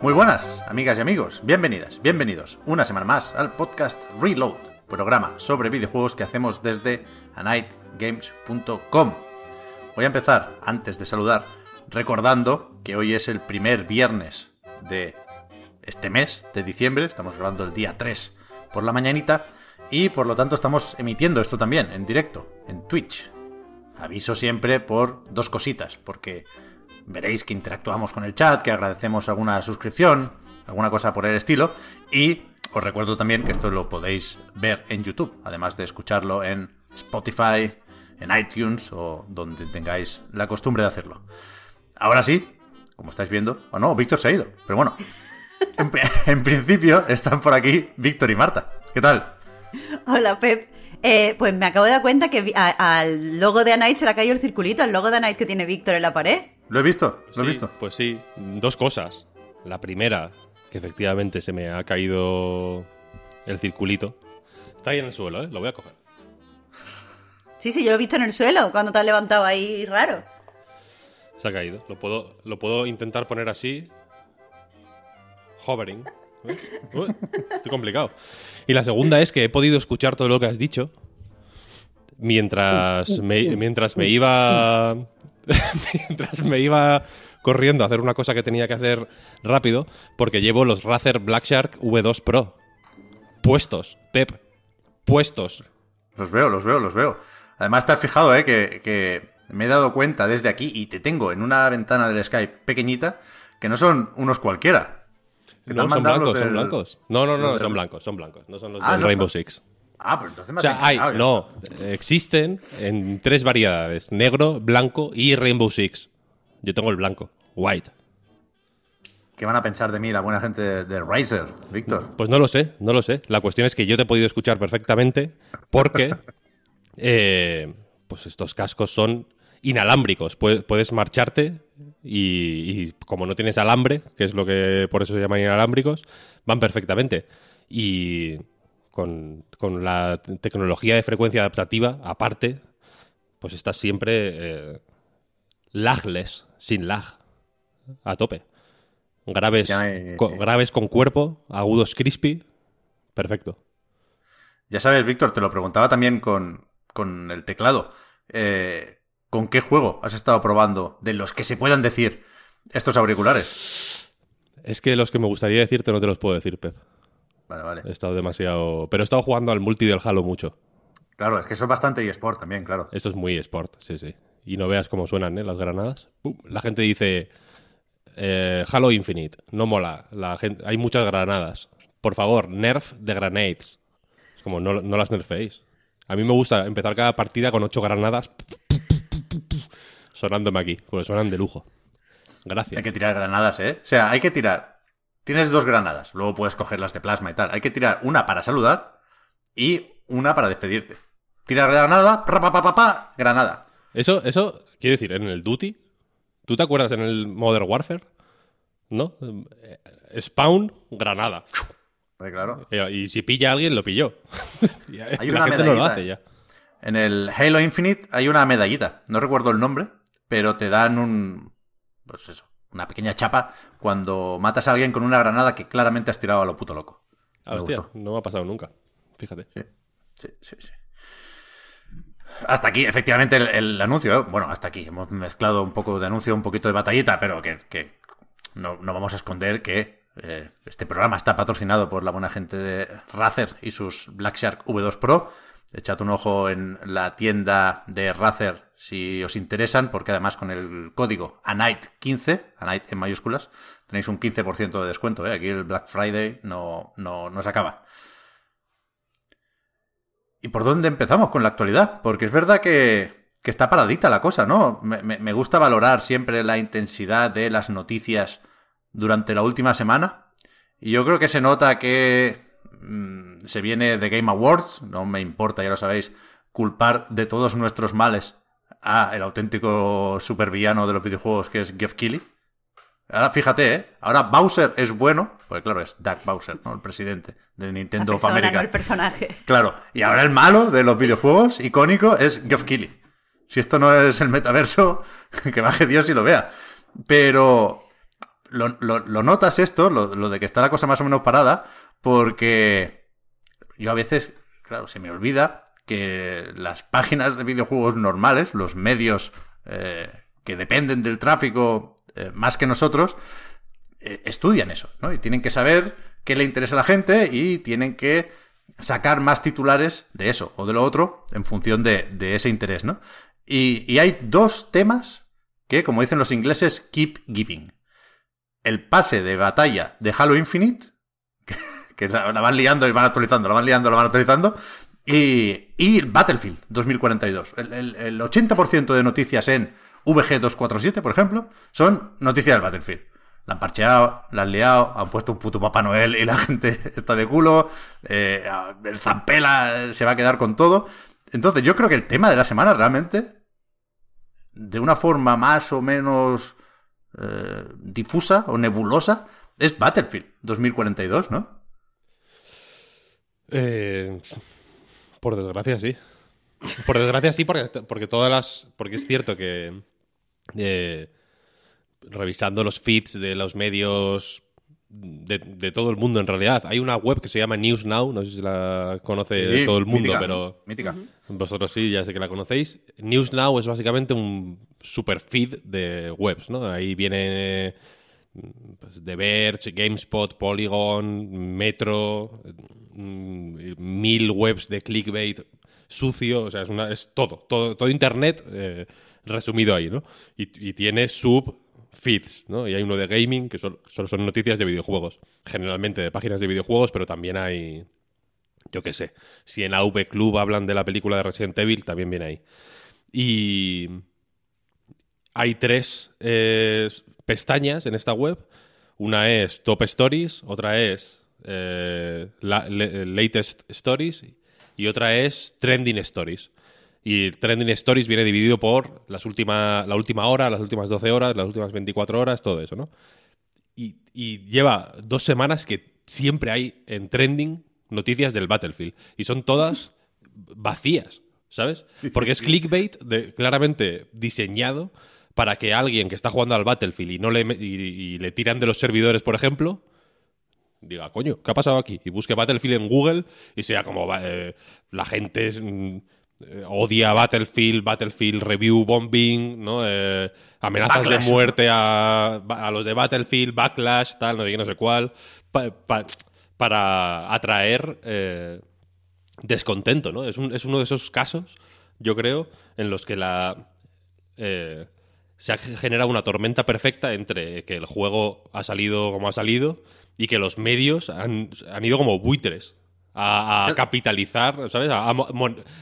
Muy buenas, amigas y amigos, bienvenidas, bienvenidos una semana más al podcast Reload, programa sobre videojuegos que hacemos desde anightgames.com. Voy a empezar, antes de saludar, recordando que hoy es el primer viernes de este mes de diciembre, estamos grabando el día 3 por la mañanita, y por lo tanto estamos emitiendo esto también en directo, en Twitch. Aviso siempre por dos cositas, porque veréis que interactuamos con el chat, que agradecemos alguna suscripción, alguna cosa por el estilo, y os recuerdo también que esto lo podéis ver en YouTube, además de escucharlo en Spotify, en iTunes o donde tengáis la costumbre de hacerlo. Ahora sí, como estáis viendo, o no, Víctor se ha ido, pero bueno, en, en principio están por aquí Víctor y Marta. ¿Qué tal? Hola, Pep. Eh, pues me acabo de dar cuenta que al logo de Anite se le ha caído el circulito, al logo de Anite que tiene Víctor en la pared. Lo he visto, lo he visto. Pues sí, dos cosas. La primera, que efectivamente se me ha caído el circulito. Está ahí en el suelo, ¿eh? Lo voy a coger. Sí, sí, yo lo he visto en el suelo cuando te has levantado ahí raro. Se ha caído. Lo puedo, lo puedo intentar poner así. Hovering. Estoy complicado. Y la segunda es que he podido escuchar todo lo que has dicho mientras me, mientras me iba mientras me iba corriendo a hacer una cosa que tenía que hacer rápido porque llevo los Razer Black Shark V2 Pro puestos, Pep, puestos. Los veo, los veo, los veo. Además, te has fijado, ¿eh? Que, que me he dado cuenta desde aquí y te tengo en una ventana del Skype pequeñita que no son unos cualquiera. No, son blancos, son blancos. No, no, no, del- son blancos, son blancos. No son los Ah, del no Rainbow son- Six. Ah, pero entonces me O sea, hay, engañado, no, existen en tres variedades, negro, blanco y Rainbow Six. Yo tengo el blanco, white. ¿Qué van a pensar de mí la buena gente de, de Razer, Víctor? Pues no lo sé, no lo sé. La cuestión es que yo te he podido escuchar perfectamente porque eh, pues estos cascos son inalámbricos. Pue- Puedes marcharte y, y como no tienes alambre, que es lo que por eso se llaman inalámbricos, van perfectamente. Y con, con la te- tecnología de frecuencia adaptativa, aparte, pues estás siempre eh, lagless, sin lag, a tope. Graves, Ya me- co- graves con cuerpo, agudos crispy, perfecto. Ya sabes, Víctor, te lo preguntaba también con, con el teclado. Eh, ¿Con qué juego has estado probando de los que se puedan decir estos auriculares? Es que los que me gustaría decirte no te los puedo decir, Pep. Vale, vale. He estado demasiado... Pero he estado jugando al multi del Halo mucho. Claro, es que eso es bastante eSport también, claro. Esto es muy sport, sí, sí. Y no veas cómo suenan, ¿eh? Las granadas. Pum. La gente dice... eh, Halo Infinite. No mola. La gente... Hay muchas granadas. Por favor, nerf de grenades. Es como, no, no las nerféis. A mí me gusta empezar cada partida con ocho granadas sonándome aquí, porque suenan de lujo. Gracias. Hay que tirar granadas, ¿eh? O sea, hay que tirar. Tienes dos granadas, luego puedes coger las de plasma y tal. Hay que tirar una para saludar y una para despedirte. Tira granada, pa, pa, pa, granada. Eso, eso, quiero decir, en el Duty, ¿tú te acuerdas en el Modern Warfare? ¿No? Eh, Spawn, granada. Claro. Y, si pilla a alguien, lo pilló. Hay la una gente no lo hace ¿eh? ya. En el Halo Infinite hay una medallita. No recuerdo el nombre, pero te dan un. Pues eso, una pequeña chapa cuando matas a alguien con una granada que claramente has tirado a lo puto loco. Ah, Me hostia, gustó. no me ha pasado nunca. Fíjate. Sí, sí, sí. sí. Hasta aquí, efectivamente, el, el anuncio. ¿eh? Bueno, hasta aquí. Hemos mezclado un poco de anuncio, un poquito de batallita, pero que, que no, no vamos a esconder que eh, este programa está patrocinado por la buena gente de Razer y sus Black Shark V2 Pro. Echad un ojo en la tienda de Razer si os interesan, porque además con el código ANIGHT15, ANIGHT en mayúsculas, tenéis un 15% de descuento. ¿eh? Aquí el Black Friday no, no, no se acaba. ¿Y por dónde empezamos con la actualidad? Porque es verdad que, que está paradita la cosa, ¿no? Me, me, me, gusta valorar siempre la intensidad de las noticias durante la última semana. Y yo creo que se nota que mmm, se viene de Game Awards, no me importa, ya lo sabéis, culpar de todos nuestros males a el auténtico supervillano de los videojuegos que es Geoff Keighley. Ahora fíjate, ¿eh? Ahora Bowser es bueno, pues claro, es Doug Bowser, ¿no? El presidente de Nintendo La persona, of America. no el personaje. Claro, y ahora el malo de los videojuegos, icónico, es Geoff Keighley. Si esto no es el metaverso, que baje Dios y lo vea. Pero lo, lo, lo notas esto, lo, lo, de que está la cosa más o menos parada, porque yo a veces, claro, se me olvida que las páginas de videojuegos normales, los medios eh, que dependen del tráfico eh, más que nosotros, eh, estudian eso, ¿no? Y tienen que saber qué le interesa a la gente y tienen que sacar más titulares de eso o de lo otro en función de, de ese interés, ¿no? Y, y, hay dos temas que, como dicen los ingleses, keep giving. El pase de batalla de Halo Infinite, que, la, van liando y van actualizando, la van liando, la van actualizando, y, y Battlefield 2042. El, el, el 80% de noticias en VG247, por ejemplo, son noticias del Battlefield. La han parcheado, la han liado, han puesto un puto Papá Noel y la gente está de culo. Eh, el Zampela se va a quedar con todo. Entonces, yo creo que el tema de la semana realmente, de una forma más o menos eh, difusa o nebulosa, es Battlefield 2042, ¿no? Eh, por desgracia, sí. Por desgracia, sí, porque, porque todas las. Porque es cierto que. Eh, revisando los feeds de los medios de, de, todo el mundo en realidad. Hay una web que se llama News Now, no sé si la conoce sí, todo el mundo, mítica, pero mítica. vosotros sí, ya sé que la conocéis. News Now es básicamente un super feed de webs, ¿no? Ahí viene pues, The Verge, GameSpot, Polygon, Metro, mil webs de clickbait sucio, o sea, es, todo, todo, todo Internet eh, resumido ahí, ¿no? Y, tiene sub feeds, ¿no? Y hay uno de gaming, que solo, solo, son noticias de videojuegos. Generalmente de páginas de videojuegos, pero también hay. Yo qué sé. Si en AV Club hablan de la película de Resident Evil, también viene ahí. Y. Hay tres eh, pestañas en esta web. Una es Top Stories, otra es eh, la, le, Latest Stories y otra es Trending Stories. Y Trending Stories viene dividido por las última, la última hora, las últimas 12 horas, las últimas 24 horas, todo eso, ¿no? Y, y, lleva dos semanas que siempre hay en Trending noticias del Battlefield. Y son todas vacías, ¿sabes? Porque es clickbait de, claramente diseñado para que alguien que está jugando al Battlefield y, no le, y, y le tiran de los servidores, por ejemplo, diga, coño, ¿qué ha pasado aquí? Y busque Battlefield en Google y sea como eh, la gente eh, odia Battlefield, Battlefield Review Bombing, ¿no? Eh, amenazas Backlash. de muerte a, a, los de Battlefield, Backlash, tal, no sé qué, no sé cuál, pa, pa, para atraer descontento, ¿no? Es, un, es, uno de esos casos, yo creo, en los que la se ha generado una tormenta perfecta entre que el juego ha salido como ha salido y que los medios han, han ido como buitres a, a capitalizar, ¿sabes? A, a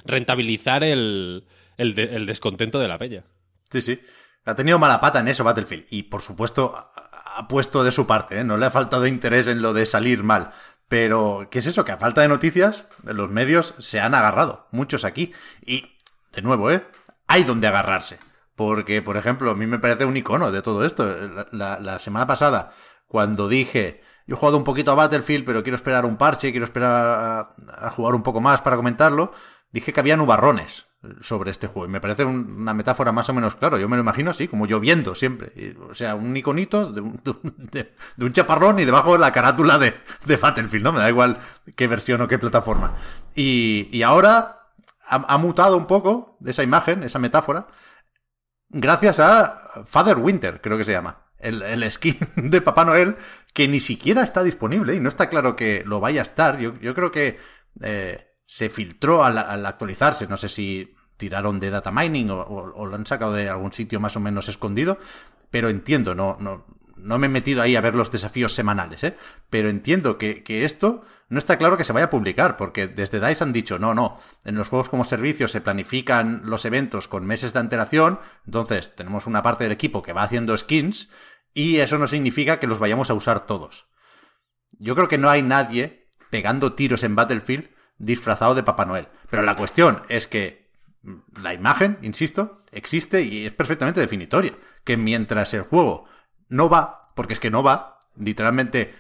rentabilizar el, el, de, el, descontento de la peña. Sí, sí. Ha tenido mala pata en eso Battlefield. Y por supuesto ha puesto de su parte, ¿eh? No le ha faltado interés en lo de salir mal. Pero, ¿qué es eso? Que a falta de noticias, los medios se han agarrado. Muchos aquí. Y, de nuevo, ¿eh? Hay donde agarrarse. Porque, por ejemplo, a mí me parece un icono de todo esto. La, semana pasada, cuando dije yo he jugado un poquito a Battlefield, pero quiero esperar un parche, quiero esperar a, jugar un poco más para comentarlo. Dije que había nubarrones sobre este juego. Y me parece un, una metáfora más o menos claro. Yo me lo imagino así, como lloviendo siempre. O sea, un iconito de un, de, de un, chaparrón y debajo la carátula de, de, Battlefield, ¿no? Me da igual qué versión o qué plataforma. Y, y ahora ha, ha mutado un poco esa imagen, esa metáfora, gracias a Father Winter, creo que se llama el, el, skin de Papá Noel que ni siquiera está disponible y no está claro que lo vaya a estar. Yo, yo creo que eh, se filtró al, al, actualizarse, no sé si tiraron de data mining o, o- o lo han sacado de algún sitio más o menos escondido, pero entiendo, no, no, no me he metido ahí a ver los desafíos semanales, ¿eh? pero entiendo que, que esto no está claro que se vaya a publicar, porque desde DICE han dicho, no, no, en los juegos como servicio se planifican los eventos con meses de antelación, entonces tenemos una parte del equipo que va haciendo skins y eso no significa que los vayamos a usar todos. Yo creo que no hay nadie pegando tiros en Battlefield disfrazado de Papá Noel. Pero la cuestión es que la imagen, insisto, existe y es perfectamente definitoria. Que mientras el juego no va, porque es que no va, literalmente,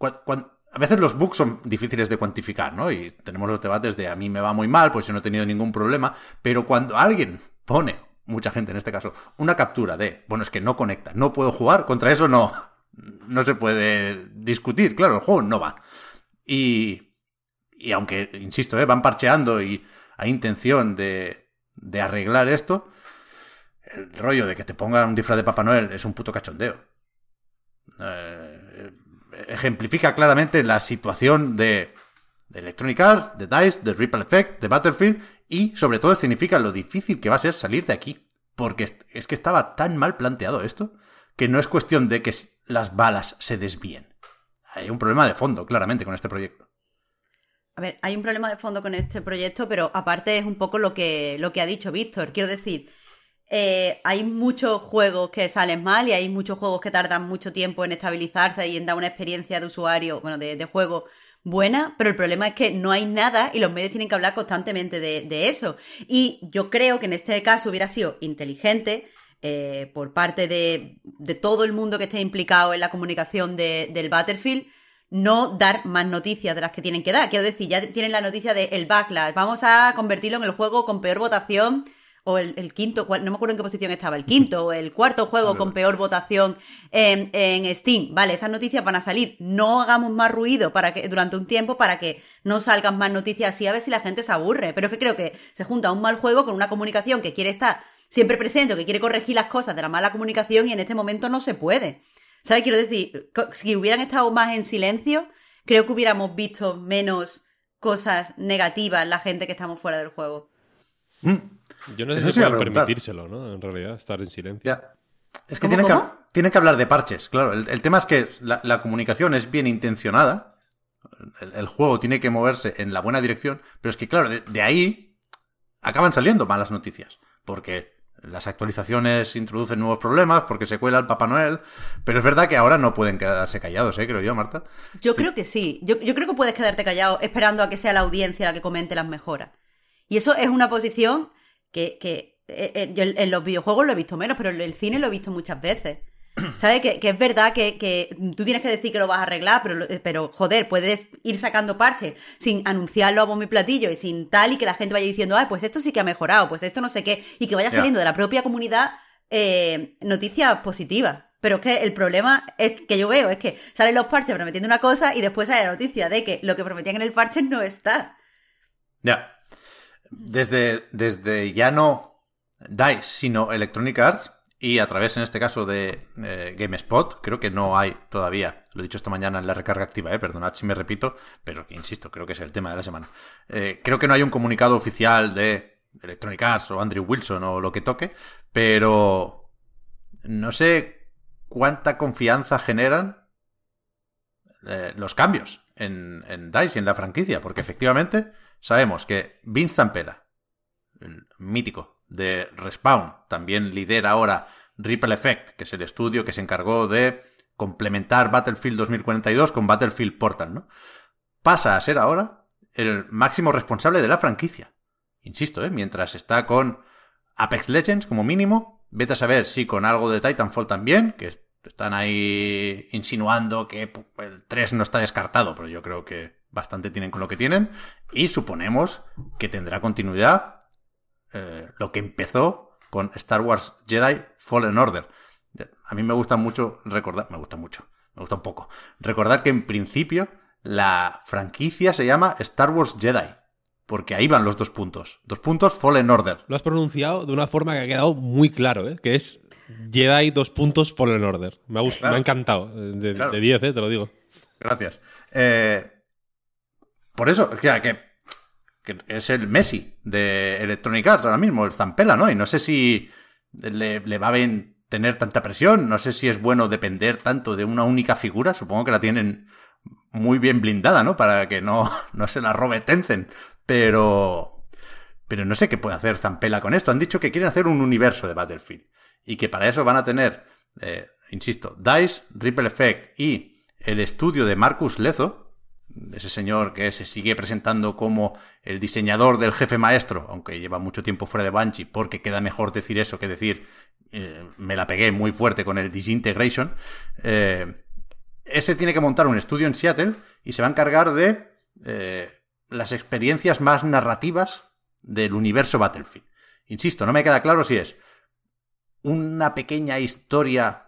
a veces los bugs son difíciles de cuantificar, ¿no? Y tenemos los debates de a mí me va muy mal, pues yo no he tenido ningún problema, pero cuando alguien pone, mucha gente en este caso, una captura de, bueno, es que no conecta, no puedo jugar, contra eso no, no se puede discutir, claro, el juego no va. Y, y aunque, insisto, ¿eh? van parcheando y hay intención de, de arreglar esto, el rollo de que te pongan un disfraz de Papá Noel es un puto cachondeo. Eh, ejemplifica claramente la situación de, Electronic Arts, de DICE, de Ripple Effect, de Battlefield y sobre todo significa lo difícil que va a ser salir de aquí. Porque es- es que estaba tan mal planteado esto que no es cuestión de que las balas se desvíen. Hay un problema de fondo, claramente, con este proyecto. A ver, hay un problema de fondo con este proyecto, pero aparte es un poco lo que, lo que ha dicho Víctor. Quiero decir, eh, hay muchos juegos que salen mal y hay muchos juegos que tardan mucho tiempo en estabilizarse y en dar una experiencia de usuario, bueno, de, de juego buena, pero el problema es que no hay nada y los medios tienen que hablar constantemente de, eso. Y yo creo que en este caso hubiera sido inteligente eh, por parte de, todo el mundo que esté implicado en la comunicación de- del Battlefield no dar más noticias de las que tienen que dar. Quiero decir, ya tienen la noticia de el backlash, vamos a convertirlo en el juego con peor votación, o el, el quinto, no me acuerdo en qué posición estaba, el quinto o el cuarto juego con peor votación en, en Steam. Vale, esas noticias van a salir. No hagamos más ruido para que durante un tiempo para que no salgan más noticias así a ver si la gente se aburre. Pero es que creo que se junta un mal juego con una comunicación que quiere estar siempre presente, o que quiere corregir las cosas de la mala comunicación y en este momento no se puede. ¿Sabes? Quiero decir, si hubieran estado más en silencio, creo que hubiéramos visto menos cosas negativas la gente que estamos fuera del juego. Yo no sé Eso si pueden permitírselo, ¿no? En realidad, estar en silencio. Ya. Es que ¿Cómo, tienen? Que, tienen que hablar de parches, claro. El, el tema es que la, la comunicación es bien intencionada. El, el juego tiene que moverse en la buena dirección. Pero es que, claro, de, de ahí acaban saliendo malas noticias. Porque las actualizaciones introducen nuevos problemas, porque se cuela el Papá Noel. Pero es verdad que ahora no pueden quedarse callados, ¿eh? Creo yo, Marta. Yo creo que sí. Yo, yo creo que puedes quedarte callado esperando a que sea la audiencia la que comente las mejoras. Y eso es una posición que, que eh, eh, yo en los videojuegos lo he visto menos, pero en el cine lo he visto muchas veces. ¿Sabes? Que, que es verdad que, que tú tienes que decir que lo vas a arreglar, pero, pero joder, puedes ir sacando parches sin anunciarlo a bombo y platillo y sin tal y que la gente vaya diciendo, ay, pues esto sí que ha mejorado, pues esto no sé qué, y que vaya Ya. saliendo de la propia comunidad eh, noticias positivas. Pero es que el problema es que yo veo es que salen los parches prometiendo una cosa y después sale la noticia de que lo que prometían en el parche no está. Ya. Desde, desde ya no DICE, sino Electronic Arts, y a través, en este caso, de eh, GameSpot, creo que no hay todavía, lo he dicho esta mañana en la recarga activa, eh, perdonad si me repito, pero insisto, creo que es el tema de la semana. Eh, creo que no hay un comunicado oficial de Electronic Arts o Andrew Wilson o lo que toque, pero no sé cuánta confianza generan eh, los cambios en, en DICE y en la franquicia, porque efectivamente sabemos que Vince Zampella, el mítico de Respawn, también lidera ahora Ripple Effect, que es el estudio que se encargó de complementar Battlefield 2042 con Battlefield Portal, ¿no? Pasa a ser ahora el máximo responsable de la franquicia. Insisto, ¿eh? mientras está con Apex Legends como mínimo, vete a saber si con algo de Titanfall también, que están ahí insinuando que el 3 no está descartado, pero yo creo que bastante tienen con lo que tienen, y suponemos que tendrá continuidad eh, lo que empezó con Star Wars Jedi Fallen Order. A mí me gusta mucho recordar, me gusta mucho, me gusta un poco, recordar que en principio la franquicia se llama Star Wars Jedi, porque ahí van los dos puntos. Dos puntos Fallen Order. Lo has pronunciado de una forma que ha quedado muy claro, ¿eh? Que es Jedi dos puntos Fallen Order. Me ha, gust- Claro. me ha encantado. De, Claro. de 10, ¿eh? Te lo digo. Gracias. Eh, por eso, o sea, que es el Messi de Electronic Arts ahora mismo, el Zampela, ¿no? Y no sé si le, va a tener tanta presión, no sé si es bueno depender tanto de una única figura, supongo que la tienen muy bien blindada, ¿no? Para que no, no se la robe Tencent, pero... Pero no sé qué puede hacer Zampela con esto. Han dicho que quieren hacer un universo de Battlefield y que para eso van a tener, eh, insisto, DICE, Ripple Effect y el estudio de Marcus Lezo, ese señor que se sigue presentando como el diseñador del jefe maestro, aunque lleva mucho tiempo fuera de Bungie, porque queda mejor decir eso que decir eh, me la pegué muy fuerte con el Disintegration. Eh, ese tiene que montar un estudio en Seattle y se va a encargar de las experiencias más narrativas del universo Battlefield. Insisto, no me queda claro si es una pequeña historia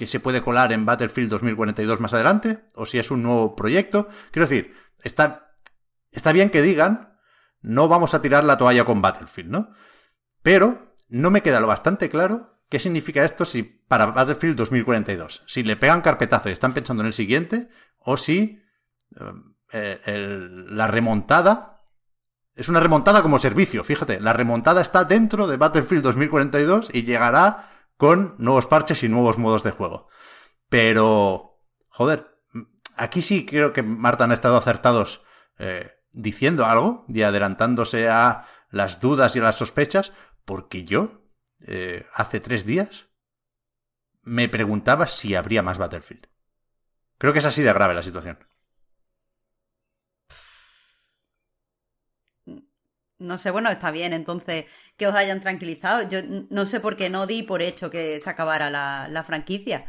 que se puede colar en Battlefield 2042 más adelante, o si es un nuevo proyecto. Quiero decir, está, está bien que digan, no vamos a tirar la toalla con Battlefield, ¿no? Pero no me queda lo bastante claro qué significa esto si para Battlefield 2042, si le pegan carpetazo y están pensando en el siguiente, o si eh, la remontada es una remontada como servicio, fíjate, la remontada está dentro de Battlefield 2042 y llegará con nuevos parches y nuevos modos de juego. Pero, joder, aquí sí creo que Marta han estado acertados eh, diciendo algo y adelantándose a las dudas y a las sospechas, porque yo, eh, hace tres días, me preguntaba si habría más Battlefield. Creo que es así de grave la situación. No sé, bueno, está bien entonces que os hayan tranquilizado. Yo no sé por qué no di por hecho que se acabara la, franquicia.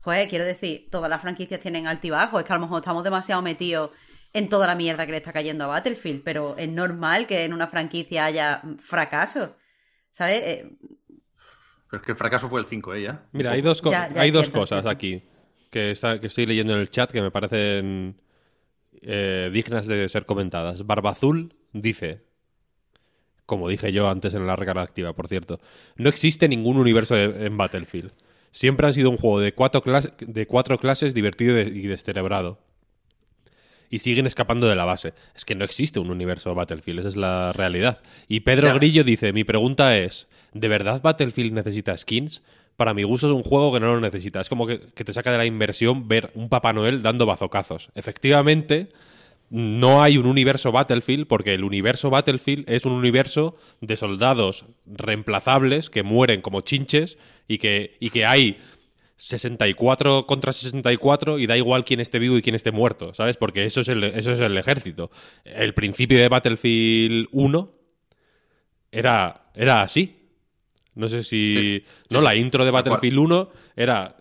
Joder, quiero decir, todas las franquicias tienen altibajos. Es que a lo mejor estamos demasiado metidos en toda la mierda que le está cayendo a Battlefield, pero es normal que en una franquicia haya fracaso. ¿Sabes? Eh, pero es que el fracaso fue el 5, ¿eh? Mira, hay dos, hay dos cosas aquí que, está, que estoy leyendo en el chat que me parecen eh, dignas de ser comentadas. Barbazul dice, como dije yo antes en la recarga activa, por cierto, no existe ningún universo en Battlefield. Siempre ha sido un juego de cuatro, de cuatro clases divertido y descerebrado. Y siguen escapando de la base. Es que no existe un universo Battlefield, esa es la realidad. Y Pedro Grillo dice, mi pregunta es, ¿de verdad Battlefield necesita skins? Para mi gusto es un juego que no lo necesita. Es como que, que te saca de la inversión ver un Papá Noel dando bazocazos. Efectivamente, no hay un universo Battlefield porque el universo Battlefield es un universo de soldados reemplazables que mueren como chinches y que, y que hay 64 contra 64 y da igual quién esté vivo y quién esté muerto, ¿sabes? Porque eso es el, eso es el ejército. El principio de Battlefield 1 era, era así. No sé si... no, la intro de Battlefield 1 era...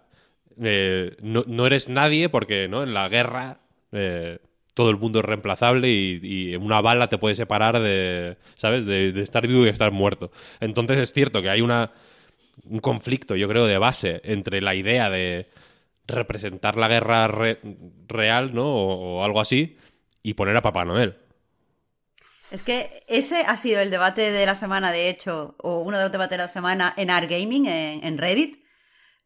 Eh, no, eres nadie porque ¿no? en la guerra... Eh, todo el mundo es reemplazable y, una bala te puede separar de, ¿sabes? De, estar vivo y estar muerto. Entonces es cierto que hay una, un conflicto, yo creo, de base entre la idea de representar la guerra real, ¿no? O, algo así, y poner a Papá Noel. Es que ese ha sido el debate de la semana, de hecho, o uno de los debates de la semana en Art Gaming, en Reddit,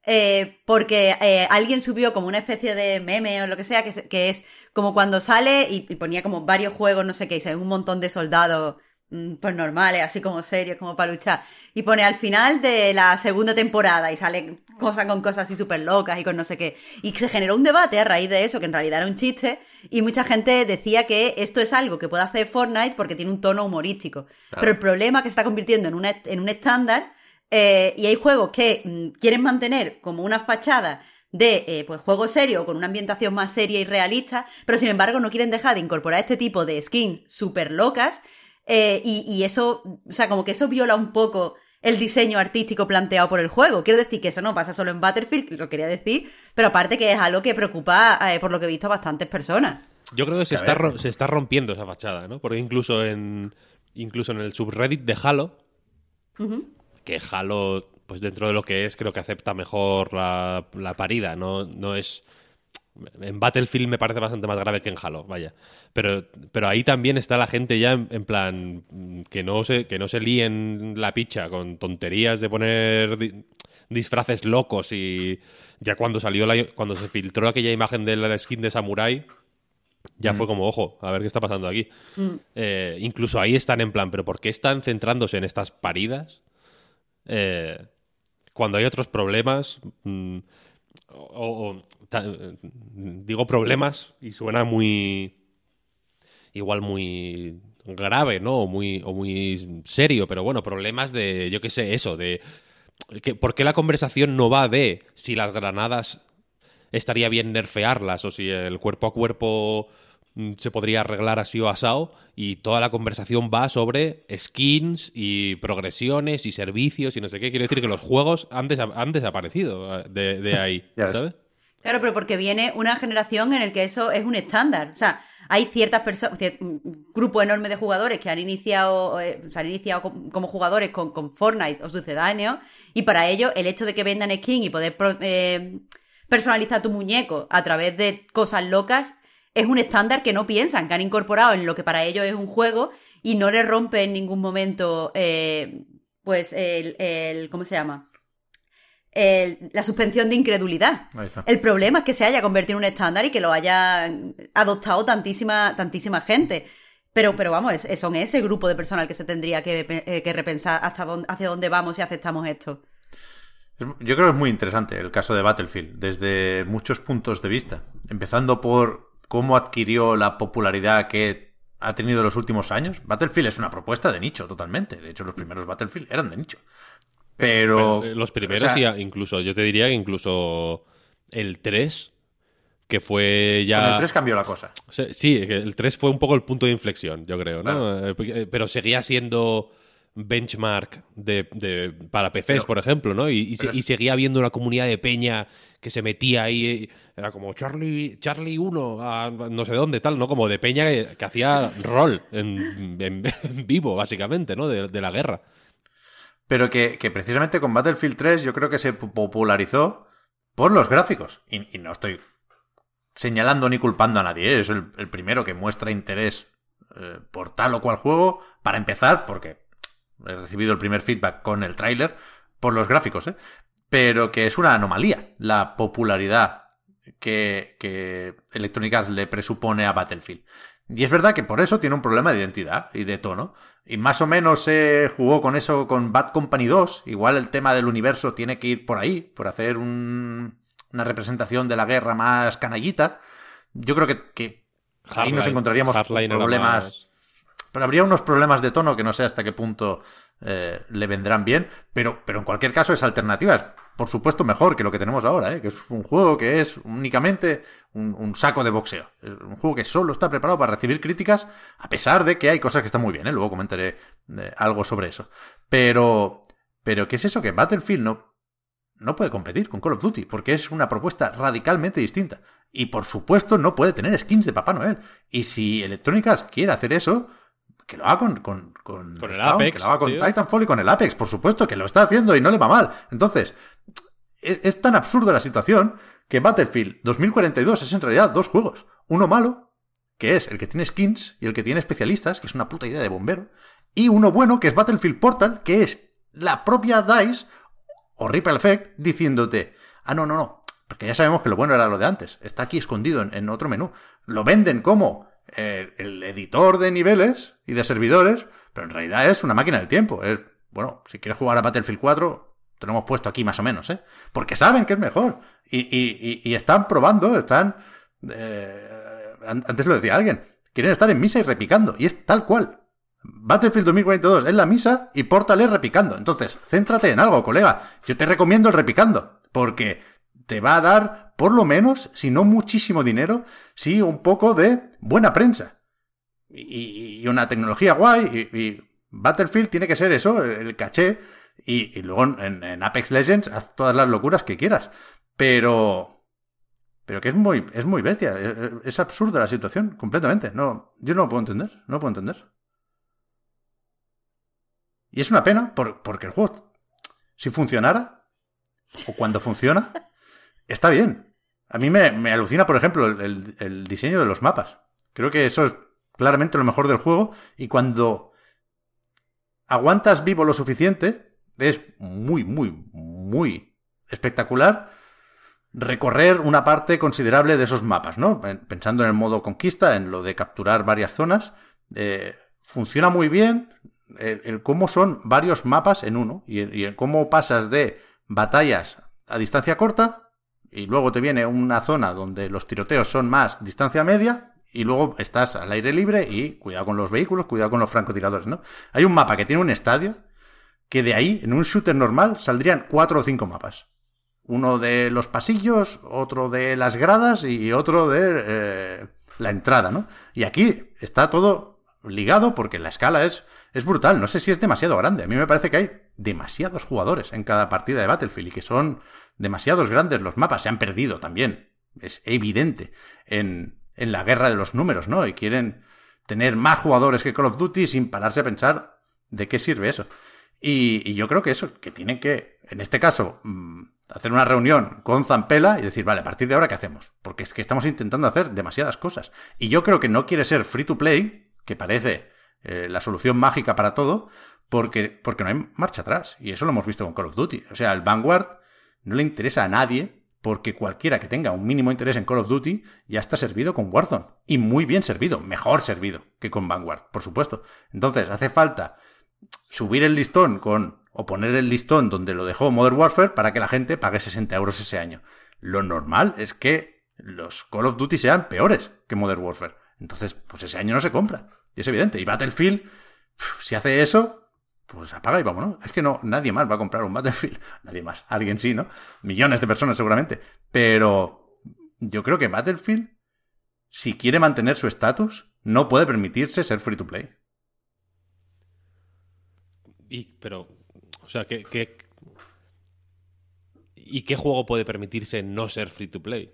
eh, porque eh, alguien subió como una especie de meme o lo que sea, que, es como cuando sale y, ponía como varios juegos, no sé qué, y un montón de soldados, mm, pues normales, así como serios, como para luchar. Y pone al final de la segunda temporada y sale cosas con cosas así súper locas y con no sé qué. Y se generó un debate a raíz de eso, que en realidad era un chiste, y mucha gente decía que esto es algo que puede hacer Fortnite porque tiene un tono humorístico. Pero el problema es que se está convirtiendo en, en un estándar eh, y hay juegos que mm, quieren mantener como una fachada de eh, pues juego serio con una ambientación más seria y realista, pero sin embargo no quieren dejar de incorporar este tipo de skins súper locas eh, y, eso, o sea, como que eso viola un poco el diseño artístico planteado por el juego. Quiero decir que eso no pasa solo en Battlefield, lo quería decir, pero aparte que es algo que preocupa, por lo que he visto, a bastantes personas. Yo creo que se está, se está rompiendo esa fachada, ¿no? Porque incluso en, incluso en el subreddit de Halo, que Halo, pues dentro de lo que es, creo que acepta mejor la, parida. No, no es. En Battlefield me parece bastante más grave que en Halo, vaya. Pero, pero ahí también está la gente ya en, plan que no se, que no se líen la picha con tonterías de poner disfraces locos y ya cuando salió la, cuando se filtró aquella imagen de la skin de Samurai, ya fue como, ojo, a ver qué está pasando aquí. Eh, incluso ahí están en plan, pero ¿por qué están centrándose en estas paridas? Eh, cuando hay otros problemas, mm, o, digo problemas y suena muy, igual muy grave, ¿no? O muy, o muy serio, pero bueno, problemas de, yo qué sé, eso, de... Que, ¿Por qué la conversación no va de si las granadas estaría bien nerfearlas o si el cuerpo a cuerpo se podría arreglar así o asado y toda la conversación va sobre skins y progresiones y servicios y no sé qué. Quiero decir que los juegos han, desa- han desaparecido eh, de, de ahí. ¿sabes? Claro, pero porque viene una generación en el que eso es un estándar. O sea, hay ciertas personas, un grupo enorme de jugadores que han iniciado, eh, se han iniciado com- como jugadores con, con Fortnite o sucedáneos, y para ellos el hecho de que vendan skin y poder pro- eh, personalizar tu muñeco a través de cosas locas es un estándar que no piensan, que han incorporado en lo que para ellos es un juego y no les rompe en ningún momento, eh, pues, el, el- ¿cómo se llama? El- la suspensión de incredulidad. El problema es que se haya convertido en un estándar y que lo haya adoptado tantísima, tantísima gente. Pero, pero vamos, es- son ese grupo de personas que se tendría que, eh, que repensar hasta dónde, hacia dónde vamos si aceptamos esto. Es- Yo creo que es muy interesante el caso de Battlefield, desde muchos puntos de vista. Empezando por cómo adquirió la popularidad que ha tenido en los últimos años. Battlefield es una propuesta de nicho, totalmente. De hecho, los primeros Battlefield eran de nicho. Pero. Eh, Los primeros, o sea, y a- incluso, yo te diría que incluso el 3, que fue ya... Con el 3 cambió la cosa. Sí, que el 3 fue un poco el punto de inflexión, yo creo, ¿no? Eh, porque- Pero seguía siendo benchmark de, de- para PCs, Pero- por ejemplo, ¿no? Y, y se- pero es- y seguía habiendo una comunidad de peña que se metía ahí, eh, era como Charlie Charlie 1, a no sé dónde, tal, ¿no? Como de peña que, que hacía rol en, en- en vivo, básicamente, ¿no? De, de la guerra. Pero que, que precisamente con Battlefield 3 yo creo que se po- popularizó por los gráficos. Y, y no estoy señalando ni culpando a nadie, ¿eh? es el, el primero que muestra interés eh, por tal o cual juego, para empezar, porque he recibido el primer feedback con el tráiler, por los gráficos, ¿eh? Pero que es una anomalía la popularidad que, que Electronic Arts le presupone a Battlefield. Y es verdad que por eso tiene un problema de identidad y de tono. Y más o menos se jugó con eso con Bad Company 2. Igual el tema del universo tiene que ir por ahí, por hacer un- una representación de la guerra más canallita. Yo creo que, que ahí nos encontraríamos era problemas. Pero habría unos problemas de tono que no sé hasta qué punto eh, le vendrán bien. Pero, pero en cualquier caso es alternativa. Es, por supuesto, mejor que lo que tenemos ahora, ¿eh? que es un juego que es únicamente un, saco de boxeo. Un juego que solo está preparado para recibir críticas, a pesar de que hay cosas que están muy bien. ¿eh? Luego comentaré eh, algo sobre eso. Pero, pero ¿qué es eso? Que Battlefield no, no puede competir con Call of Duty, porque es una propuesta radicalmente distinta. Y por supuesto no puede tener skins de Papá Noel. Y si Electronic Arts quiere hacer eso, que lo haga con, con, con, Con el Spawn, Apex, que lo haga con tío. Titanfall y con el Apex, por supuesto, que lo está haciendo y no le va mal. Entonces, es, es tan absurda la situación que Battlefield 2042 es en realidad dos juegos. Uno malo, que es el que tiene skins y el que tiene especialistas, que es una puta idea de bombero. Y uno bueno, que es Battlefield Portal, que es la propia DICE o Ripple Effect diciéndote, ah, no, no, no, porque ya sabemos que lo bueno era lo de antes, está aquí escondido en, en otro menú. Lo venden como eh, el editor de niveles y de servidores, pero en realidad es una máquina del tiempo. Es, bueno, si quieres jugar a Battlefield 4, te lo hemos puesto aquí más o menos, ¿eh? Porque saben que es mejor. Y, están probando, están... eh, an- antes lo decía alguien, quieren estar en misa y repicando, y es tal cual. Battlefield 2042 es la misa y Portal es repicando. Entonces, céntrate en algo, colega. Yo te recomiendo el repicando, porque te va a dar, por lo menos, si no muchísimo dinero, sí un poco de buena prensa. Y, y una tecnología guay. Y, Battlefield tiene que ser eso, el caché. Y, luego en, Apex Legends haz todas las locuras que quieras. Pero. Pero que es muy, es muy bestia. Es, es absurda la situación, completamente. No, yo no lo puedo entender. No lo puedo entender. Y es una pena por- porque el juego, si funcionara, o cuando funciona, está bien. A mí me, me alucina, por ejemplo, el diseño de los mapas. Creo que eso es claramente lo mejor del juego. Y cuando aguantas vivo lo suficiente, es muy, muy, muy espectacular. recorrer una parte considerable de esos mapas, ¿no? Pensando en el modo conquista, en lo de capturar varias zonas, eh, funciona muy bien el, cómo son varios mapas en uno y, y cómo pasas de batallas a distancia corta y luego te viene una zona donde los tiroteos son más distancia media y luego estás al aire libre y cuidado con los vehículos, cuidado con los francotiradores, ¿no? Hay un mapa que tiene un estadio que de ahí, en un shooter normal, saldrían cuatro o cinco mapas. Uno de los pasillos, otro de las gradas y otro de eh, la entrada, ¿no? Y aquí está todo ligado porque la escala es, es brutal. No sé si es demasiado grande. A mí me parece que hay demasiados jugadores en cada partida de Battlefield y que son demasiados grandes los mapas. Se han perdido también. Es evidente en, en la guerra de los números, ¿no? Y quieren tener más jugadores que Call of Duty sin pararse a pensar de qué sirve eso. Y, yo creo que eso, que tienen que, en este caso, mm, hacer una reunión con Zampela y decir, vale, a partir de ahora, ¿qué hacemos? Porque es que estamos intentando hacer demasiadas cosas. Y yo creo que no quiere ser free to play, que parece eh, la solución mágica para todo, porque, porque no hay marcha atrás. Y eso lo hemos visto con Call of Duty. O sea, el Vanguard no le interesa a nadie, porque cualquiera que tenga un mínimo interés en Call of Duty ya está servido con Warzone. Y muy bien servido, mejor servido que con Vanguard, por supuesto. Entonces, hace falta subir el listón con o poner el listón donde lo dejó Modern Warfare para que la gente pague 60 euros ese año. Lo normal es que los Call of Duty sean peores que Modern Warfare. Entonces, pues ese año no se compra. Y es evidente. Y Battlefield, si hace eso, pues apaga y vámonos. Es que no, nadie más va a comprar un Battlefield. Nadie más. Alguien sí, ¿no? Millones de personas seguramente. Pero yo creo que Battlefield, si quiere mantener su estatus, no puede permitirse ser free to play. Y, pero, o sea, ¿qué, y qué juego puede permitirse no ser free to play?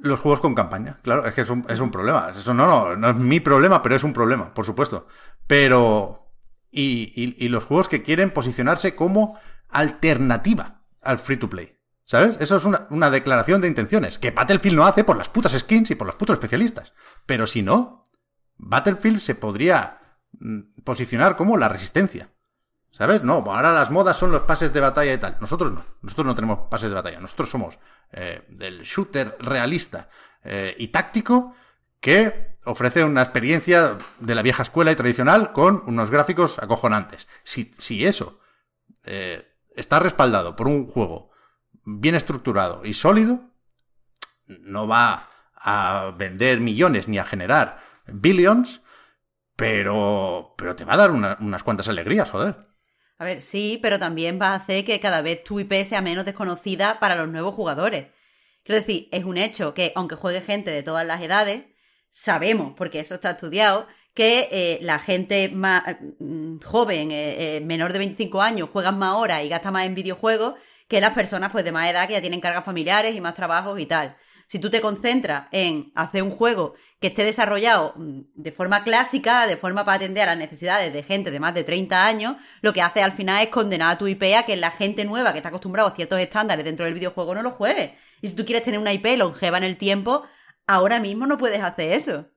Los juegos con campaña, claro, es que es un, es un problema. Eso no, no, no es mi problema, pero es un problema, por supuesto. Pero. Y, los juegos que quieren posicionarse como alternativa al free to play. ¿Sabes? Eso es una, una, declaración de intenciones. Que Battlefield no hace por las putas skins y por los putos especialistas. Pero si no, Battlefield se podría Mm, posicionar como la resistencia. ¿Sabes? No, ahora las modas son los pases de batalla y tal. Nosotros no. Nosotros no tenemos pases de batalla. Nosotros somos eh, del shooter realista eh, y táctico que ofrece una experiencia de la vieja escuela y tradicional con unos gráficos acojonantes. Si, si eso eh, está respaldado por un juego bien estructurado y sólido, no va a vender millones ni a generar billions, pero, pero te va a dar unas cuantas alegrías, joder. A ver, sí, pero también va a hacer que cada vez tu IP sea menos desconocida para los nuevos jugadores. Quiero decir, es un hecho que, aunque juegue gente de todas las edades, sabemos, porque eso está estudiado, que eh, la gente más mm, joven, eh, eh, menor de 25 años, juega más horas y gasta más en videojuegos que las personas pues de más edad que ya tienen cargas familiares y más trabajos y tal. Si tú te concentras en hacer un juego que esté desarrollado mm, de forma clásica, de forma para atender a las necesidades de gente de más de 30 años, lo que hace al final es condenar a tu IP a que la gente nueva que está acostumbrada a ciertos estándares dentro del videojuego no lo juegue. Y si tú quieres tener una IP longeva en el tiempo, ahora mismo no puedes hacer eso.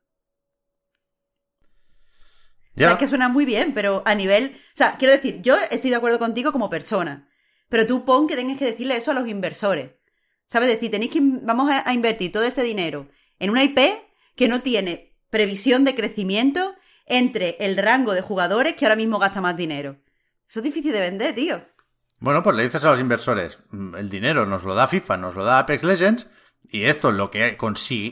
Ya. O sea, es que suena muy bien, pero a nivel. O sea, quiero decir, yo estoy de acuerdo contigo como persona. Pero tú pon que tengas que decirle eso a los inversores. ¿Sabes? decir, tenéis que, vamos a, invertir todo este dinero en una IP que no tiene previsión de crecimiento entre el rango de jugadores que ahora mismo gasta más dinero. Eso es difícil de vender, tío. Bueno, pues le dices a los inversores, mm, el dinero nos lo da FIFA, nos lo da Apex Legends, y esto lo que,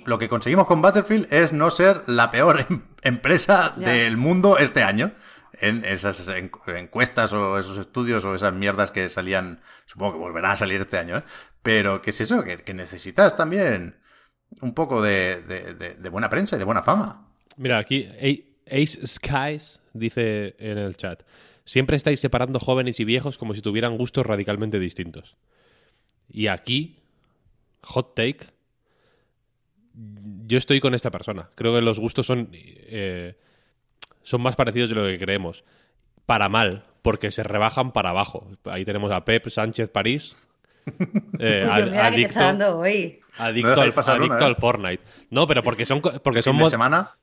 lo que conseguimos con Battlefield es no ser la peor em, empresa del mundo este año en esas encuestas o esos estudios o esas mierdas que salían, supongo que volverá a salir este año, ¿eh? pero ¿qué es eso? Que, necesitas también un poco de, buena prensa y de buena fama. Mira, aquí Ace Skies dice en el chat, siempre estáis separando jóvenes y viejos como si tuvieran gustos radicalmente distintos. Y aquí, hot take, yo estoy con esta persona. Creo que los gustos son... Eh, son más parecidos de lo que creemos. Para mal, porque se rebajan para abajo. Ahí tenemos a Pep Sánchez París. Eh, adicto, adicto, al, al, Fortnite. No, pero porque son porque son,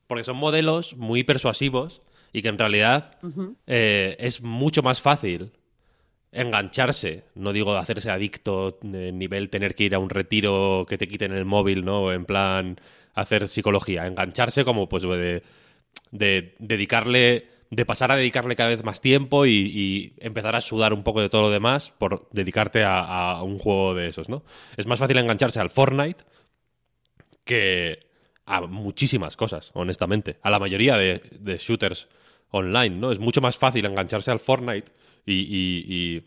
porque son modelos muy persuasivos y que en realidad eh, es mucho más fácil engancharse, no digo hacerse adicto, eh, nivel tener que ir a un retiro que te quiten el móvil, ¿no? En plan hacer psicología, engancharse como pues de, de dedicarle, de pasar a dedicarle cada vez más tiempo y, empezar a sudar un poco de todo lo demás por dedicarte a, a un juego de esos, ¿no? Es más fácil engancharse al Fortnite que a muchísimas cosas, honestamente. A la mayoría de shooters online, ¿no? Es mucho más fácil engancharse al Fortnite y, y- y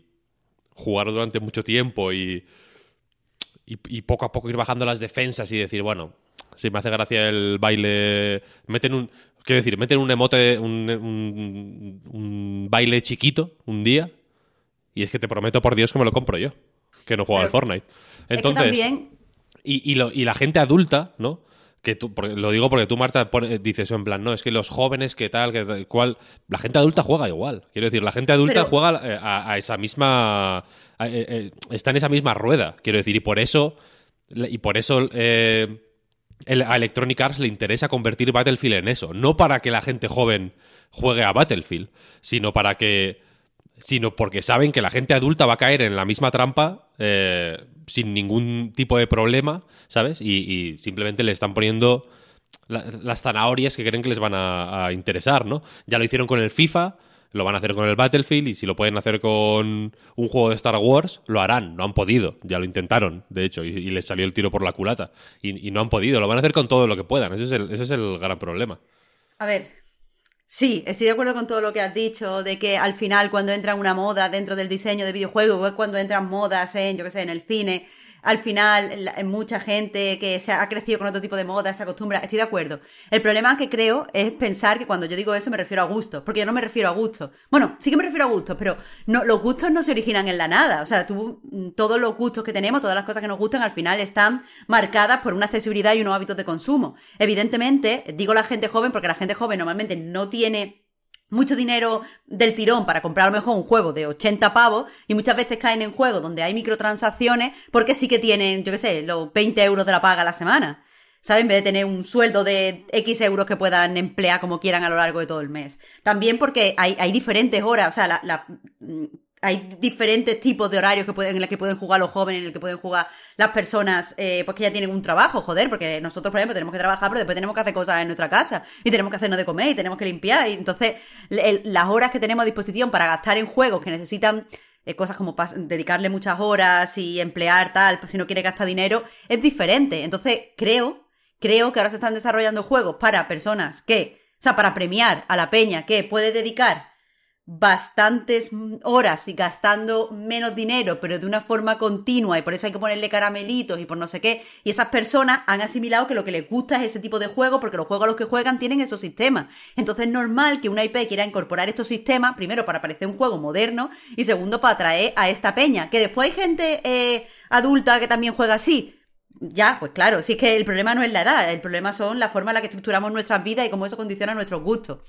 jugar durante mucho tiempo y, y, poco a poco ir bajando las defensas y decir, bueno, si me hace gracia el baile, meten un, quiero decir, meten un emote, un, un- un baile chiquito un día y es que te prometo por Dios que me lo compro yo, que no juego al Fortnite. es que Entonces, también y, y, lo- y la gente adulta, ¿no? Que tú, porque- lo digo porque tú, Marta, pone- dices en plan, no, es que los jóvenes, que tal, que tal, cual. La gente adulta juega igual. Quiero decir, la gente adulta Pero- juega eh, a, a esa misma. a- eh, eh, está en esa misma rueda, quiero decir, y por eso. Y por eso. eh, el- a Electronic Arts le interesa convertir Battlefield en eso. No para que la gente joven juegue a Battlefield, sino para que sino porque saben que la gente adulta va a caer en la misma trampa eh, sin ningún tipo de problema, ¿sabes? Y, y simplemente le están poniendo la- las zanahorias que creen que les van a, a interesar, ¿no? Ya lo hicieron con el FIFA, lo van a hacer con el Battlefield y si lo pueden hacer con un juego de Star Wars, lo harán. No han podido, ya lo intentaron, de hecho, y, y les salió el tiro por la culata. Y, y no han podido, lo van a hacer con todo lo que puedan. Ese es el, ese es el gran problema. A ver, sí, estoy de acuerdo con todo lo que has dicho, de que al final cuando entra una moda dentro del diseño de videojuegos, o cuando entran modas en, yo qué sé, en el cine, al final la- mucha gente que se ha crecido con otro tipo de moda se acostumbra, estoy de acuerdo. El problema que creo es pensar que cuando yo digo eso me refiero a gustos, porque yo no me refiero a gustos. Bueno, sí que me refiero a gustos, pero no, los gustos no se originan en la nada. O sea, tú, mm, todos los gustos que tenemos, todas las cosas que nos gustan, al final están marcadas por una accesibilidad y unos hábitos de consumo. Evidentemente, digo la gente joven porque la gente joven normalmente no tiene mucho dinero del tirón para comprar a lo mejor un juego de 80 pavos y muchas veces caen en juegos donde hay microtransacciones porque sí que tienen, yo qué sé, los 20 euros de la paga a la semana. ¿Sabes? En vez de tener un sueldo de X euros que puedan emplear como quieran a lo largo de todo el mes. También porque hay, hay diferentes horas, o sea, la- hay diferentes tipos de horarios que pueden, en los que pueden jugar los jóvenes, en el que pueden jugar las personas eh, pues que ya tienen un trabajo, joder, porque nosotros, por ejemplo, tenemos que trabajar, pero después tenemos que hacer cosas en nuestra casa y tenemos que hacernos de comer y tenemos que limpiar. Y entonces, el- las horas que tenemos a disposición para gastar en juegos que necesitan eh, cosas como dedicarle muchas horas y emplear tal, pues si no quiere gastar dinero, es diferente. Entonces, creo, creo que ahora se están desarrollando juegos para personas que, o sea, para premiar a la peña que puede dedicar bastantes horas y gastando menos dinero, pero de una forma continua, y por eso hay que ponerle caramelitos y por no sé qué. Y esas personas han asimilado que lo que les gusta es ese tipo de juego, porque los juegos a los que juegan tienen esos sistemas. Entonces es normal que una IP quiera incorporar estos sistemas, primero para parecer un juego moderno, y segundo para atraer a esta peña. Que después hay gente eh, adulta que también juega así. Ya, pues claro, si es que el problema no es la edad, el problema son la forma en la que estructuramos nuestras vidas y cómo eso condiciona nuestros gustos.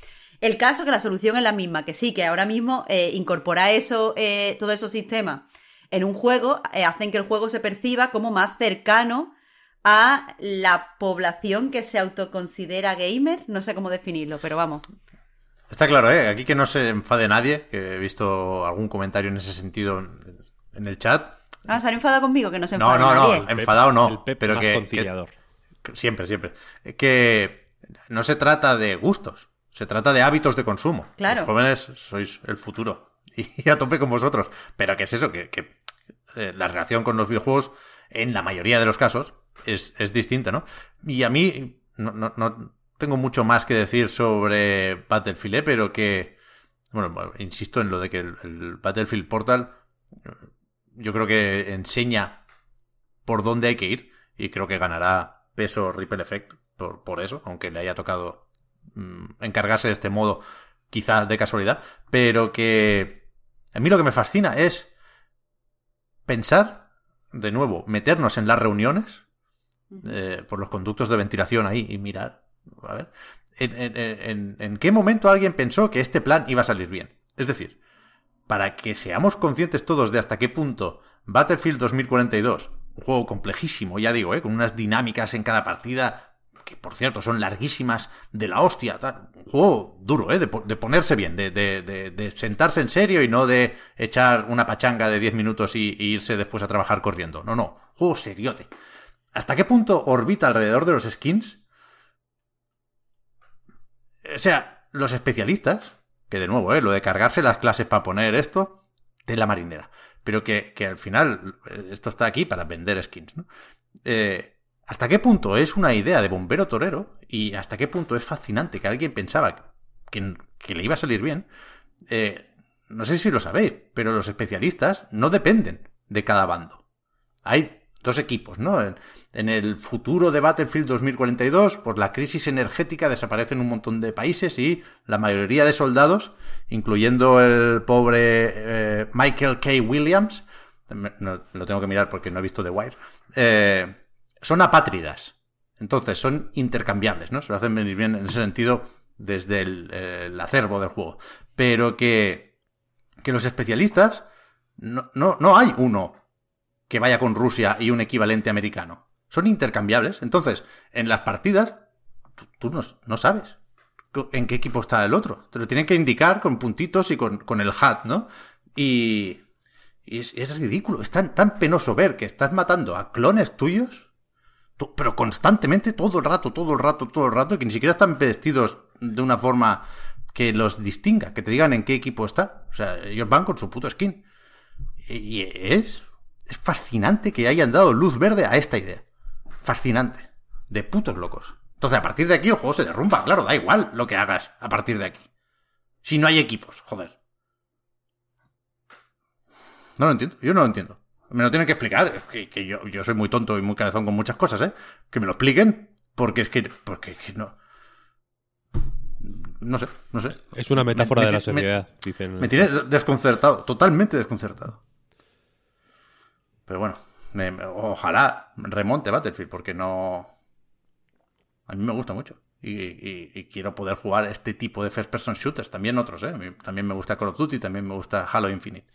El caso que la solución es la misma, que sí, que ahora mismo eh, incorporar eso, eh, todos esos sistemas en un juego eh, hacen que el juego se perciba como más cercano a la población que se autoconsidera gamer. No sé cómo definirlo, pero vamos. Está claro, ¿eh? Aquí que no se enfade nadie, que he visto algún comentario en ese sentido en- el chat. Ah, se han enfadado conmigo, que no se No, enfade no, no, nadie. em- Enfadado no, El Pep pero más que- que- conciliador. que- Siempre, siempre. Que no se trata de gustos, se trata de hábitos de consumo. Claro. Los jóvenes sois el futuro. Y a tope con vosotros. Pero ¿qué es eso? Que, que, eh, la relación con los videojuegos, en la mayoría de los casos, es, es distinta, ¿no? Y a mí no, no- no tengo mucho más que decir sobre Battlefield, ¿eh? pero que, bueno, insisto en lo de que el, el Battlefield Portal eh, yo creo que enseña por dónde hay que ir y creo que ganará peso Ripple Effect por, por eso, aunque le haya tocado encargarse de este modo quizá de casualidad, pero que a mí lo que me fascina es pensar, de nuevo, meternos en las reuniones eh, por los conductos de ventilación ahí y mirar, a ver, en, en- en- en qué momento alguien pensó que este plan iba a salir bien. Es decir, para que seamos conscientes todos de hasta qué punto Battlefield 2042, un juego complejísimo, ya digo, ¿eh? con unas dinámicas en cada partida que por cierto son larguísimas de la hostia. Un juego duro, ¿eh? De, ponerse bien, de, de, sentarse en serio y no de echar una pachanga de 10 minutos y, irse después a trabajar corriendo. No, no, juego seriote. ¿Hasta qué punto orbita alrededor de los skins? O sea, los especialistas, que de nuevo, ¿eh? Lo de cargarse las clases para poner esto, de la marinera. Pero que, que al final, eh, esto está aquí para vender skins, ¿no? Eh, ¿Hasta qué punto es una idea de bombero torero y hasta qué punto es fascinante que alguien pensaba que, le iba a salir bien? Eh, no sé si lo sabéis, pero los especialistas no dependen de cada bando. Hay dos equipos, ¿no? En, el futuro de Battlefield 2042, por la crisis energética desaparecen un montón de países y la mayoría de soldados, incluyendo el pobre eh, Michael K. Williams, lo tengo que mirar porque no he visto The Wire, eh, son apátridas. Entonces, son intercambiables, ¿no? Se lo hacen venir bien en ese sentido desde el, acervo del juego. Pero que, que los especialistas, no, no, no hay uno que vaya con Rusia y un equivalente americano. Son intercambiables. Entonces, en las partidas, tú, no, sabes en qué equipo está el otro. Te lo tienen que indicar con puntitos y con, con el hat, ¿no? Y, es, es, ridículo. Es tan, tan penoso ver que estás matando a clones tuyos pero constantemente, todo el rato, todo el rato, todo el rato, que ni siquiera están vestidos de una forma que los distinga, que te digan en qué equipo está. O sea, ellos van con su puto skin. Y es, es fascinante que hayan dado luz verde a esta idea. Fascinante. De putos locos. Entonces, a partir de aquí el juego se derrumba, claro, da igual lo que hagas a partir de aquí. Si no hay equipos, joder. No lo entiendo, yo no lo entiendo. Me lo tienen que explicar. Que, yo, yo, soy muy tonto y muy cabezón con muchas cosas, ¿eh? Que me lo expliquen. Porque es que. Porque es que no. No sé, no sé. Es una metáfora de la sociedad, me, dicen. Me tiene desconcertado, totalmente desconcertado. Pero bueno, ojalá remonte Battlefield, porque no. A mí me gusta mucho. Y, quiero poder jugar este tipo de first person shooters. También otros, ¿eh? También me gusta Call of Duty, también me gusta Halo Infinite.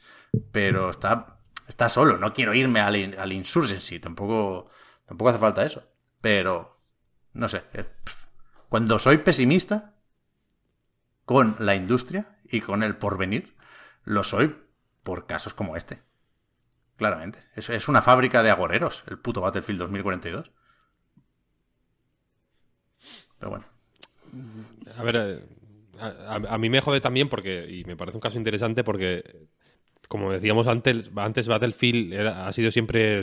Pero está está solo, no quiero irme al, al Insurgency, tampoco, tampoco hace falta eso. Pero, no sé, cuando soy pesimista con la industria y con el porvenir, lo soy por casos como este. Claramente. Es, es una fábrica de agoreros, el puto Battlefield 2042. Pero bueno. A ver, eh, a, mí me jode también porque, y me parece un caso interesante porque como decíamos antes, antes Battlefield ha sido siempre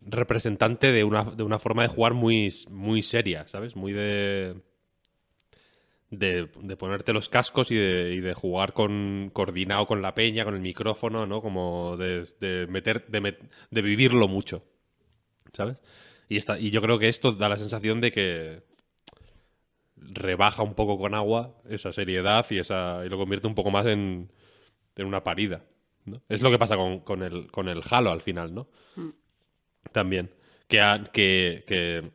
representante de una, de una forma de jugar muy, muy seria, ¿sabes? Muy de, de, ponerte los cascos y de, jugar con coordinado con la peña, con el micrófono, ¿no? Como de, meter, de, vivirlo mucho, ¿sabes? Y, esta, y yo creo que esto da la sensación de que rebaja un poco con agua esa seriedad y, esa, y lo convierte un poco más en, en una parida. ¿no? Es lo que pasa con, el, con el Halo al final, ¿no? Mm. También. Que, que,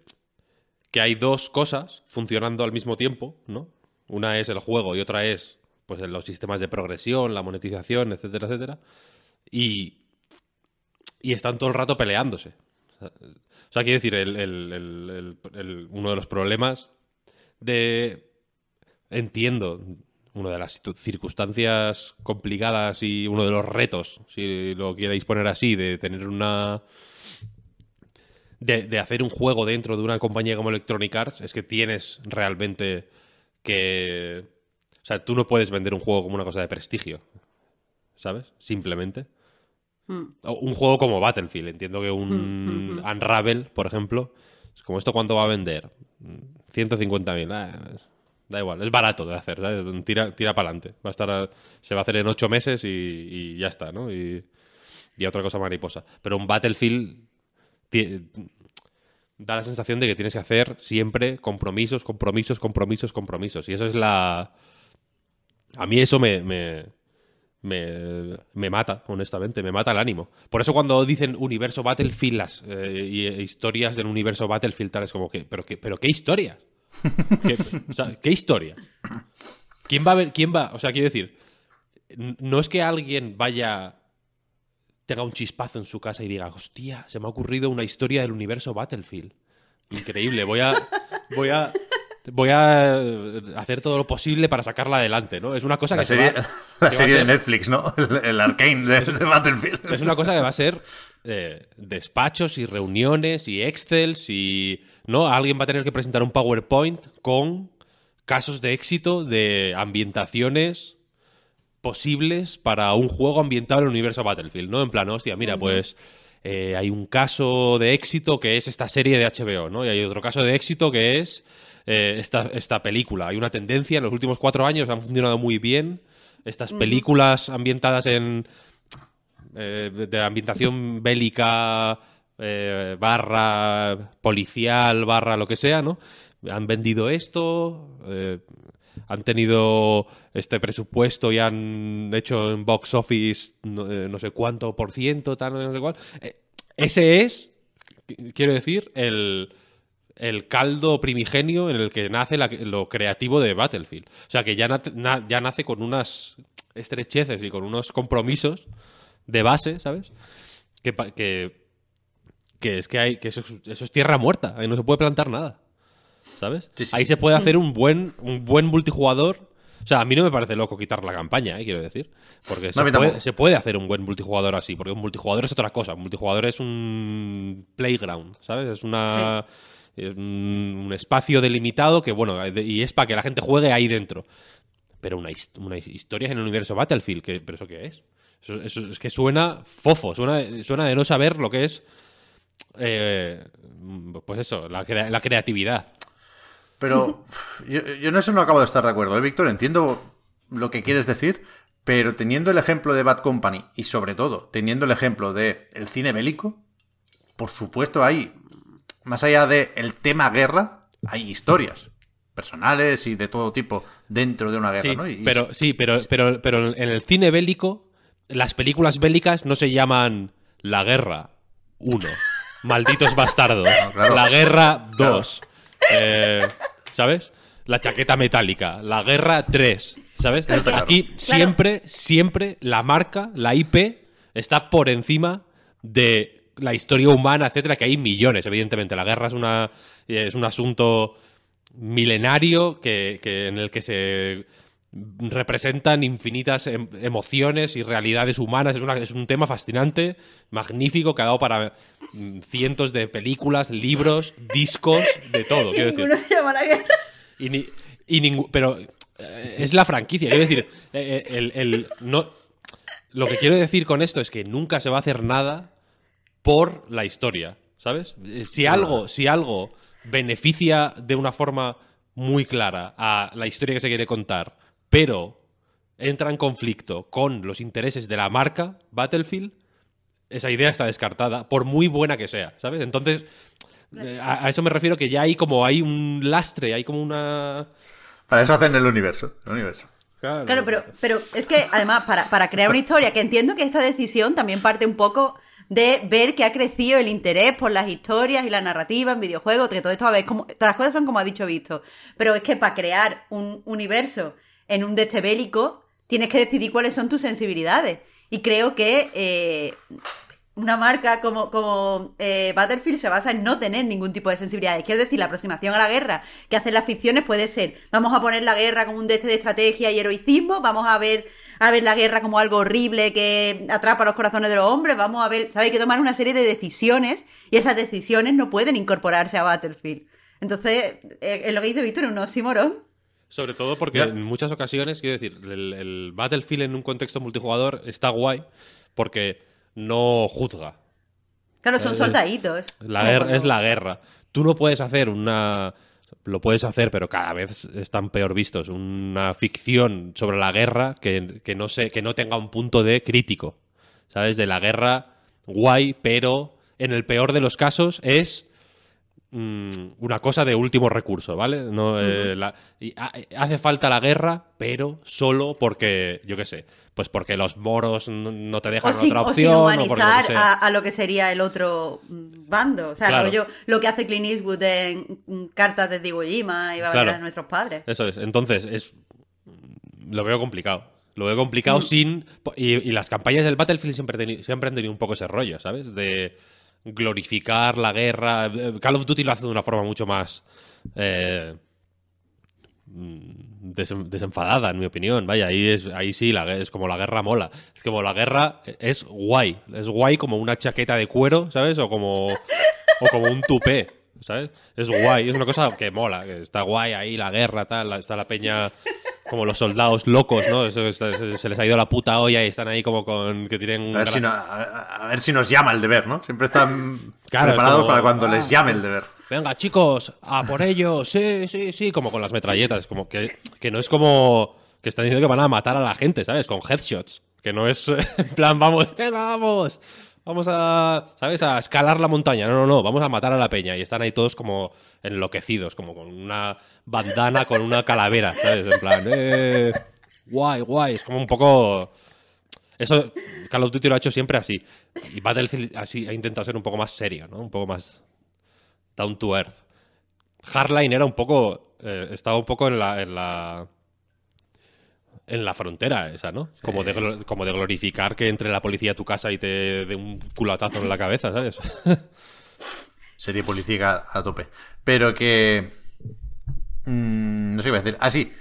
que, hay dos cosas funcionando al mismo tiempo, ¿no? Una es el juego y otra es pues los sistemas de progresión, la monetización, etcétera, etcétera. Y, y están todo el rato peleándose. O sea, quiero decir, uno de los problemas de... Entiendo una de las circunstancias complicadas y uno de los retos, si lo queréis poner así, de tener una... De, hacer un juego dentro de una compañía como Electronic Arts, es que tienes realmente que... O sea, tú no puedes vender un juego como una cosa de prestigio, ¿sabes? Simplemente. Hmm. Un juego como Battlefield, entiendo que un hmm, hmm, Unravel, por ejemplo, es como esto cuánto va a vender. 150.000. Da igual, es barato de hacer, tira, tira para adelante. Va a estar, se va a hacer en ocho meses y, ya está, ¿no? Y, otra cosa mariposa. Pero un Battlefield da la sensación de que tienes que hacer siempre compromisos, compromisos, compromisos, compromisos. Y eso es la... A mí eso me, me, me, mata, honestamente, me mata el ánimo. Por eso cuando dicen universo Battlefield, las eh, historias del universo Battlefield, tal, es como que, pero, qué, pero ¿qué historias? ¿Qué, historia? ¿Quién va a ver? ¿Quién va? O sea, quiero decir, no es que alguien vaya tenga un chispazo en su casa y diga, hostia, se me ha ocurrido una historia del universo Battlefield. increíble. Voy a, voy a, voy a hacer todo lo posible para sacarla adelante, ¿no? Es una cosa La que se serie, va- la que serie de Netflix, ¿no? El, el Arcane de, de Battlefield. Es una cosa que va a ser eh, despachos y reuniones y Excels y. ¿No? Alguien va a tener que presentar un PowerPoint con casos de éxito de ambientaciones posibles para un juego ambientado en el universo Battlefield, ¿no? En plan, hostia, mira, pues. eh, hay un caso de éxito que es esta serie de HBO, ¿no? Y hay otro caso de éxito que es eh, esta, esta película. Hay una tendencia, en los últimos cuatro años han funcionado muy bien estas películas ambientadas en, eh, de- ambientación bélica eh, barra policial barra lo que sea, ¿no? Han vendido esto, eh, han tenido este presupuesto y han hecho en box office no, sé cuánto por ciento, tal, no sé cuál. Ese es, qu- quiero decir, el, el caldo primigenio en el que nace la- lo creativo de Battlefield. O sea, que ya, ya nace con unas estrecheces y con unos compromisos de base, ¿sabes? Que, pa- que, que es que hay que eso, es- eso es tierra muerta, ahí no se puede plantar nada. ¿Sabes? Sí, sí. Ahí se puede hacer un buen, un buen multijugador. O sea, a mí no me parece loco quitar la campaña, ¿eh? quiero decir. Porque se, puede, se puede hacer un buen multijugador así. Porque un multijugador es otra cosa. Un multijugador es un playground, ¿sabes? Es una. es un, un espacio delimitado que, bueno, y es para que la gente juegue ahí dentro. Pero una, una historia en el universo Battlefield, que, ¿pero eso qué es? Eso, eso es que suena fofo, suena, suena de no saber lo que es. eh, pues eso, la, crea- la creatividad. Pero yo, yo en eso no acabo de estar de acuerdo, ¿eh, Víctor? Entiendo lo que quieres decir, pero teniendo el ejemplo de Bad Company y sobre todo teniendo el ejemplo de el cine bélico, por supuesto hay, más allá de el tema guerra, hay historias personales y de todo tipo dentro de una guerra, Sí, ¿no? Y- pero, sí pero, pero, pero en el cine bélico, las películas bélicas no se llaman La Guerra 1, Malditos Bastardos, claro. La Guerra 2, eh, ¿sabes? La chaqueta metálica, La Guerra 3, ¿sabes? Claro. Aquí siempre, siempre la marca, la IP, está por encima de la historia humana, etcétera, que hay millones, evidentemente. La guerra es, una, es un asunto milenario que, que- en el que se representan infinitas em- emociones y realidades humanas. Es, una- es un tema fascinante, magnífico, que ha dado para mm, cientos de películas, libros, discos, de todo. Quiero decir. Se llama la guerra. Y, ni, y ningú- pero eh, es la franquicia. Quiero decir, eh, eh, el, el- no, lo que quiero decir con esto es que nunca se va a hacer nada por la historia, ¿sabes? Si algo, si algo beneficia de una forma muy clara a la historia que se quiere contar, pero entra en conflicto con los intereses de la marca Battlefield, esa idea está descartada, por muy buena que sea, ¿sabes? Entonces, eh, a, a eso me refiero que ya hay como hay un lastre, hay como una... Para eso hacen el universo. El universo. Claro, pero, pero es que además para, para crear una historia, que entiendo que esta decisión también parte un poco de ver que ha crecido el interés por las historias y la narrativa en videojuegos, que todo esto, a ver, como, todas las cosas son como ha dicho Víctor, pero es que para crear un universo en un de este bélico, tienes que decidir cuáles son tus sensibilidades. Y creo que eh, una marca como, como eh, Battlefield se basa en no tener ningún tipo de sensibilidades. Quiero decir, la aproximación a la guerra que hacen las ficciones puede ser, vamos a poner la guerra como un deste de estrategia y heroicismo, vamos a ver, a ver la guerra como algo horrible que atrapa los corazones de los hombres, vamos a ver, ¿sabes? Hay que tomar una serie de decisiones y esas decisiones no pueden incorporarse a Battlefield. Entonces, eh, es lo que dice Víctor, un oxímoron. Sobre todo porque Ya. en muchas ocasiones, quiero decir, el, el Battlefield en un contexto multijugador está guay porque no juzga. Claro, son soldaditos. La guerra, es la guerra. Tú no puedes hacer una... Lo puedes hacer, pero cada vez están peor vistos. Una ficción sobre la guerra que, que no, se, que no tenga un punto de crítico. ¿Sabes? De la guerra guay, pero en el peor de los casos es una cosa de último recurso, ¿vale? No, eh, la- y ha- hace falta la guerra, pero solo porque, yo qué sé, pues porque los moros no, no te O dejan sin, otra o sin opción. o lo que humanizar a, a lo que sería el otro mm, bando. O sea, Claro. rollo, lo que hace Clint Eastwood en mm, Cartas de Iwo Jima y va a Claro. a nuestros padres. Eso es. Entonces, es lo veo complicado. Lo veo complicado Mm. sin... Y, y las campañas del Battlefield siempre, siempre han tenido un poco ese rollo, ¿sabes? De... glorificar la guerra. Call of Duty lo hace de una forma mucho más eh, mm, desenfadada, en mi opinión. Vaya, ahí es, ahí sí, es como la guerra mola. Es como la guerra es guay. Es guay como una chaqueta de cuero, ¿sabes? O como, o como un tupé, ¿sabes? Es guay, es una cosa que mola, está guay ahí la guerra, tal, está la peña como los soldados locos, ¿no? Eso, se, se les ha ido la puta olla y están ahí como con que tienen A ver, gran- si no- a- a ver si nos llama el deber, ¿no? Siempre están Claro, preparados como- para cuando les Ah, llame el deber. Venga, chicos, a por ellos, sí, sí, sí, como con las metralletas, como que, que no es como que están diciendo que van a matar a la gente, ¿sabes? Con headshots, que no es en plan, vamos, venga, vamos, vamos a, ¿sabes? A escalar la montaña, no, no, no, vamos a matar a la peña y están ahí todos como enloquecidos, como con una bandana con una calavera, ¿sabes? En plan, eh, guay, guay, es como un poco... Eso Call of Duty lo ha hecho siempre así. Y Battlefield así ha intentado ser un poco más serio, ¿no? Un poco más down to earth. Hardline era un poco. eh, estaba un poco en la. En la en la frontera esa, ¿no? Como, de, como de glorificar que entre la policía a tu casa y te dé un culatazo en la cabeza, ¿sabes? Serie policíaca a tope. Pero que. mm, no sé qué iba a decir. Ah, sí.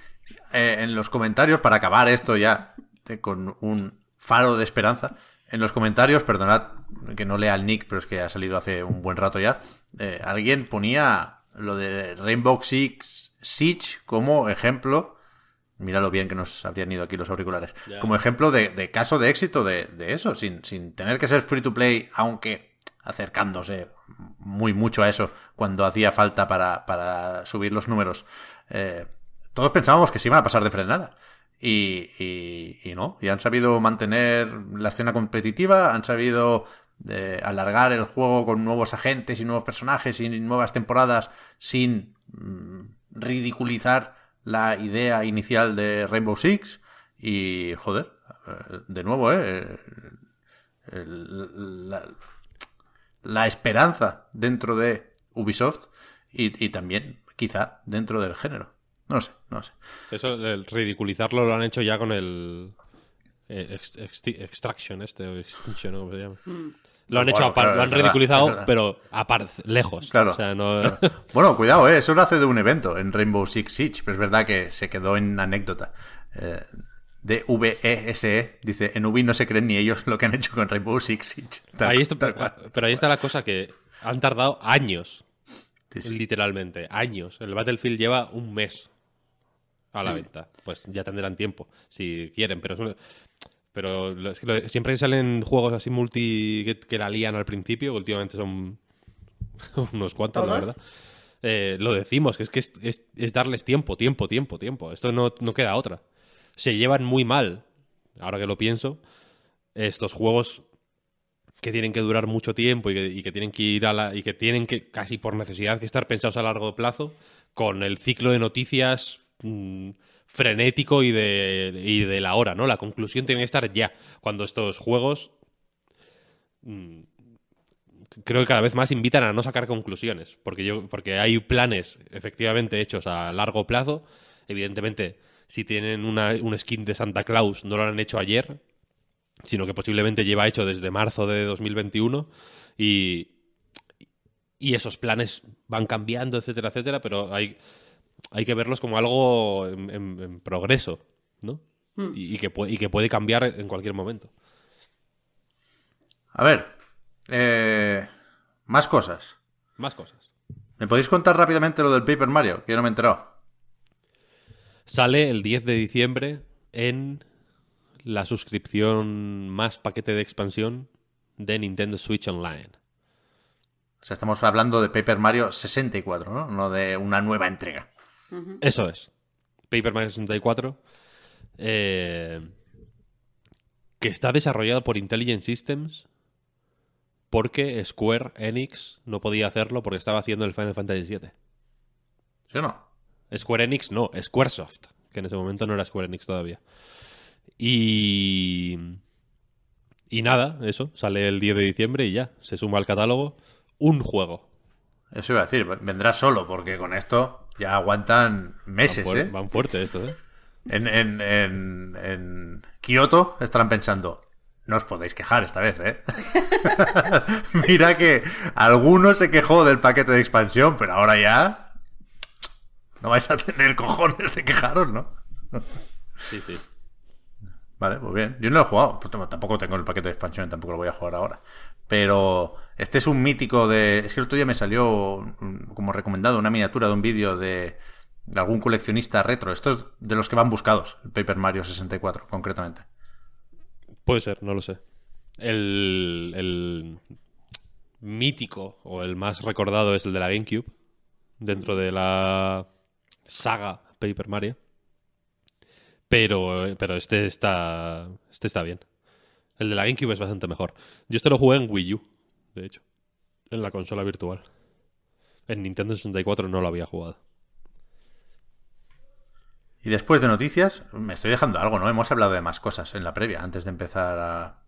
Eh, en los comentarios, para acabar esto ya eh, con un faro de esperanza. En los comentarios, perdonad que no lea el nick, pero es que ha salido hace un buen rato ya. eh, alguien ponía lo de Rainbow Six Siege como ejemplo. Míralo bien que nos habrían ido aquí los auriculares. Como ejemplo de, de caso de éxito de, de eso, sin, sin tener que ser free to play, aunque acercándose muy mucho a eso cuando hacía falta para, para subir los números. Eh, todos pensábamos que se iban a pasar de frenada. Y, y, y no, y han sabido mantener la escena competitiva, han sabido eh, alargar el juego con nuevos agentes y nuevos personajes y nuevas temporadas sin mm, ridiculizar la idea inicial de Rainbow Six. Y, joder, eh, de nuevo, ¿eh? El- la, la esperanza dentro de Ubisoft y, y también quizá dentro del género. No sé, no sé. Eso, el ridiculizarlo lo han hecho ya con el. eh, extraction, este, o extinction, ¿no? ¿Cómo se llama? Lo han Bueno, hecho aparte, claro, lo han verdad, ridiculizado, pero aparte, lejos. Claro. O sea, no. Bueno, cuidado, ¿eh? eso nace de un evento en Rainbow Six Siege, pero es verdad que se quedó en anécdota. Eh, de VESE E, dice, en Ubi no se creen ni ellos lo que han hecho con Rainbow Six Siege. Tal- Ahí está, tal pero ahí está la cosa que han tardado años, Sí, sí. literalmente, años. El Battlefield lleva un mes a la venta. Pues ya tendrán tiempo, si quieren, pero es una- pero lo- es que lo- siempre salen juegos así multi que, que la lían al principio, últimamente son unos cuantos, la verdad. Eh, lo decimos, que es que es, es- es darles tiempo, tiempo, tiempo, tiempo. Esto no, no queda otra. Se llevan muy mal, ahora que lo pienso, estos juegos que tienen que durar mucho tiempo y que, y que tienen que ir a la. y que tienen que, casi por necesidad, que estar pensados a largo plazo, con el ciclo de noticias mm, frenético y de, y de la hora, ¿no? La conclusión tiene que estar ya. Cuando estos juegos. mm, creo que cada vez más invitan a no sacar conclusiones. Porque yo, porque hay planes efectivamente hechos a largo plazo. Evidentemente, si tienen una, un skin de Santa Claus, no lo han hecho ayer, sino que posiblemente lleva hecho desde marzo de 2021 y, y esos planes van cambiando, etcétera, etcétera, pero hay, hay que verlos como algo en, en- en progreso, ¿no? Y, y que puede, y que puede cambiar en cualquier momento. A ver, eh, más cosas. Más cosas. ¿Me podéis contar rápidamente lo del Paper Mario? Que yo no me he enterado. Sale el 10 de diciembre en la suscripción más paquete de expansión de Nintendo Switch Online. O sea, estamos hablando de Paper Mario 64, ¿no? No de una nueva entrega. Eso es. Paper Mario 64. eh, que está desarrollado por Intelligent Systems. Porque Square Enix no podía hacerlo porque estaba haciendo el Final Fantasy VII. ¿Sí o no? Square Enix no, Squaresoft. Que en ese momento no era Square Enix todavía. Y. Y nada, eso. Sale el 10 de diciembre y ya. Se suma al catálogo un juego. Eso iba a decir, vendrá solo, porque con esto ya aguantan meses, van, ¿eh? van fuerte estos, ¿eh? En, en, en, en Kioto estarán pensando, no os podéis quejar esta vez, ¿eh? Mira que alguno se quejó del paquete de expansión, pero ahora ya no vais a tener cojones de quejaros, ¿no? Sí, sí. Vale, pues bien. Yo no lo he jugado. Tampoco tengo el paquete de expansión, tampoco lo voy a jugar ahora. Pero este es un mítico de... Es que el otro día me salió como recomendado una miniatura de un vídeo de, algún coleccionista retro. Esto es de los que van buscados, el Paper Mario 64, concretamente. Puede ser, no lo sé. El, el mítico o el más recordado es el de la GameCube, dentro de la saga Paper Mario. Pero, pero este está. Este está bien. El de la GameCube es bastante mejor. Yo este lo jugué en Wii U, de hecho. En la consola virtual. En Nintendo 64 no lo había jugado. Y después de noticias, me estoy dejando algo, ¿no? Hemos hablado de más cosas en la previa, antes de empezar a,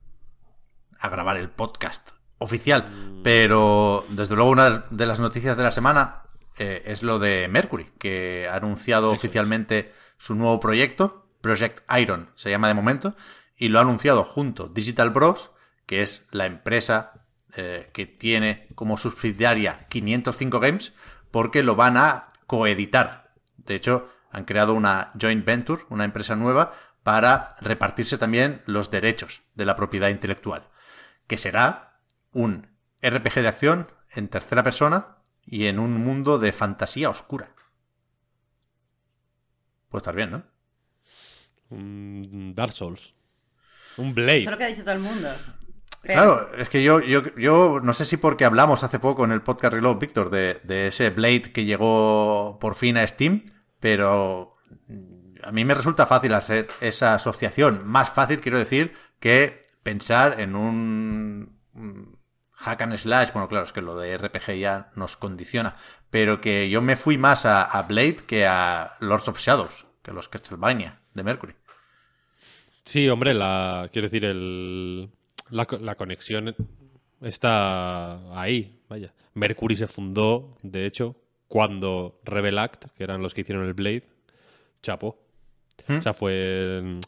a grabar el podcast oficial. Pero, desde luego, una de las noticias de la semana eh, es lo de Mercury, que ha anunciado oficialmente su nuevo proyecto, Project Iron se llama de momento, y lo ha anunciado junto Digital Bros, que es la empresa eh, que tiene como subsidiaria 505 Games, porque lo van a coeditar. De hecho, han creado una joint venture, una empresa nueva, para repartirse también los derechos de la propiedad intelectual, que será un RPG de acción en tercera persona y en un mundo de fantasía oscura. Puede estar bien, ¿no? Un Dark Souls. Un Blade. Eso es lo que ha dicho todo el mundo. Pero- Claro, es que yo, yo, yo no sé si porque hablamos hace poco en el podcast Reload, Víctor, de, de ese Blade que llegó por fin a Steam, pero a mí me resulta fácil hacer esa asociación. Más fácil, quiero decir, que pensar en un un hack and slash. Bueno, claro, es que lo de RPG ya nos condiciona, pero que yo me fui más a, a Blade que a Lords of Shadows, que los Castlevania de Mercury. Sí, hombre, la, quiero decir, el, la, co- la conexión está ahí, vaya. Mercury se fundó, de hecho, cuando Rebel Act, que eran los que hicieron el Blade, chapó. O sea, fue... mm,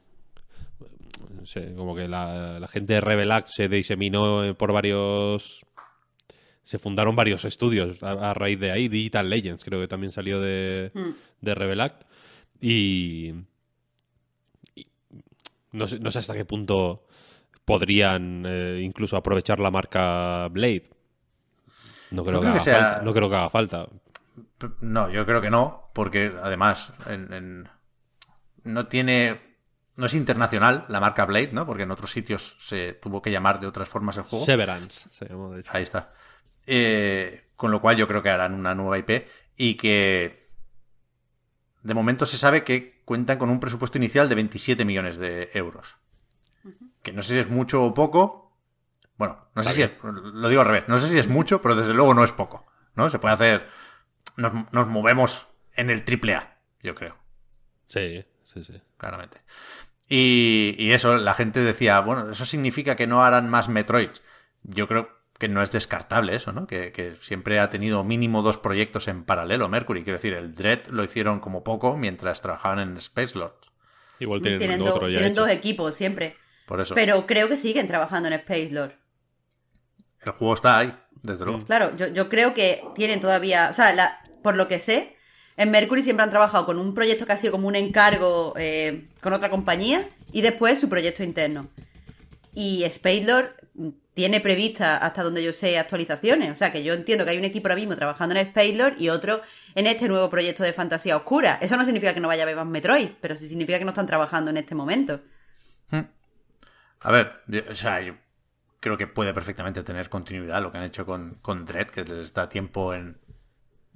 no sé, como que la, la gente de Rebel Act se diseminó por varios... Se fundaron varios estudios a, a raíz de ahí. Digital Legends creo que también salió de, de Rebel Act. Y, no sé, no sé hasta qué punto podrían eh, incluso aprovechar la marca Blade. No creo, No que, creo haga que sea- falta. No creo que haga falta. No, yo creo que no, porque además en- en- no tiene. No es internacional la marca Blade, ¿no? Porque en otros sitios se tuvo que llamar de otras formas el juego. Severance se llamó, de hecho. Ahí está. Eh, con lo cual yo creo que harán una nueva IP y que de momento se sabe que cuentan con un presupuesto inicial de 27 millones de euros. Que no sé si es mucho o poco. Bueno, no sé si es, lo digo al revés, no sé si es mucho, pero desde luego no es poco, ¿no? Se puede hacer, nos, nos movemos en el triple A, yo creo Sí, sí, sí. claramente. Y, y eso, la gente decía, bueno, eso significa que no harán más Metroids. Yo creo que no es descartable eso, ¿no? Que, que siempre ha tenido mínimo dos proyectos en paralelo, Mercury. Quiero decir, el Dread lo hicieron como poco mientras trabajaban en Space Lords. Igual tienen, Tienen, otro do- ya tienen hecho. dos equipos siempre. Por eso, Pero creo que siguen trabajando en Space Lord. el juego está ahí, desde luego. Claro, yo, yo creo que tienen todavía. O sea, la- por lo que sé, en Mercury siempre han trabajado con un proyecto que ha sido como un encargo eh, con otra compañía y después su proyecto interno. Y Space Lord tiene prevista, hasta donde yo sé, actualizaciones. O sea, que yo entiendo que hay un equipo ahora mismo trabajando en Space Lord y otro en este nuevo proyecto de fantasía oscura. Eso no significa que no vaya a haber más Metroid, pero sí significa que no están trabajando en este momento. A ver, yo- o sea, yo creo que puede perfectamente tener continuidad lo que han hecho con, con Dread, que les da tiempo en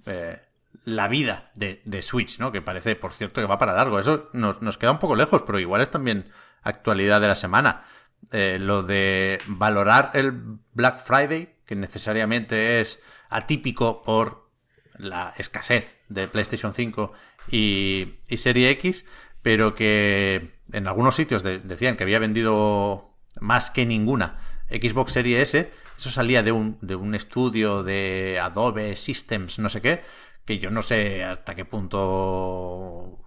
eh, la vida de, de Switch, ¿no? Que parece, por cierto, que va para largo. Eso nos queda un poco lejos, pero igual es también actualidad de la semana. Eh, lo de valorar el Black Friday, que necesariamente es atípico por la escasez de PlayStation 5 y, y Serie X, pero que en algunos sitios de- decían que había vendido más que ninguna Xbox Serie S. Eso salía de un, de un estudio de Adobe Systems, no sé qué, que yo no sé hasta qué punto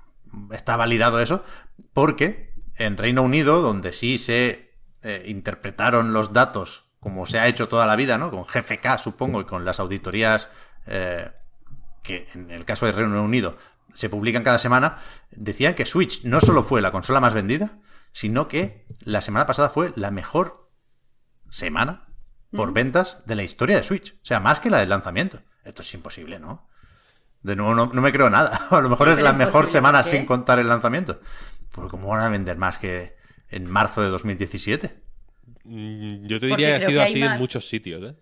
está validado eso, porque en Reino Unido, donde sí se eh, interpretaron los datos como se ha hecho toda la vida, ¿no? Con GFK, supongo, y con las auditorías eh, que en el caso de Reino Unido se publican cada semana, decían que Switch no solo fue la consola más vendida, sino que la semana pasada fue la mejor semana por ventas de la historia de Switch. O sea, más que la del lanzamiento. Esto es imposible, ¿no? De nuevo, no, no me creo nada. A lo mejor es la mejor semana sin contar el lanzamiento. Porque ¿cómo van a vender más que en marzo de 2017? Mm, Yo te Porque diría que ha sido que así en muchos sitios, ¿eh?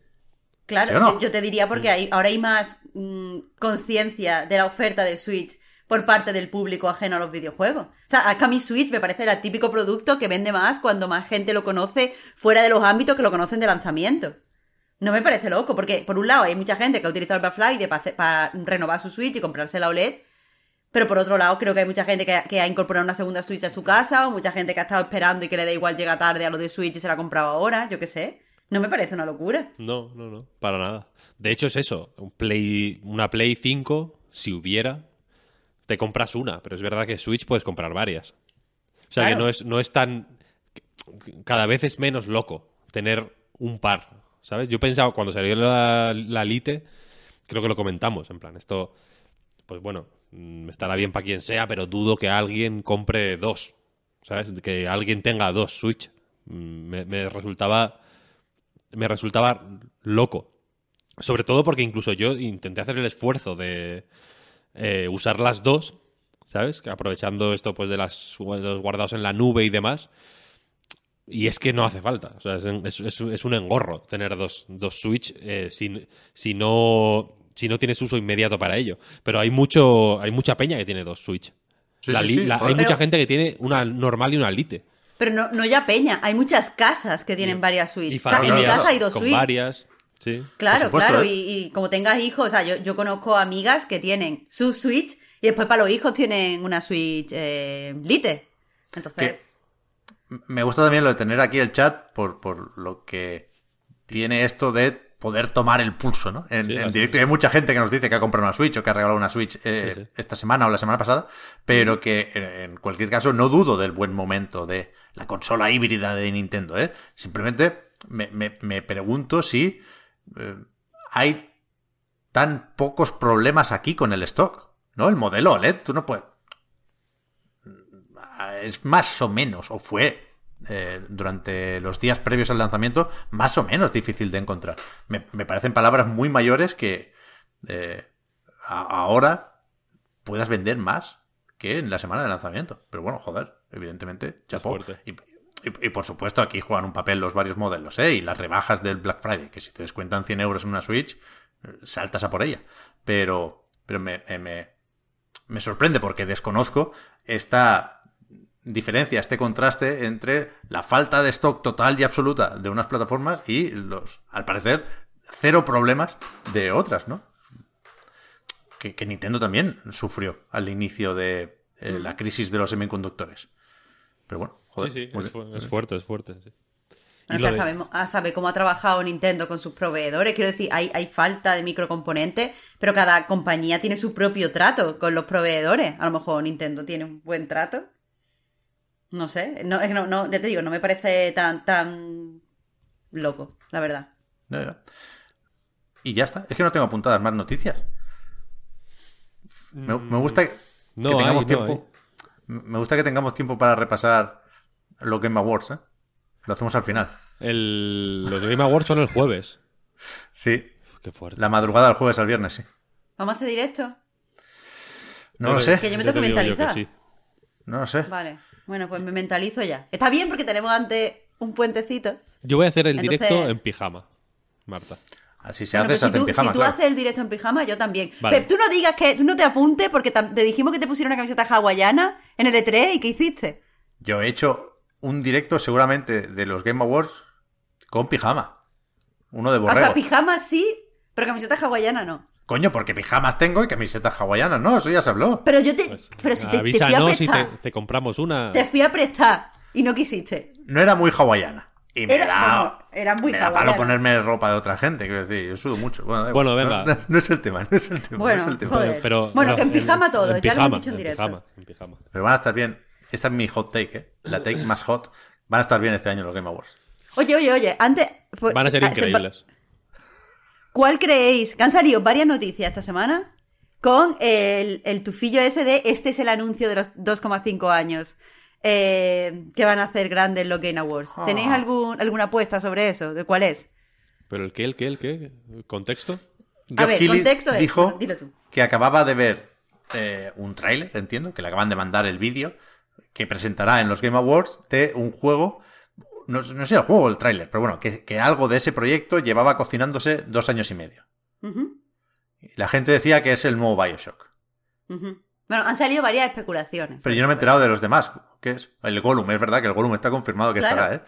Claro, ¿Sí o no? yo, te diría porque hay, ahora hay más mm, conciencia de la oferta de Switch por parte del público ajeno a los videojuegos. O sea, es que a mí Switch me parece el típico producto que vende más cuando más gente lo conoce fuera de los ámbitos que lo conocen de lanzamiento. No me parece loco, porque por un lado hay mucha gente que ha utilizado el Black Friday para, hacer- para renovar su Switch y comprarse la OLED, pero por otro lado creo que hay mucha gente que, que ha incorporado una segunda Switch a su casa, o mucha gente que ha estado esperando y que le da igual llega tarde a lo de Switch y se la ha comprado ahora, yo qué sé. No me parece una locura. No, no, no, para nada. De hecho es eso, un Play, una Play 5, si hubiera, te compras una, pero es verdad que Switch puedes comprar varias. O sea Claro. que no es, no es tan... Cada vez es menos loco tener un par, ¿sabes? Yo pensaba, cuando salió la, la Lite, creo que lo comentamos, en plan, esto, pues bueno, estará bien para quien sea, pero dudo que alguien compre dos, ¿sabes? Que alguien tenga dos Switch. Mm, Me, resultaba me resultaba loco. Sobre todo porque incluso yo intenté hacer el esfuerzo de eh, usar las dos, ¿sabes? Aprovechando esto pues de las los guardados en la nube y demás. Y es que no hace falta. O sea, es, un engorro tener dos, dos Switch eh, si no si no tienes uso inmediato para ello. Pero hay mucho hay mucha peña que tiene dos Switch. Sí, La sí, li- sí, la- hay mucha gente que tiene una normal y una Lite. Pero no, no ya peña, hay muchas casas que tienen varias Switch. Y O sea, en mi casa hay dos con Switch. varias. Sí. Claro, supuesto, claro, ¿eh? y, y como tengas hijos, o sea, yo, yo conozco amigas que tienen su Switch y después para los hijos tienen una Switch eh, Lite. Entonces, Que- Me gusta también lo de tener aquí el chat por, por lo que tiene esto de poder tomar el pulso, ¿no? En, Sí, en bastante. directo y hay mucha gente que nos dice que ha comprado una Switch o que ha regalado una Switch eh, Sí, sí. esta semana o la semana pasada, pero que eh, en cualquier caso no dudo del buen momento de la consola híbrida de Nintendo, ¿eh? Simplemente me, me- me pregunto si eh, hay tan pocos problemas aquí con el stock, ¿no? El modelo OLED, tú no puedes... Es más o menos, o fue eh, durante los días previos al lanzamiento, más o menos difícil de encontrar. Me, me parecen palabras muy mayores que eh, a- ahora puedas vender más que en la semana de lanzamiento. Pero bueno, joder, evidentemente, chapó. Y, y- y por supuesto aquí juegan un papel los varios modelos, ¿eh? Y las rebajas del Black Friday, que si te descuentan 100 euros en una Switch, eh, saltas a por ella. Pero, pero me, me- me, me sorprende porque desconozco esta diferencia, este contraste entre la falta de stock total y absoluta de unas plataformas y los, al parecer, cero problemas de otras, ¿no? Que, que Nintendo también sufrió al inicio de eh, la crisis de los semiconductores. Pero bueno, joder, sí, sí, es, bien. fu- es fuerte, es fuerte. sí. Sabemos, ah, sabe cómo ha trabajado Nintendo con sus proveedores. Quiero decir, hay, hay falta de microcomponentes, pero cada compañía tiene su propio trato con los proveedores. A lo mejor Nintendo tiene un buen trato. No sé, no, es que no, no, ya te digo, no me parece tan, tan loco, la verdad. Ya. Y ya está. Es que no tengo apuntadas más noticias. Me, me gusta que, Mm, No que tengamos hay, no tiempo. Me gusta que tengamos tiempo para repasar los Game Awards, ¿eh? Lo hacemos al final. El- los Game Awards son el jueves. Sí. Uf, Qué fuerte. La madrugada del jueves al viernes, sí. ¿Vamos a hacer directo? No lo sé. Que yo me tengo te que mentalizar. sí. No lo sé. Vale, bueno, pues me mentalizo ya. Está bien porque tenemos antes un puentecito. Yo voy a hacer el Entonces- directo en pijama, Marta. Así se Bueno, hace, se si hace en tú, pijama, si tú claro. haces el directo en pijama, yo también. Vale. Pep, tú no digas que tú no te apuntes porque te dijimos que te pusieron una camiseta hawaiana en el E3 y ¿qué hiciste? Yo he hecho un directo seguramente de los Game Awards con pijama. Uno de O borrego. sea, pijama sí, pero camiseta hawaiana no. Coño, porque pijamas tengo y camisetas hawaianas. No, eso ya se habló. Pero yo te. pero si te, te fui a si prestar. te, te compramos una. Te fui a prestar y no quisiste. No era muy hawaiana. Y me Era- da, bueno, era muy me da palo hawaiana. ponerme ropa de otra gente, quiero decir, yo sudo mucho. Bueno. Bueno, venga. No, es el tema, no es el tema. Bueno, no es el tema. joder. Pero, Bueno, no, que en pijama todo, ya lo hemos dicho en en directo. Pijama, en pijama. Pero van a estar bien. Esta es mi hot take, ¿eh? La take más hot. Van a estar bien este año los Game Awards. Oye, oye, oye, antes... pues, Van a ser ah, se- increíbles. ¿Cuál creéis? Que han salido varias noticias esta semana con el, el tufillo ese de este es el anuncio de los 2,5 años eh, que van a hacer grandes los Game Awards. ¿Tenéis Ah. algún, alguna apuesta sobre eso? ¿De cuál es? ¿Pero el qué, el qué, el qué? ¿Contexto? A ver, contexto es- dijo bueno, dilo tú. que acababa de ver eh, un tráiler, entiendo, que le acaban de mandar el vídeo que presentará en los Game Awards de un juego, no, no sé el juego o el tráiler, pero bueno, que, que algo de ese proyecto llevaba cocinándose dos años y medio. La gente decía que es el nuevo Bioshock. Bueno, han salido varias especulaciones. Pero yo no me he enterado de los demás. ¿Qué es? El Gollum, es verdad que el Gollum está confirmado que Claro. estará, ¿eh?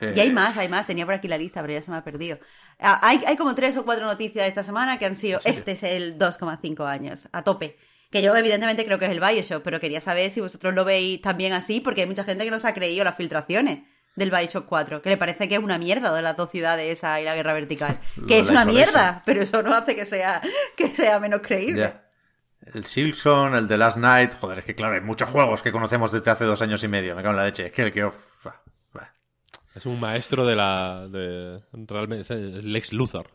Eh, Y hay más, hay más. Tenía por aquí la lista, pero ya se me ha perdido. Ah, Hay, hay como tres o cuatro noticias de esta semana que han sido, este es el 2,5 años, a tope. Que yo evidentemente creo que es el Bioshock, pero quería saber si vosotros lo veis también así, porque hay mucha gente que no se ha creído las filtraciones del Bioshock 4, que le parece que es una mierda de las dos ciudades esa y la guerra vertical. Que es una mierda, pero eso no hace que sea, que sea menos creíble. El Silksong, el de Last Night. Joder, es que claro, hay muchos juegos que conocemos desde hace dos años y medio. Me cago en la leche. Es que el que. Es un maestro de la... De, realmente es el Lex Luthor.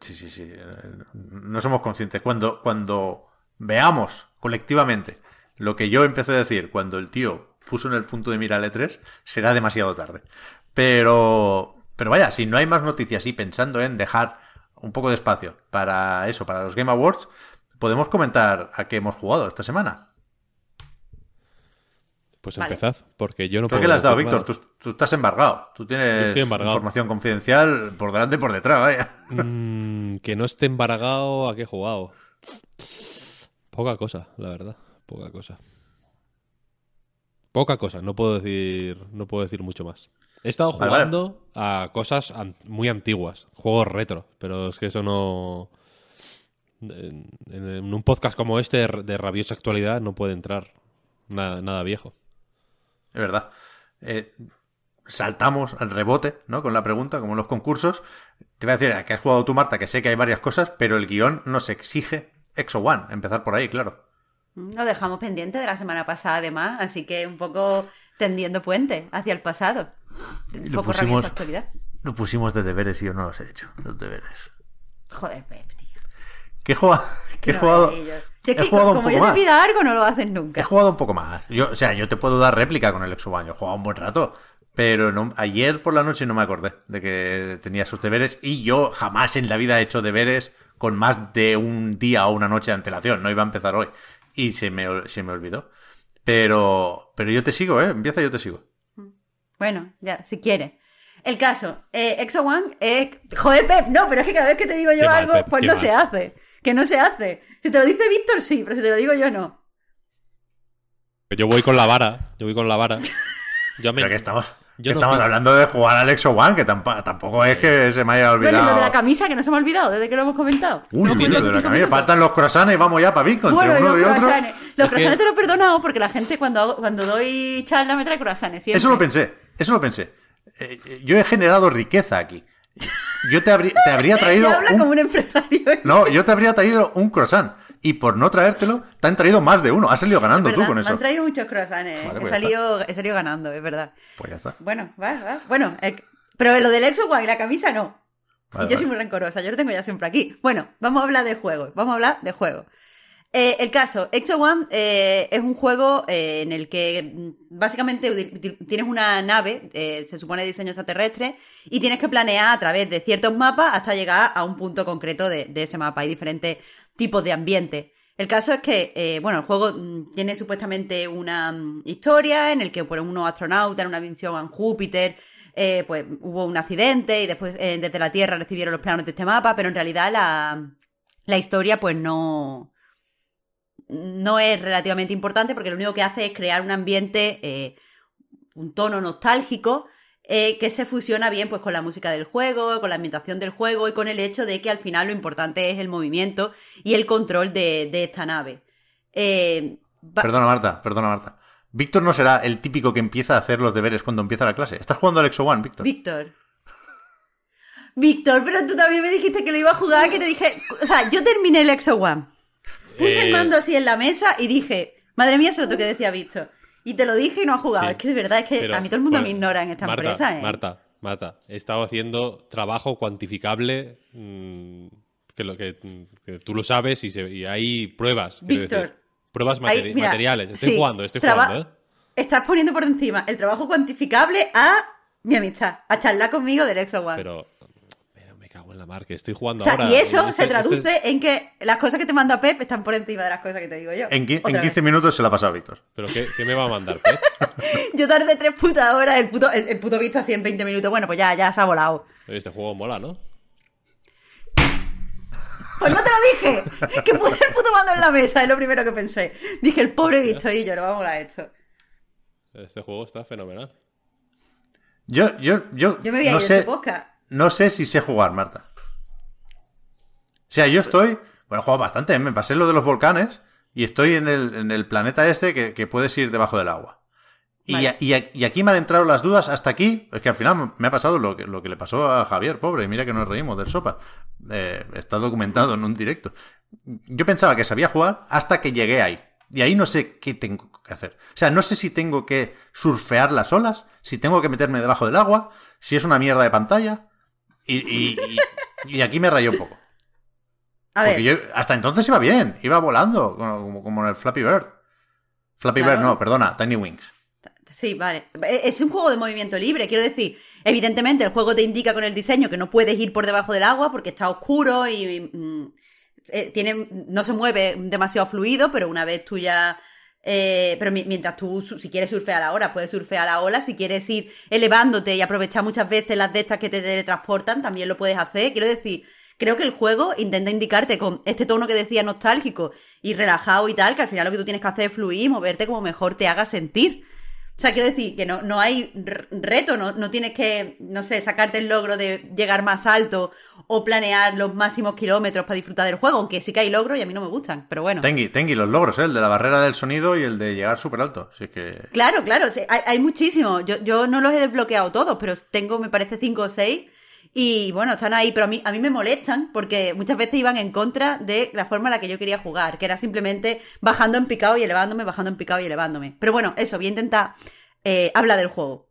Sí, sí, sí. eh, No somos conscientes. Cuando, cuando veamos colectivamente lo que yo empecé a decir cuando el tío puso en el punto de mira el E3, será demasiado tarde. Pero, pero vaya, si no hay más noticias y pensando en dejar un poco de espacio para eso, para los Game Awards, podemos comentar a qué hemos jugado esta semana. Pues Vale. empezad, porque yo no ¿Tú a puedo qué le has dado, Víctor? Tú, tú estás embargado. Tú tienes embargado. información confidencial por delante y por detrás, vaya. Mm, que no esté embargado a qué he jugado. Poca cosa, la verdad. Poca cosa. Poca cosa, no puedo decir, no puedo decir mucho más. He estado Vale, jugando a cosas an- muy antiguas, juegos retro, pero es que eso no. En, en un podcast como este de, de rabiosa actualidad no puede entrar nada, nada viejo. Es verdad. Eh, saltamos al rebote, ¿no? Con la pregunta, como en los concursos. Te voy a decir, ¿a qué has jugado tú, Marta? Que sé que hay varias cosas, pero el guion nos exige Exo One. Empezar por ahí, claro. Lo dejamos pendiente de la semana pasada, además, así que un poco tendiendo puente hacia el pasado. Un Lo poco pusimos- actualidad. Lo pusimos de deberes y yo no los he hecho, los deberes. Joder, Pep, tío. ¿Qué he jugado? ¿Qué he jugado? Si es he que jugado un como poco yo te pida algo, no lo haces He nunca. jugado un poco más. Yo, o sea, yo te puedo dar réplica con el Exo One. Yo he jugado un buen rato. Pero no, ayer por la noche no me acordé de que tenía esos deberes. Y yo jamás en la vida he hecho deberes con más de un día o una noche de antelación. No iba a empezar hoy. Y se me, se me olvidó. Pero, pero yo te sigo, ¿eh? Empieza y yo te sigo. Bueno, ya, si quieres. El caso, eh, Exo One es... Joder, Pep, no, pero es que cada vez que te digo yo Qué mal, algo, Pep, pues no mal. se hace. Que no se hace. Si te lo dice Víctor, sí, pero si te lo digo yo, no. Yo voy con la vara, yo voy con la vara. Yo me- Pero que estamos, yo que no estamos hablando de jugar al Exo One, que tampoco, tampoco es que se me haya Bueno, y olvidado. lo de la camisa, que no se me ha olvidado desde que lo hemos comentado. Uy, No lo de la camisa. Faltan los croissants y vamos ya para Bitcoin. Bueno, entre y uno los y otro. croissants. Los Es que- te lo he perdonado porque la gente cuando, hago- cuando doy charla me trae croissants. siempre. Eso lo pensé, eso lo pensé. Eh, eh, yo he generado riqueza aquí. Yo te, habrí- te habría traído Y habla un... como un empresario. No, yo te habría traído un croissant. Y por no traértelo, te han traído más de uno. Has salido ganando Es tú con Me eso. han traído muchos croissants. eh. Vale, he, pues salido, he salido ganando, es verdad. Pues ya está. Bueno, va, va. Bueno, el- pero lo del Exo One y la camisa no. Vale, y yo vale. soy muy rencorosa, yo lo tengo ya siempre aquí. Bueno, vamos a hablar de juegos. Vamos a hablar de juegos. Eh, el caso, Exo One eh, es un juego eh, en el que mm, básicamente tienes una nave, eh, se supone diseño extraterrestre, y tienes que planear a través de ciertos mapas hasta llegar a un punto concreto de, de ese mapa. Hay diferentes tipos de ambiente. El caso es que, eh, bueno, el juego mm, tiene supuestamente una mm, historia en el que por unos astronautas en una misión a Júpiter, eh, pues hubo un accidente y después eh, desde la Tierra recibieron los planos de este mapa, pero en realidad la, la historia pues no, no es relativamente importante porque lo único que hace es crear un ambiente, eh, un tono nostálgico, eh, que se fusiona bien pues con la música del juego, con la ambientación del juego y con el hecho de que al final lo importante es el movimiento y el control de, de esta nave. Eh, Perdona, Marta, perdona, Marta. Víctor no será el típico que empieza a hacer los deberes cuando empieza la clase. Estás jugando al Exo One, Víctor. Víctor. Víctor, pero tú también me dijiste que lo iba a jugar, que te dije... O sea, yo terminé el Exo One. Puse el Eh. mando así en la mesa y dije, madre mía, eso es lo que decía Víctor. Y te lo dije y no has jugado. Sí. Es que de verdad es que Pero, a mí todo el mundo me ignora en esta Marta, empresa. ¿eh? Marta, Marta, he estado haciendo trabajo cuantificable mm, que, lo, que, que tú lo sabes y, se- y hay pruebas. Víctor, decir. Pruebas mira, materiales. Estoy sí, jugando, estoy jugando, ¿eh? Estás poniendo por encima el trabajo cuantificable a mi amistad, a charlar conmigo del Exo One. Pero, pero me cago en la mar, que estoy jugando o sea, ahora. y eso Este- se traduce este- en que las cosas que te manda Pep están por encima de las cosas que te digo yo. En, en Otra 15 vez. minutos se la ha pasado Víctor. ¿Pero qué, qué me va a mandar, Pep? Yo tardé tres putas horas, el puto, el, el puto visto así en 20 minutos. Bueno, pues ya, ya se ha volado. Este juego mola, ¿no? Pues no te lo dije. Que puse el puto mando en la mesa, es lo primero que pensé. Dije, el pobre visto y yo, no vamos a esto. Este juego está fenomenal. Yo, yo, yo, Yo me voy a no ir sé, este podcast. no sé si sé jugar, Marta. O sea, yo estoy. Bueno, he jugado bastante, ¿eh? me pasé lo de los volcanes y estoy en el, en el planeta este que, que puedes ir debajo del agua. Y, Vale. y y aquí me han entrado las dudas hasta aquí. Es que al final me ha pasado lo que, lo que le pasó a Javier, pobre. Mira que nos reímos del sopa. Eh, está documentado en un directo. Yo pensaba que sabía jugar hasta que llegué ahí. Y ahí no sé qué tengo que hacer. O sea, no sé si tengo que surfear las olas, si tengo que meterme debajo del agua, si es una mierda de pantalla. Y, y- y- y aquí me rayó un poco. A Porque ver, yo hasta entonces iba bien, iba volando, como, en el Flappy Bird. Flappy Claro. Bird, no, perdona, Tiny Wings. sí, vale. E- Es un juego de movimiento libre, quiero decir. Evidentemente, el juego te indica con el diseño que no puedes ir por debajo del agua porque está oscuro y mm, eh, tiene, no se mueve demasiado fluido, pero una vez tú ya. eh, pero mi- mientras tú, si quieres surfear la ola, puedes surfear la ola. Si quieres ir elevándote y aprovechar muchas veces las de estas que te teletransportan, también lo puedes hacer. Quiero decir, creo que el juego intenta indicarte con este tono que decía nostálgico y relajado y tal, que al final lo que tú tienes que hacer es fluir y moverte como mejor te haga sentir. O sea, quiero decir que no, no hay reto, no, no tienes que, no sé, sacarte el logro de llegar más alto o planear los máximos kilómetros para disfrutar del juego, aunque sí que hay logros y a mí no me gustan, pero bueno. Tengi, Tengi, los logros, ¿eh? el de la barrera del sonido y el de llegar súper alto. Así que. Claro, claro, hay, hay muchísimos. Yo, yo no los he desbloqueado todos, pero tengo, me parece, cinco o seis. Y bueno, están ahí, pero a mí, a mí me molestan porque muchas veces iban en contra de la forma en la que yo quería jugar, que era simplemente bajando en picado y elevándome, bajando en picado y elevándome. Pero bueno, eso, voy a intentar eh, hablar del juego.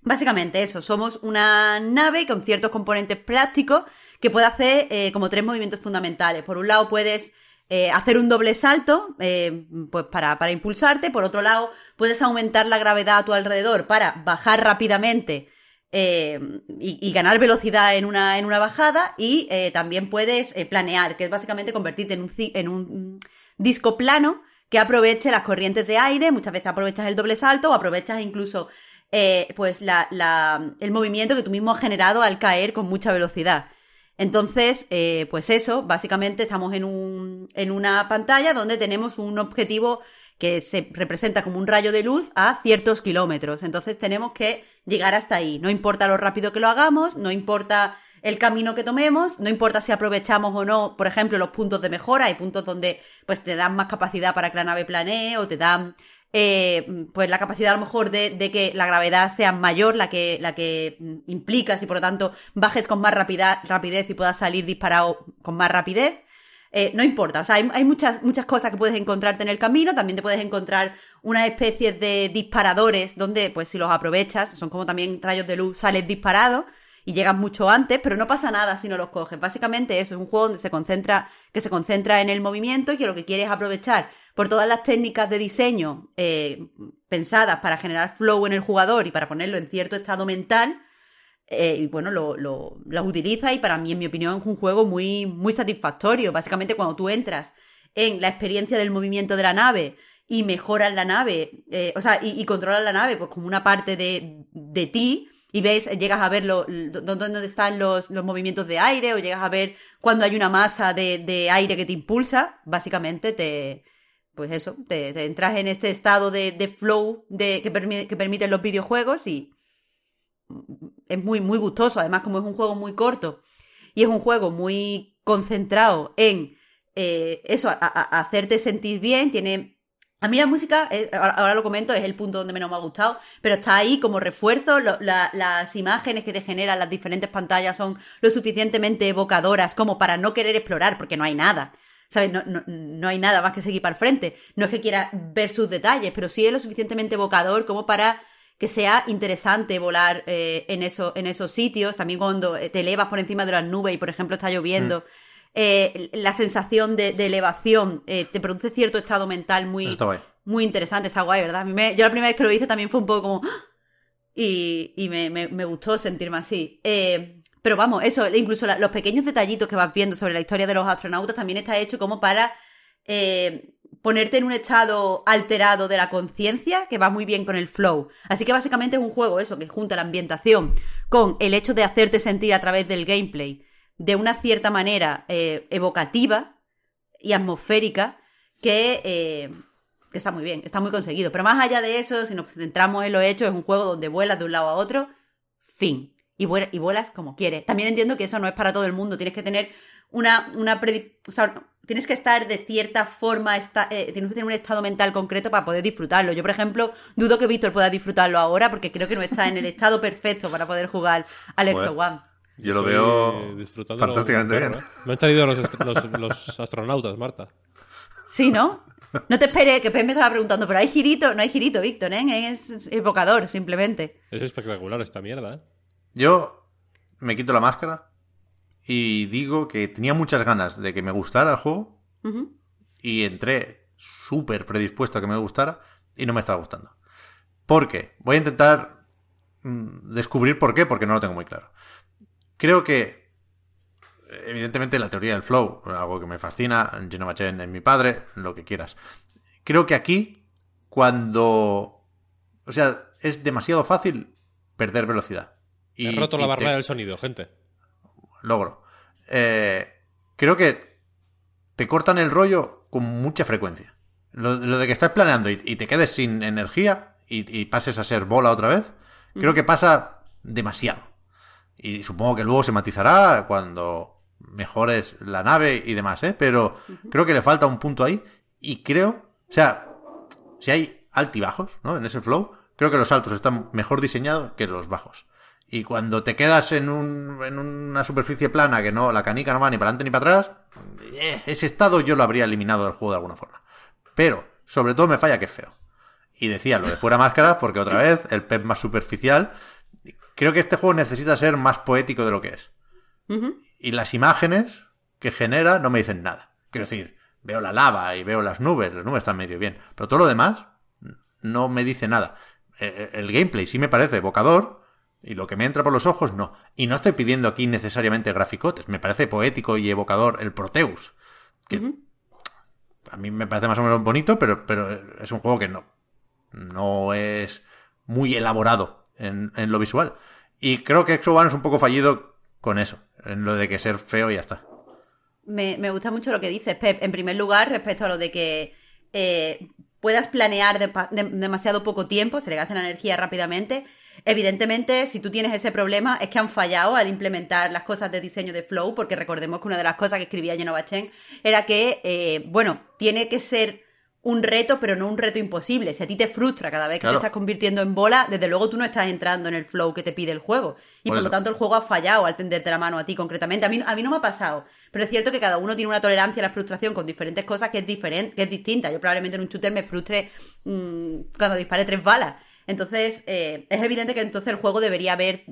Básicamente eso, somos una nave con ciertos componentes plásticos que puede hacer eh, como tres movimientos fundamentales. Por un lado puedes eh, hacer un doble salto pues para, para impulsarte, por otro lado puedes aumentar la gravedad a tu alrededor para bajar rápidamente eh, y, ganar velocidad en una, en una bajada y eh, también puedes eh, planear, que es básicamente convertirte en un, disco plano que aproveche las corrientes de aire, muchas veces aprovechas el doble salto o aprovechas incluso pues el movimiento que tú mismo has generado al caer con mucha velocidad. Entonces, pues eso, básicamente estamos en, un, en una pantalla donde tenemos un objetivo que se representa como un rayo de luz a ciertos kilómetros. Entonces tenemos que llegar hasta ahí. No importa lo rápido que lo hagamos, no importa el camino que tomemos, no importa si aprovechamos o no, por ejemplo, los puntos de mejora, hay puntos donde pues te dan más capacidad para que la nave planee o te dan eh, pues la capacidad a lo mejor de, de que la gravedad sea mayor, la que, la que implicas y por lo tanto bajes con más rapida- rapidez y puedas salir disparado con más rapidez. Eh, no importa, o sea, hay, muchas, muchas cosas que puedes encontrarte en el camino, también te puedes encontrar unas especies de disparadores donde, pues si los aprovechas, son como también rayos de luz, sales disparado y llegas mucho antes, pero no pasa nada si no los coges. Básicamente eso es un juego donde se concentra, que se concentra en el movimiento y que lo que quiere es aprovechar por todas las técnicas de diseño eh, pensadas para generar flow en el jugador y para ponerlo en cierto estado mental. Eh, y bueno, lo, lo, utiliza y para mí, en mi opinión, es un juego muy, muy satisfactorio. Básicamente, cuando tú entras en la experiencia del movimiento de la nave y mejoras la nave, eh, o sea, y, controlas la nave pues como una parte de, de ti, y ves, llegas a ver lo- dónde están los, los movimientos de aire, o llegas a ver cuando hay una masa de, de aire que te impulsa, básicamente te, pues eso, te, te entras en este estado de, de flow de, que, permi- que permiten los videojuegos y es muy, muy gustoso. Además, como es un juego muy corto y es un juego muy concentrado en eh, eso, a, hacerte sentir bien, tiene... A mí la música, eh, ahora, lo comento, es el punto donde menos me ha gustado, pero está ahí como refuerzo, las imágenes que te generan las diferentes pantallas son lo suficientemente evocadoras como para no querer explorar, porque no hay nada. ¿sabes? No, no, no, hay nada más que seguir para el frente. No es que quiera ver sus detalles, pero sí es lo suficientemente evocador como para que sea interesante volar eh, en, eso, en esos sitios. También cuando te elevas por encima de las nubes y, por ejemplo, está lloviendo. Mm. Eh, la sensación de, elevación eh, te produce cierto estado mental muy, muy interesante, está guay, ¿verdad? yo la primera vez que lo hice también fue un poco como... ¡ah! Y, me, gustó sentirme así. Eh, pero vamos, eso, incluso los pequeños detallitos que vas viendo sobre la historia de los astronautas también está hecho como para ponerte en un estado alterado de la conciencia que va muy bien con el flow. Así que básicamente es un juego eso, que junta la ambientación con el hecho de hacerte sentir a través del gameplay de una cierta manera eh, evocativa y atmosférica que, eh, que, está muy bien, está muy conseguido. Pero más allá de eso, si nos centramos en lo hecho, es un juego donde vuelas de un lado a otro, fin. Y, vuelas como quieres. También entiendo que eso no es para todo el mundo. Tienes que tener una, una o sea, tienes que estar de cierta forma, esta, eh, tienes que tener un estado mental concreto para poder disfrutarlo. Yo, por ejemplo, dudo que Víctor pueda disfrutarlo ahora porque creo que no está en el estado perfecto para poder jugar al Exo One. Yo lo veo fantásticamente bien. No han salido los, los, astronautas, Marta. Sí, ¿no? No te esperes, que Pep me estaba preguntando, pero hay girito, no hay girito, Víctor, ¿eh? Es evocador, simplemente. Es espectacular esta mierda, ¿eh? Yo me quito la máscara y digo que tenía muchas ganas de que me gustara el juego y entré súper predispuesto a que me gustara y no me estaba gustando. ¿Por qué? Voy a intentar mm, descubrir por qué, porque no lo tengo muy claro. Creo que, evidentemente, la teoría del flow, algo que me fascina, Genova Chen es mi padre, lo que quieras. Creo que aquí, cuando. O sea, es demasiado fácil perder velocidad. Y, He roto la barrera del sonido, gente. Logro. Eh, creo que te cortan el rollo con mucha frecuencia. Lo, de que estás planeando y, te quedes sin energía y, y, pases a ser bola otra vez, creo que pasa demasiado. Y supongo que luego se matizará cuando mejores la nave y demás, ¿eh? Pero creo que le falta un punto ahí. Y creo, o sea, si hay altibajos, ¿no? En ese flow, creo que los altos están mejor diseñados que los bajos. Y cuando te quedas en, un, en una superficie plana que no, la canica no va ni para adelante ni para atrás, eh, ese estado yo lo habría eliminado del juego de alguna forma. Pero, sobre todo me falla que es feo. Y decía lo de fuera máscaras porque otra vez el pep más superficial Creo que este juego necesita ser más poético de lo que es. Y las imágenes que genera no me dicen nada. Quiero decir, veo la lava y veo las nubes, las nubes están medio bien. Pero todo lo demás no me dice nada. E, e, el, gameplay sí me parece evocador, y lo que me entra por los ojos, no. Y no estoy pidiendo aquí necesariamente graficotes. Me parece poético y evocador el Proteus. Que a mí me parece más o menos bonito, pero, pero es un juego que no, no es muy elaborado en, lo visual. Y creo que Exo One es un poco fallido con eso, en lo de que ser feo y ya está. Me, gusta mucho lo que dices, Pep. En primer lugar, respecto a lo de que eh, puedas planear demasiado poco tiempo, se le gasta la energía rápidamente. Evidentemente, si tú tienes ese problema, es que han fallado al implementar las cosas de diseño de Flow, porque recordemos que una de las cosas que escribía Genova Chen era que, eh, bueno, tiene que ser un reto, pero no un reto imposible. Si a ti te frustra cada vez que te estás convirtiendo en bola, desde luego tú no estás entrando en el flow que te pide el juego. Y por, lo tanto el juego ha fallado al tenderte la mano a ti concretamente. A mí, a mí no me ha pasado. Pero es cierto que cada uno tiene una tolerancia a la frustración con diferentes cosas que es diferente, que es distinta. Yo probablemente en un shooter me frustre mm, cuando dispare tres balas. Entonces, eh, es evidente que entonces el juego debería haber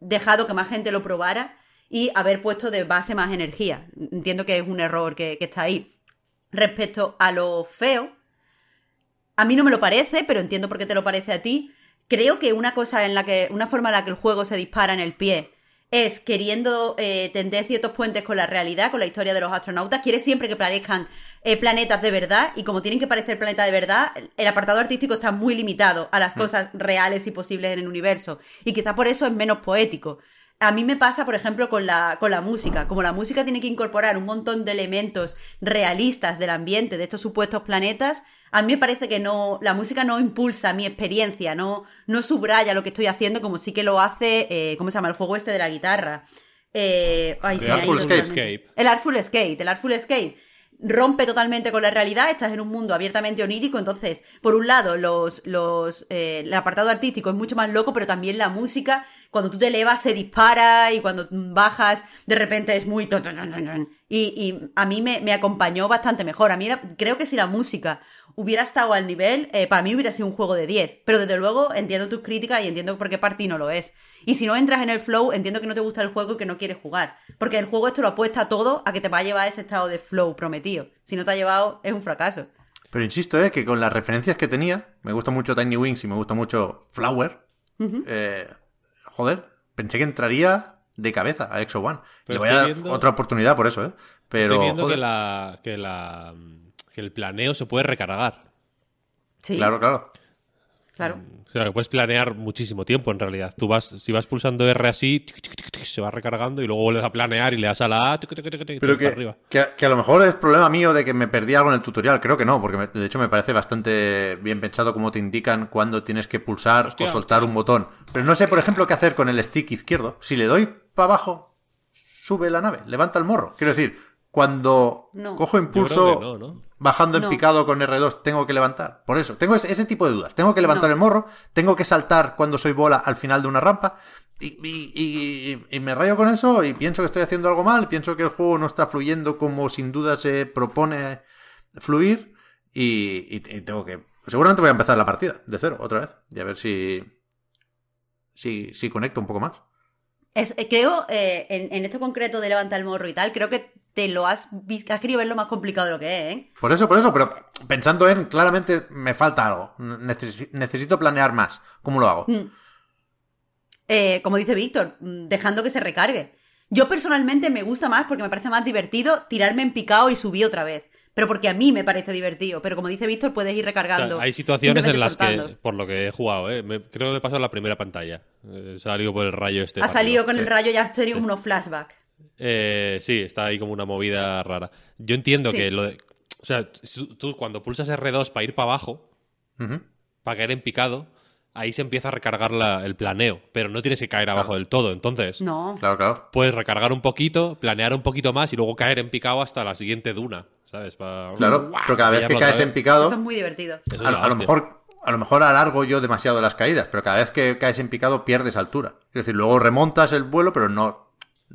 dejado que más gente lo probara y haber puesto de base más energía. Entiendo que es un error que está ahí. Respecto a lo feo, a mí no me lo parece, pero entiendo por qué te lo parece a ti. Creo que una cosa en la que, una forma en la que el juego se dispara en el pie es queriendo eh, tender ciertos puentes con la realidad, con la historia de los astronautas. Quiere siempre que parezcan eh, planetas de verdad y como tienen que parecer planetas de verdad, el apartado artístico está muy limitado a las mm. cosas reales y posibles en el universo. Y quizá por eso es menos poético. A mí me pasa, por ejemplo, con la, con la música. Como la música tiene que incorporar un montón de elementos realistas del ambiente de estos supuestos planetas, a mí me parece que no, la música no impulsa mi experiencia, no, no subraya lo que estoy haciendo como sí que lo hace, eh, ¿cómo se llama? El juego este de la guitarra. Eh, el Artful Escape. El Artful Escape, el Artful Escape rompe totalmente con la realidad, estás en un mundo abiertamente onírico, entonces, por un lado, los, los, eh, el apartado artístico es mucho más loco, pero también la música, cuando tú te elevas se dispara y cuando bajas, de repente es muy... Y, y a mí me, me acompañó bastante mejor. A mí era- creo que si la música hubiera estado al nivel, eh, para mí hubiera sido un juego de 10. Pero desde luego entiendo tus críticas y entiendo por qué para ti no lo es. Y si no entras en el flow, entiendo que no te gusta el juego y que no quieres jugar. Porque el juego esto lo apuesta todo a que te va a llevar a ese estado de flow prometido. Si no te ha llevado, es un fracaso. Pero insisto, eh, que con las referencias que tenía, me gusta mucho Tiny Wings y me gusta mucho Flower. eh, joder, pensé que entraría de cabeza a Exo One. Pero Le voy a dar viendo- otra oportunidad por eso, ¿eh? Pero, Estoy viendo joder, que, la, que, la, que el planeo se puede recargar. Sí, claro, claro. claro. O sea, que puedes planear muchísimo tiempo en realidad. Tú vas, si vas pulsando R así, tic, tic, tic, tic, se va recargando y luego vuelves a planear y le das a la A, tic, tic, tic, tic, Pero que, arriba. que, que a lo mejor es problema mío de que me perdí algo en el tutorial. Creo que no, porque me- de hecho me parece bastante bien pensado cómo te indican cuando tienes que pulsar Hostia, o soltar un botón. Pero no sé, por ejemplo, qué hacer con el stick izquierdo. Si le doy para abajo, sube la nave, levanta el morro. Quiero decir, cuando No. cojo impulso bajando en No. picado con R2, tengo que levantar. Por eso, tengo ese, ese tipo de dudas. Tengo que levantar No. el morro, tengo que saltar cuando soy bola al final de una rampa. Y, y- y- y me rayo con eso y pienso que estoy haciendo algo mal, pienso que el juego no está fluyendo como sin duda se propone fluir y, y- y tengo que... Seguramente voy a empezar la partida de cero otra vez y a ver si... Si, si conecto un poco más. Es, eh, creo, eh, en, en esto concreto de levantar el morro y tal, creo que te lo has, has querido ver lo más complicado de lo que es, ¿eh? Por eso, por eso, pero pensando en, claramente me falta algo. Necesi- necesito planear más. ¿Cómo lo hago? Mm. Eh, como dice Víctor, mm, dejando que se recargue. Yo personalmente me gusta más porque me parece más divertido tirarme en picado y subir otra vez. Pero porque a mí me parece divertido. Pero como dice Víctor, puedes ir O sea, recargando. hay situaciones en las soltando. que, por lo que he jugado, ¿eh? me- creo que he pasado la primera pantalla. He salido por el rayo este. Ha salido con el sí. rayo, ya has tenido como unos flashbacks. Eh, sí, está ahí como una movida rara. Yo entiendo Sí. que lo de. O sea, tú cuando pulsas R2 para ir para abajo, para caer en picado, ahí se empieza a recargar la- el planeo, pero no tienes que caer abajo del todo. Entonces, No. Claro, claro. puedes recargar un poquito, planear un poquito más y luego caer en picado hasta la siguiente duna, ¿sabes? Pa- Claro, pero cada vez que caes en picado, Eso es muy divertido. Es a, lo mejor a lo mejor alargo yo demasiado las caídas, pero cada vez que caes en picado pierdes altura. Es decir, luego remontas el vuelo, pero no,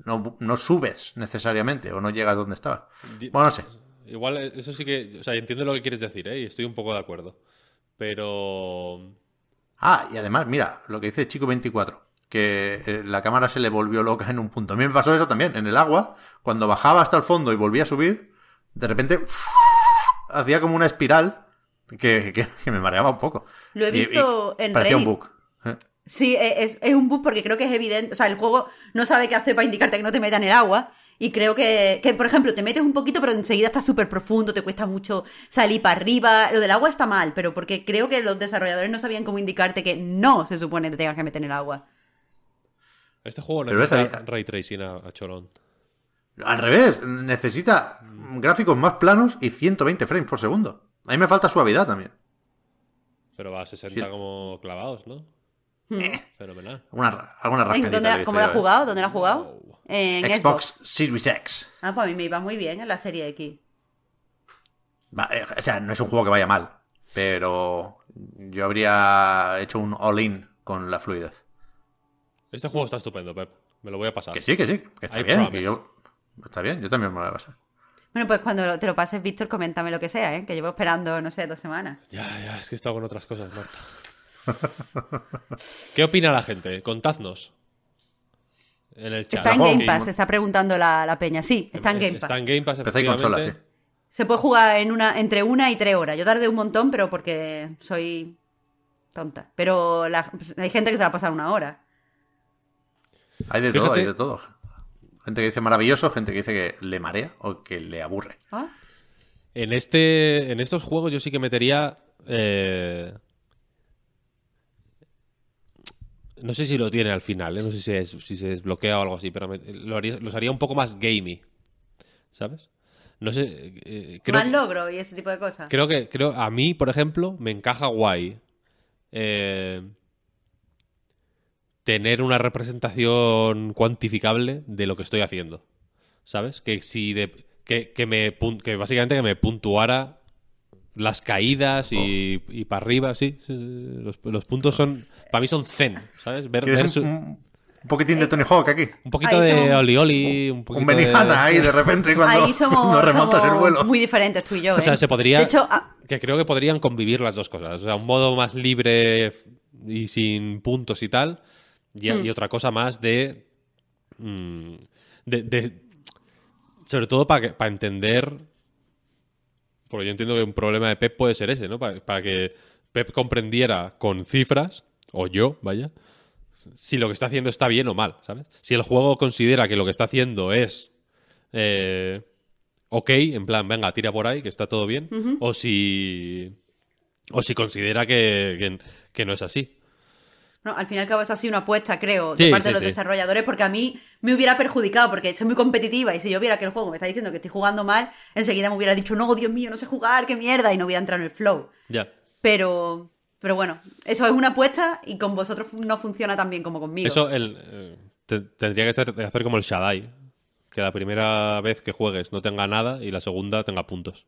no, no subes necesariamente o no llegas donde estabas. Bueno, no sé. Igual, eh, eso sí que. O sea, entiendo lo que quieres decir, ¿eh? Y estoy un poco de acuerdo. Pero. Ah, y además, mira, lo que dice Chico24, que eh, la cámara se le volvió loca en un punto. A mí me pasó eso también, en el agua, cuando bajaba hasta el fondo y volvía a subir, de repente hacía como una espiral que, que- que me mareaba un poco. Lo he Y- y visto en Parecía un Reddit. bug. Eh, Sí, e- es, es un bug porque creo que es evidente. O sea, el juego no sabe qué hacer para indicarte que no te metas en el agua. Y creo que, que, por ejemplo, te metes un poquito, pero enseguida está súper profundo, te cuesta mucho salir para arriba. Lo del agua está mal, pero porque creo que los desarrolladores no sabían cómo indicarte que no se supone que te tengas que meter en el agua. Este juego Pero necesita esa- ray tracing a, a cholón. Al revés, necesita gráficos más planos y 120 frames por segundo. A mí me falta suavidad también. Pero va a 60 Sí. como clavados, ¿no? Fenomenal. Alguna, alguna ¿En rascadita dónde- ¿Cómo has yo, ¿eh? jugado? ¿Dónde lo has jugado? Wow. En Xbox Xbox. Series X. Ah, pues a mí me iba muy bien en la serie X. Va, eh, o sea, no es un juego que vaya mal, pero yo habría hecho un all-in con la fluidez. Este juego está estupendo, Pep. Me lo voy a pasar. Que sí, que sí, que está I bien. que yo- está bien, yo también me lo voy a pasar. Bueno, pues cuando te lo pases, Víctor, coméntame lo que sea, ¿eh? Que llevo esperando, no sé, dos semanas. Ya, ya, es que he estado con otras cosas, Marta. ¿Qué opina la gente? Contadnos. En el chat. Está en. Game Pass, se está preguntando la, la peña. Sí, está en Game Pass. Está en Game Pass, PC y consola, sí. Se puede jugar en una, entre una y tres horas. Yo tardé un montón, pero porque soy tonta. Pero la- pues, hay gente que se va a pasar una hora. Hay de todo, hay de todo. Gente que dice maravilloso, gente que dice que le marea o que le aburre. ¿Ah? En, este, en estos juegos yo sí que metería... eh, No sé si lo tiene al final, ¿eh? no sé si, es- si se desbloquea o algo así, pero me- lo haría- los haría un poco más gamey, ¿sabes? No sé, eh, creo, Más logro y ese tipo de cosas. creo que creo a mí, por ejemplo, me encaja guay eh, tener una representación cuantificable de lo que estoy haciendo, ¿sabes? Que si de, que, que me pun- que básicamente que me puntuara las caídas y, y para arriba, sí, sí, sí, Los, los puntos son para mí son zen, ¿sabes? Ver, ¿Quieres ver un, su- un- Un poquitín de Tony Hawk aquí. Un poquito Ahí de somos- Oli Oli, un poquito Un Benihana de... ahí de repente cuando Ahí somos, no remontas somos el vuelo. muy diferentes tú y yo. O sea, ¿eh? se podría... De hecho, ah, Que creo que podrían convivir las dos cosas. O sea, un modo más libre y sin puntos y tal. Y, Hmm. y otra cosa más de... mm, de, de- sobre todo para para entender... Porque yo entiendo que un problema de Pep puede ser ese, ¿no? Para, que Pep comprendiera con cifras, o yo, vaya, si lo que está haciendo está bien o mal, ¿sabes? Si el juego considera que lo que está haciendo es... eh, ok, en plan, venga, tira por ahí, que está todo bien, o si o si considera que, que- que no es así. No, al fin y al cabo es así una apuesta, creo, Sí, de parte sí, de los sí. desarrolladores, porque a mí me hubiera perjudicado, porque soy muy competitiva y si yo viera que el juego me está diciendo que estoy jugando mal, enseguida me hubiera dicho, no, Dios mío, no sé jugar, qué mierda, y no hubiera entrado en el flow. Ya. Pero, pero bueno, eso es una apuesta y con vosotros no funciona tan bien como conmigo. Eso el, eh, te- tendría que ser, hacer como el Shaddai, que la primera vez que juegues no tenga nada y la segunda tenga puntos.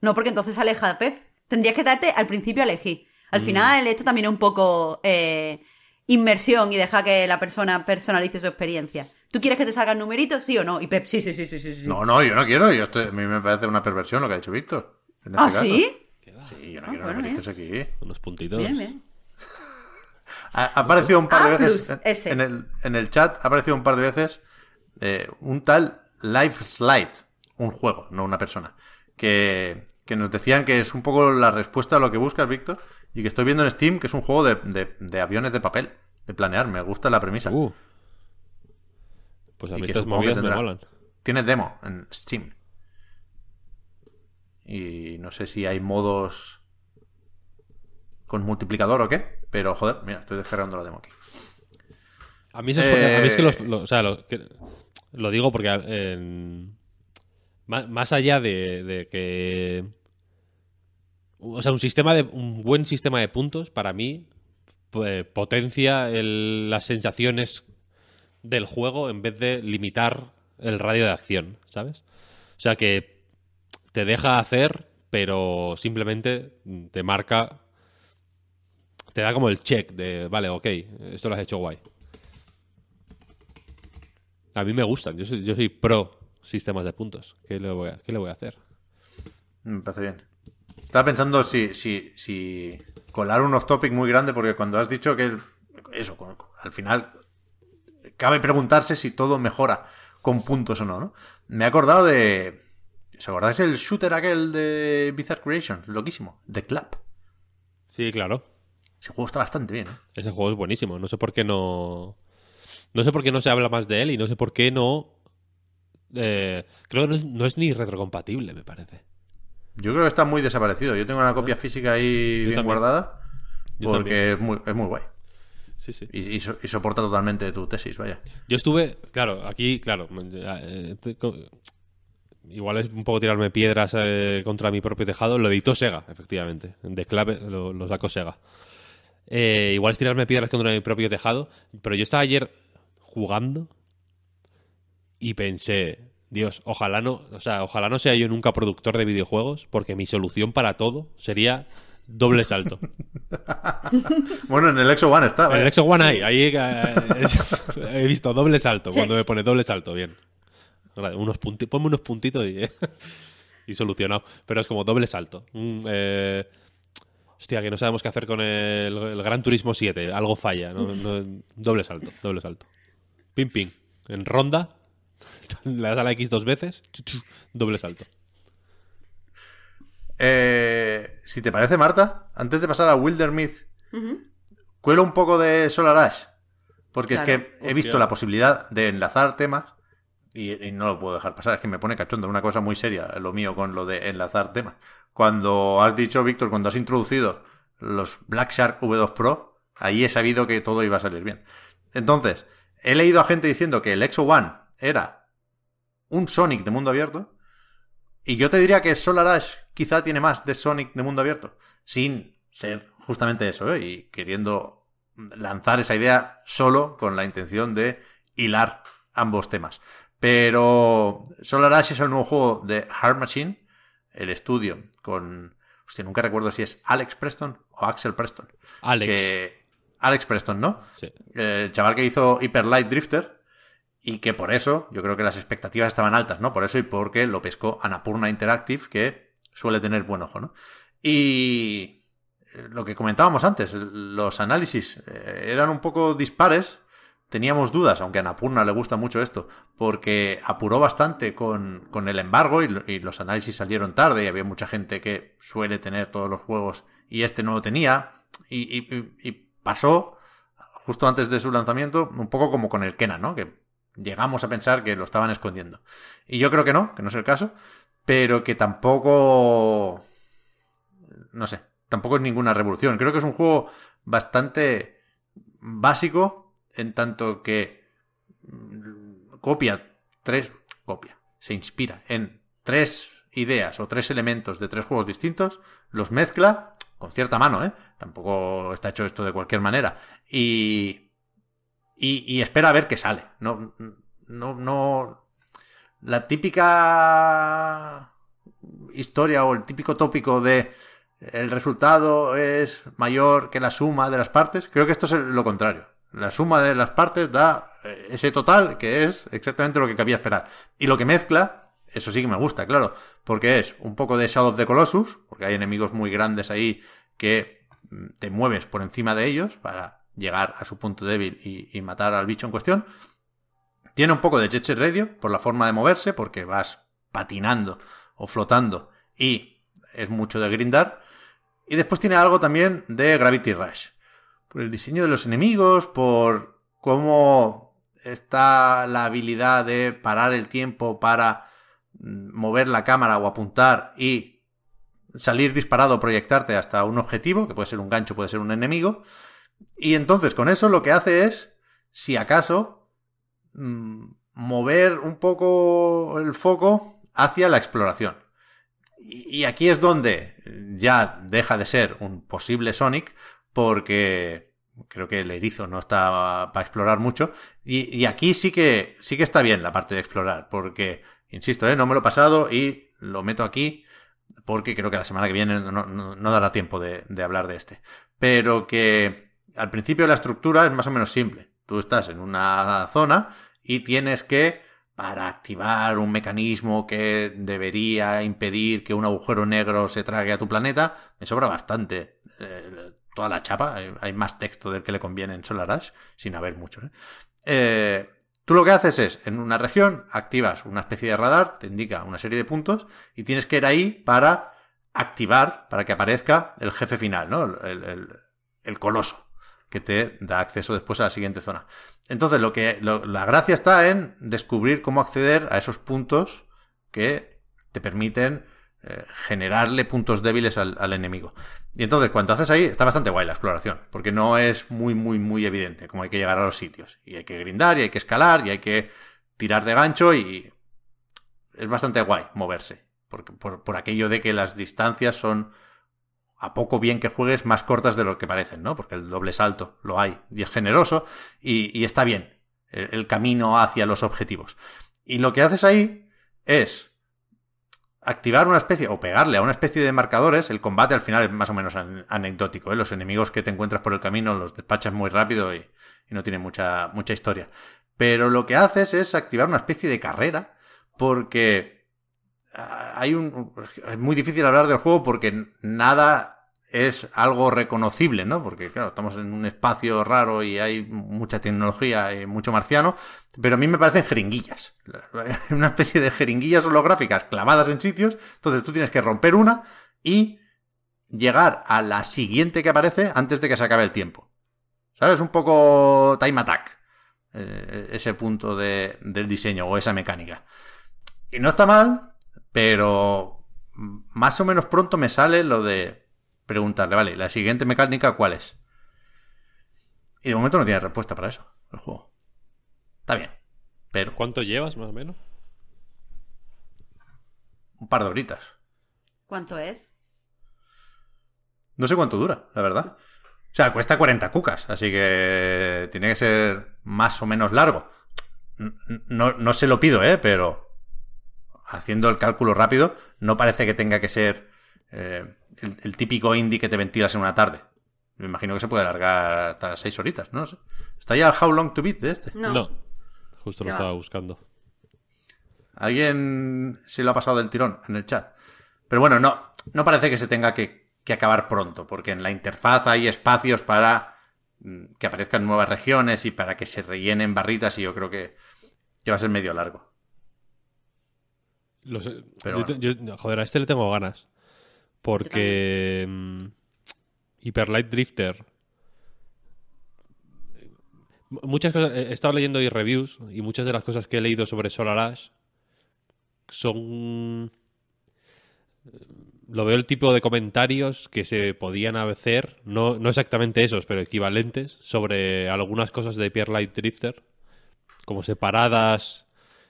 No, porque entonces aleja a Pep. Tendrías que darte al principio a elegir. Al Mm. final, esto también es un poco eh, inmersión y deja que la persona personalice su experiencia. ¿Tú quieres que te salgan numeritos, sí o no? Y Pep, sí, sí, sí, sí, sí. No, no, yo no quiero. Yo estoy- a mí me parece una perversión lo que ha dicho Víctor. ¿Ah, este caso. sí? Sí, yo no Ah, quiero bueno, numeritos aquí. Unos puntitos. Bien, bien. Ha, ha aparecido un par de A veces plus, en, ese. en el, en el chat, ha aparecido un par de veces eh, un tal Life Slide, un juego, no una persona, que, que nos decían que es un poco la respuesta a lo que buscas, Víctor, y que estoy viendo en Steam que es un juego de, de- de aviones de papel, de planear, me gusta la premisa. Uh. Pues a mí estas movidas me tendrá- molan. Tiene demo en Steam. Y no sé si hay modos con multiplicador o qué, pero joder, mira, estoy descargando la demo aquí. A mí, esos- Eh, a mí es que los, lo- o sea, lo, que- lo digo porque en- ma- más, allá de, de que o sea, un sistema de un buen sistema de puntos para mí pues, potencia las sensaciones del juego en vez de limitar el radio de acción, ¿sabes? O sea que te deja hacer, pero simplemente te marca te da como el check de, vale, ok, esto lo has hecho guay. A mí me gustan, yo soy, yo soy pro sistemas de puntos. ¿Qué le voy a, qué le voy a hacer? Me parece bien. Estaba pensando si, si, si colar un off-topic muy grande, porque cuando has dicho que eso, al final cabe preguntarse si todo mejora con puntos o no, ¿no? Me he acordado de... ¿Os acordáis del shooter aquel de Bizarre Creations? Loquísimo. The Club. Sí, claro. Ese juego está bastante bien, ¿eh? Ese juego es buenísimo. No sé por qué no. No sé por qué no se habla más de él y no sé por qué no. Eh, creo que no es, no es ni retrocompatible, me parece. Yo creo que está muy desaparecido. Yo tengo una copia física ahí Yo bien también. guardada. Porque es muy, es muy guay. Sí, sí. Y, y so- y soporta totalmente tu tesis, vaya. Yo estuve, claro, aquí, claro, eh, te- igual es un poco tirarme piedras eh, contra mi propio tejado. Lo editó Sega, efectivamente. De clave lo, lo sacó Sega. Eh, igual es tirarme piedras contra mi propio tejado, pero yo estaba ayer jugando y pensé, Dios, ojalá no, o sea, ojalá no sea yo nunca productor de videojuegos, porque mi solución para todo sería doble salto. Bueno, en el Exo One está, En el. Exo One hay, ahí eh, he visto doble salto, Sí. cuando me pone doble salto, bien. Unos punti- ponme unos puntitos y, y solucionado. Pero es como doble salto. Un, eh, hostia, que no sabemos qué hacer con el, el Gran Turismo 7. Algo falla. ¿no? No- doble salto, doble salto. Ping, ping. En ronda, le das a la X dos veces, doble salto. Eh, si te parece, Marta, antes de pasar a Wildermyth, cuelo un poco de Solar Ash. Porque Claro. es que he visto la posibilidad de enlazar temas y, y no lo puedo dejar pasar. Es que me pone cachondo. Una cosa muy seria lo mío con lo de enlazar temas. Cuando has dicho, Víctor, cuando has introducido los Black Shark V2 Pro, ahí he sabido que todo iba a salir bien. Entonces, he leído a gente diciendo que el Exo One era un Sonic de mundo abierto. Y yo te diría que Solar Ash quizá tiene más de Sonic de mundo abierto, sin ser justamente eso, ¿eh? y queriendo lanzar esa idea solo con la intención de hilar ambos temas. Pero Solar Ash es el nuevo juego de Hard Machine, el estudio con... Hostia, nunca recuerdo si es Alex Preston o Axel Preston. Alex. Que, Alex Preston, ¿no? Sí. El chaval que hizo Hyper Light Drifter y que por eso, yo creo que las expectativas estaban altas, ¿no? Por eso y porque lo pescó Anapurna Interactive, que suele tener buen ojo, ¿no? Y eh, lo que comentábamos antes, los análisis eh, eran un poco dispares. Teníamos dudas, aunque a Anapurna le gusta mucho esto, porque apuró bastante con, con el embargo y, los análisis salieron tarde y había mucha gente que suele tener todos los juegos y este no lo tenía. Y, y, pasó justo antes de su lanzamiento, un poco como con el Kenan, ¿no? Que llegamos a pensar que lo estaban escondiendo. Y yo creo que no, que no es el caso, pero que tampoco... No sé, tampoco es ninguna revolución. Creo que es un juego bastante básico en tanto que copia tres... copia, se inspira en tres ideas o tres elementos de tres juegos distintos, los mezcla con cierta mano, ¿eh? Tampoco está hecho esto de cualquier manera. Y, y, espera a ver qué sale. No, no, no. La típica historia o el típico tópico de el resultado es mayor que la suma de las partes. Creo que esto es lo contrario. La suma de las partes da ese total que es exactamente lo que cabía esperar. Y lo que mezcla, eso sí que me gusta, claro, porque es un poco de Shadow of the Colossus, porque hay enemigos muy grandes ahí que te mueves por encima de ellos para llegar a su punto débil y, matar al bicho en cuestión. Tiene un poco de Jet Radio por la forma de moverse, porque vas patinando o flotando y es mucho de grindar. Y después tiene algo también de Gravity Rush. Por el diseño de los enemigos, por cómo está la habilidad de parar el tiempo para mover la cámara o apuntar y salir disparado proyectarte hasta un objetivo, que puede ser un gancho, puede ser un enemigo. Y entonces con eso lo que hace es, si acaso, mmm, mover un poco el foco hacia la exploración. Y, aquí es donde ya deja de ser un posible Sonic, porque creo que el erizo no está para explorar mucho. Y, y, aquí sí que, sí que está bien la parte de explorar, porque, insisto, ¿eh? no me lo he pasado y lo meto aquí porque creo que la semana que viene no, no, no dará tiempo de, de, hablar de este. Pero que al principio la estructura es más o menos simple. Tú estás en una zona y tienes que, para activar un mecanismo que debería impedir que un agujero negro se trague a tu planeta, me sobra bastante eh, toda la chapa. Hay, más texto del que le conviene en Solar Ash, sin haber mucho. ¿eh? Eh, Tú lo que haces es, en una región, activas una especie de radar, te indica una serie de puntos, y tienes que ir ahí para activar, para que aparezca el jefe final, ¿no? El coloso, que te da acceso después a la siguiente zona. Entonces, lo que, la gracia está en descubrir cómo acceder a esos puntos que te permiten eh, generarle puntos débiles al, al, enemigo. Y entonces, cuando haces ahí, está bastante guay la exploración, porque no es muy, muy, muy evidente cómo hay que llegar a los sitios. Y hay que grindar, y hay que escalar, y hay que tirar de gancho, y es bastante guay moverse. Porque, por, por aquello de que las distancias son, a poco bien que juegues, más cortas de lo que parecen, ¿no? Porque el doble salto lo hay, y es generoso, y, está bien el, camino hacia los objetivos. Y lo que haces ahí es activar una especie o pegarle a una especie de marcadores, el combate al final es más o menos an anecdótico. ¿eh? Los enemigos que te encuentras por el camino los despachas muy rápido y, y, no tiene mucha, mucha historia. Pero lo que haces es activar una especie de carrera porque hay un... Es muy difícil hablar del juego porque nada es algo reconocible, ¿no? Porque, claro, estamos en un espacio raro y hay mucha tecnología y mucho marciano, pero a mí me parecen jeringuillas. Una especie de jeringuillas holográficas clavadas en sitios, entonces tú tienes que romper una y llegar a la siguiente que aparece antes de que se acabe el tiempo. ¿Sabes? Un poco time attack. Eh, ese punto de, del diseño o esa mecánica. Y no está mal, pero más o menos pronto me sale lo de preguntarle, vale, la siguiente mecánica, ¿cuál es? Y de momento no tiene respuesta para eso, el juego. Está bien, pero... ¿Cuánto llevas, más o menos? Un par de horitas. ¿Cuánto es? No sé cuánto dura, la verdad. O sea, cuesta 40 cucas, así que tiene que ser más o menos largo. No, no se lo pido, ¿eh? Pero haciendo el cálculo rápido, no parece que tenga que ser eh, el, el, típico indie que te ventilas en una tarde. Me imagino que se puede alargar hasta seis horitas, no sé. ¿Está ya How Long to Beat de este? No. No. Justo lo estaba buscando. ¿Alguien se lo ha pasado del tirón en el chat? Pero bueno, no, no parece que se tenga que, que acabar pronto, porque en la interfaz hay espacios para mm, que aparezcan nuevas regiones y para que se rellenen barritas y yo creo que, que va a ser medio largo. Lo sé. Pero Yo te- yo- joder, a este le tengo ganas. Porque. mm, Hyper Light Drifter. Muchas cosas. He estado leyendo hoy reviews y muchas de las cosas que he leído sobre Solar Ash son. Lo veo el tipo de comentarios que se podían hacer, no, no exactamente esos, pero equivalentes, sobre algunas cosas de Hyper Light Drifter, como separadas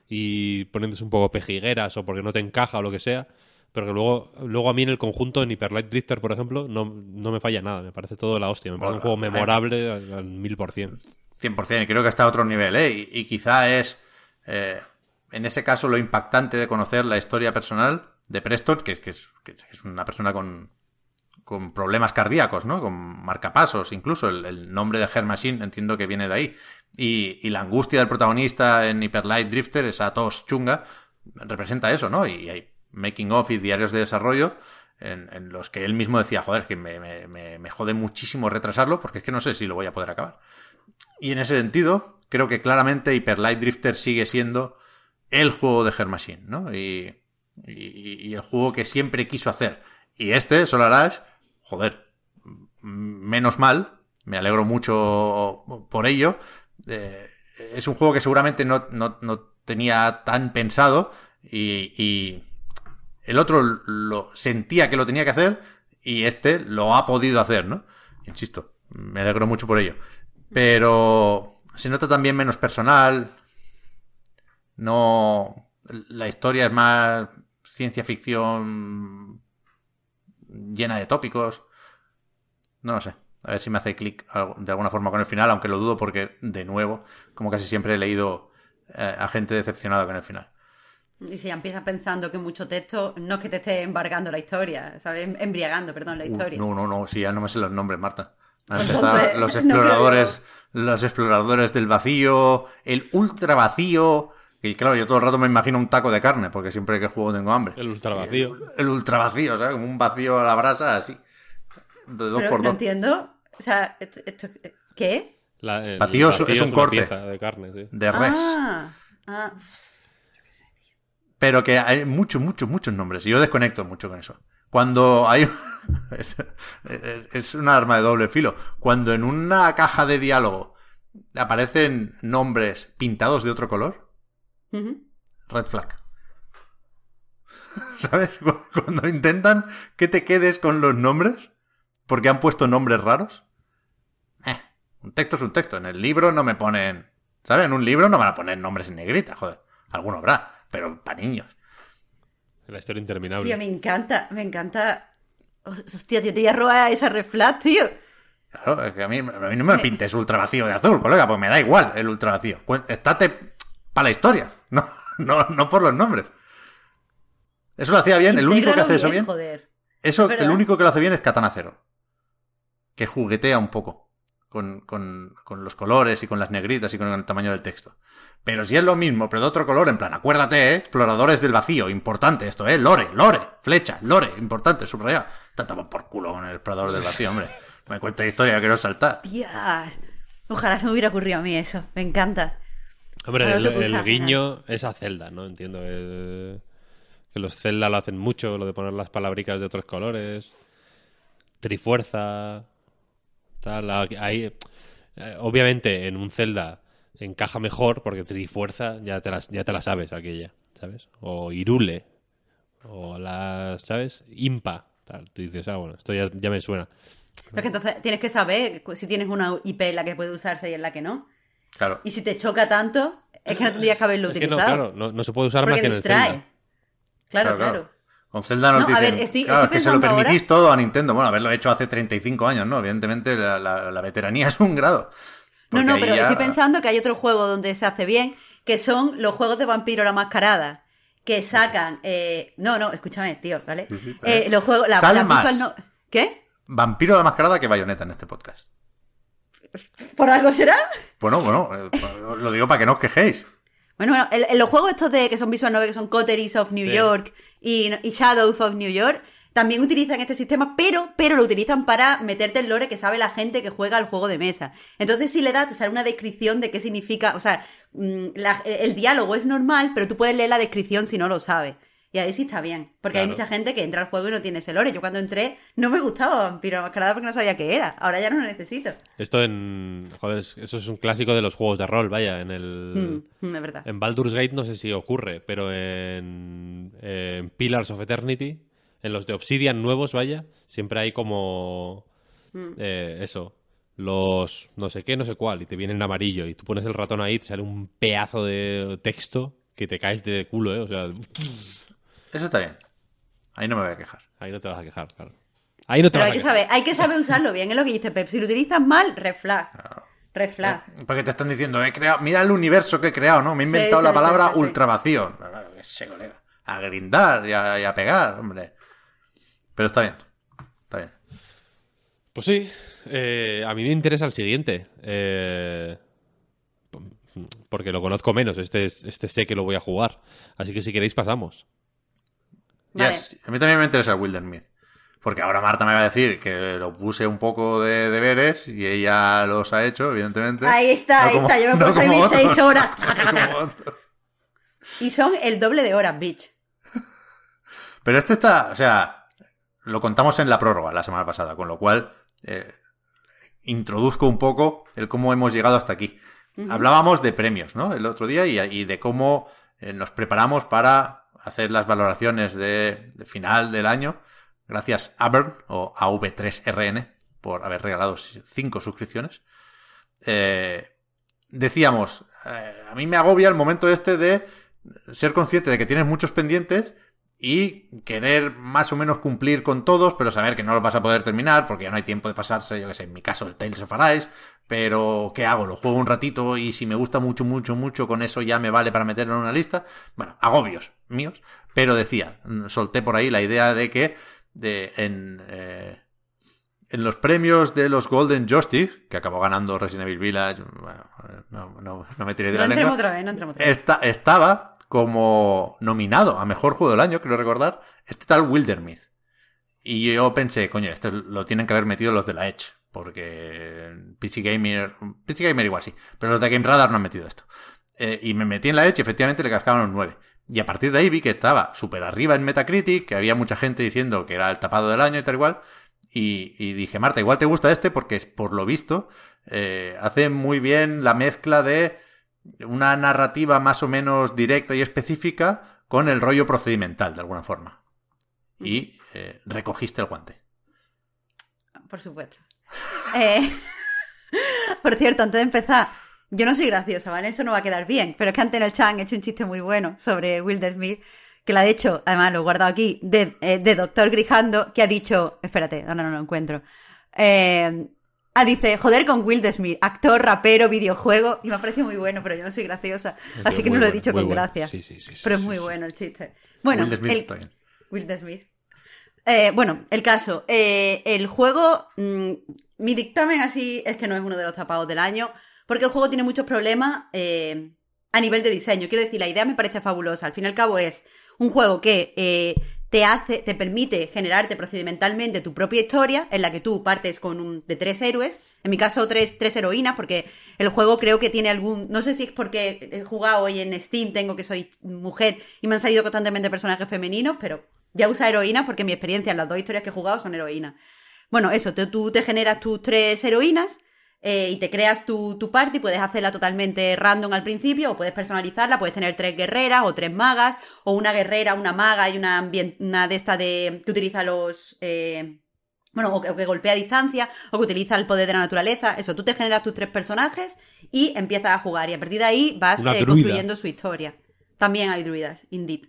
y poniéndose un poco pejigueras o porque no te encaja o lo que sea. Pero que luego, luego a mí en el conjunto, en Hyper Light Drifter, por ejemplo, no, no me falla nada. Me parece todo la hostia. Me parece un juego eh, memorable al al mil por cien. 100%, y creo que está a otro nivel, ¿eh? Y, y quizá es, eh, en ese caso, lo impactante de conocer la historia personal de Preston, que que es, que es una persona con, con problemas cardíacos, ¿no? Con marcapasos, incluso el, nombre de Her Machine entiendo que viene de ahí. Y, la angustia del protagonista en Hyper Light Drifter, esa tos chunga, representa eso, ¿no? Y hay making of y diarios de desarrollo en, en los que él mismo decía, joder, que me, me, jode muchísimo retrasarlo porque es que no sé si lo voy a poder acabar. Y en ese sentido, creo que claramente Hyper Light Drifter sigue siendo el juego de Her Machine, ¿no? Y, y, y el juego que siempre quiso hacer. Y este, Solar Ash, joder, menos mal, me alegro mucho por ello. Eh, es un juego que seguramente no, no- no tenía tan pensado y, y el otro lo sentía que lo tenía que hacer y este lo ha podido hacer, ¿no? Insisto, me alegro mucho por ello. Pero se nota también menos personal. No. La historia es más ciencia ficción llena de tópicos. No lo sé. A ver si me hace clic de alguna forma con el final, aunque lo dudo porque, de nuevo, como casi siempre he leído eh, a gente decepcionada con el final. Y si empiezas pensando que mucho texto no es que te esté embargando la historia, ¿sabes? Em- Embriagando, perdón, la Uh, historia. no, no, no, sí, ya no me sé los nombres, Marta. Han Entonces, empezado los no exploradores, los exploradores del vacío, el ultra vacío. Y claro, yo todo el rato me imagino un taco de carne, porque siempre que juego tengo hambre. El ultra vacío. El, el ultra vacío, ¿sabes? Como un vacío a la brasa, así. De dos Pero por no dos. entiendo. O sea, esto, esto- ¿qué? La- el Vacío es- es un una corte. pieza de carne, sí. De res. Ah, ah, Pero que hay muchos, muchos, muchos nombres. Y yo desconecto mucho con eso. Cuando hay. es, es un arma de doble filo. Cuando en una caja de diálogo aparecen nombres pintados de otro color, red flag. ¿Sabes? Cu- Cuando intentan que te quedes con los nombres, porque han puesto nombres raros. Eh, un texto es un texto. En el libro no me ponen. ¿Sabes? En un libro no van a poner nombres en negrita, joder. Alguno habrá, pero para niños. La historia interminable. Tío, me encanta, me encanta. Hostia, tío, te voy a robar esa reflat, tío. Claro, es que a mí, a mí no me pintes ultra vacío de azul, colega, pues me da igual el ultra vacío. Estate para la historia, no, no, no por los nombres. Eso lo hacía bien, el único que hace eso bien. Joder. Eso, el único que lo hace bien es Katana Zero. Que juguetea un poco con, con- con los colores y con las negritas y con el tamaño del texto. Pero si es lo mismo, pero de otro color, en plan, acuérdate, ¿eh? exploradores del vacío, importante esto, ¿eh? Lore, lore, flecha, lore, importante, subrayar. Te tomas por culo con el explorador del vacío, hombre. Me cuenta historia, quiero saltar. Tías. Ojalá se me hubiera ocurrido a mí eso. Me encanta. Hombre, el, guiño es a Zelda, ¿no? Entiendo que, que los Zelda lo hacen mucho, lo de poner las palabricas de otros colores. Trifuerza. Tal. Ahí, eh, obviamente, en un Zelda encaja mejor porque Trifuerza ya te, las, ya te la sabes aquella, ¿sabes? O Irule. O las, ¿sabes? Impa. Tal. Tú dices, ah, bueno, esto ya, ya me suena. Pero que entonces tienes que saber si tienes una IP en la que puede usarse y en la que no. Claro. Y si te choca tanto, es que no tendrías que haberlo Es que no, utilizado. claro, no, no se puede usar más porque que en el distrae. Zelda. Claro, Claro, claro. claro. Con Zelda nos No, a dicen, ver, estoy- claro, estoy es que se lo permitís ahora- todo a Nintendo. Bueno, haberlo hecho hace 35 años, ¿no? Evidentemente la, la- la veteranía es un grado. No, Porque no, pero ya- estoy pensando que hay otro juego donde se hace bien, que son los juegos de vampiro la mascarada. Que sacan. eh, No, no, escúchame, tío, ¿vale? Sí, sí, Eh, los juegos. La, la más. visual no- ¿Qué? vampiro de mascarada que bayoneta en este podcast. ¿Por algo será? Bueno, bueno, eh, lo digo para que no os quejéis. Bueno, bueno, en, en los juegos estos de que son visual novel, que son Coteries of New Sí. York y, y Shadows of New York, también utilizan este sistema, pero, pero lo utilizan para meterte el lore que sabe la gente que juega al juego de mesa. Entonces, si le das, te sale una descripción de qué significa, o sea, mm, la- el diálogo es normal, pero tú puedes leer la descripción si no lo sabes. Y ahí sí está bien. Porque hay mucha gente que entra al juego y no tiene ese lore. Yo cuando entré no me gustaba Vampiro Mascarada porque no sabía qué era. Ahora ya no lo necesito. Esto en. Joder, es- eso es un clásico de los juegos de rol, vaya. En el. Mm, es verdad. En Baldur's Gate no sé si ocurre, pero en, en Pillars of Eternity, en los de Obsidian nuevos, vaya, siempre hay como eh, eso, los no sé qué, no sé cuál, y te viene en amarillo, y tú pones el ratón ahí, te sale un pedazo de texto que te caes de culo, ¿eh? O sea, Eso está bien. Ahí no me voy a quejar. ahí no te vas a quejar, claro. Ahí no te Pero vas hay a que quejar. saber, hay que saber usarlo bien, es lo que dice Pep. Si lo utilizas mal, red flag. Red flag. Porque te están diciendo, he creado, mira el universo que he creado, ¿no? Me he inventado Sí, la sí, palabra sí, sí, sí. ultra vacío. Ese colega. A grindar y a, y a pegar, hombre. Pero está bien. Está bien. Pues sí, eh, a mí me interesa el siguiente. eh, porque lo conozco menos, este, es- este sé que lo voy a jugar. Así que si queréis pasamos. Vale. Yes. A mí también me interesa el Wildermyth. Porque ahora Marta me va a decir que lo puse un poco de deberes y ella los ha hecho, evidentemente. Ahí está, No ahí como- está. Yo me no puse mis seis horas. No. Y son el doble de horas, bitch. Pero este está, o sea, lo contamos en la prórroga la semana pasada, con lo cual eh, introduzco un poco el cómo hemos llegado hasta aquí. Hablábamos de premios, ¿no? El otro día y, y de cómo eh, nos preparamos para hacer las valoraciones de, final del año. Gracias a Burn o a V3RN por haber regalado cinco suscripciones. Eh, decíamos, eh, a mí me agobia el momento este de ser consciente de que tienes muchos pendientes y querer más o menos cumplir con todos, pero saber que no los vas a poder terminar porque ya no hay tiempo de pasarse, yo que sé, en mi caso el Tales of Arise, pero ¿qué hago? Lo juego un ratito y si me gusta mucho, mucho, mucho, con eso ya me vale para meterlo en una lista. Bueno, agobios míos, pero decía, mm, solté por ahí la idea de que de, en, eh, en los premios de los Golden Justice, que acabó ganando Resident Evil Village, bueno, no, no, no me tiré de No la lengua, otra vez, no otra vez. esta- estaba como nominado a mejor juego del año, creo recordar, este tal Wildermyth. Y yo pensé, coño, este lo tienen que haber metido los de la Edge, porque PC Gamer, PC Gamer igual sí, pero los de Game Radar no han metido esto. Eh, y me metí en la Edge y efectivamente le cascaban los 9. Y a partir de ahí vi que estaba súper arriba en Metacritic, que había mucha gente diciendo que era el tapado del año y tal igual. Y, y dije, Marta, igual te gusta este porque por lo visto eh, hace muy bien la mezcla de una narrativa más o menos directa y específica con el rollo procedimental, de alguna forma. Y eh, recogiste el guante. Por supuesto. Eh, por cierto, antes de empezar, yo no soy graciosa, ¿vale? Eso no va a quedar bien. Pero es que antes en el chat han hecho un chiste muy bueno sobre Wilder Smith, que la ha hecho, además lo he guardado aquí, de, eh, de Doctor Grijando, que ha dicho. Espérate, ahora no lo encuentro. Eh, ah, dice, joder con Wilder Smith, actor, rapero, videojuego. Y me ha parecido muy bueno, pero yo no soy graciosa. Así que no lo he dicho con gracia. Sí, sí, sí, sí, pero es muy bueno el chiste. Bueno, Will Smith el- está bien. Will Smith. Eh, bueno, el caso. eh, el juego, mm, mi dictamen así es que no es uno de los tapados del año, porque el juego tiene muchos problemas eh, a nivel de diseño. Quiero decir, la idea me parece fabulosa. Al fin y al cabo es un juego que eh, te hace, te permite generarte procedimentalmente tu propia historia, en la que tú partes con un, de tres héroes. En mi caso, tres, tres heroínas, porque el juego creo que tiene algún. No sé si es porque he jugado hoy en Steam, tengo que soy mujer y me han salido constantemente personajes femeninos, pero ya usa heroínas porque mi experiencia en las dos historias que he jugado son heroínas. Bueno, eso, te- tú te generas tus tres heroínas eh, y te creas tu, tu party, puedes hacerla totalmente random al principio o puedes personalizarla, puedes tener tres guerreras o tres magas o una guerrera, una maga y una, una de esta de que utiliza los... eh, bueno, o que, o que golpea a distancia, o que utiliza el poder de la naturaleza. Eso, tú te generas tus tres personajes y empiezas a jugar. Y a partir de ahí vas eh, construyendo su historia. También hay druidas, indeed.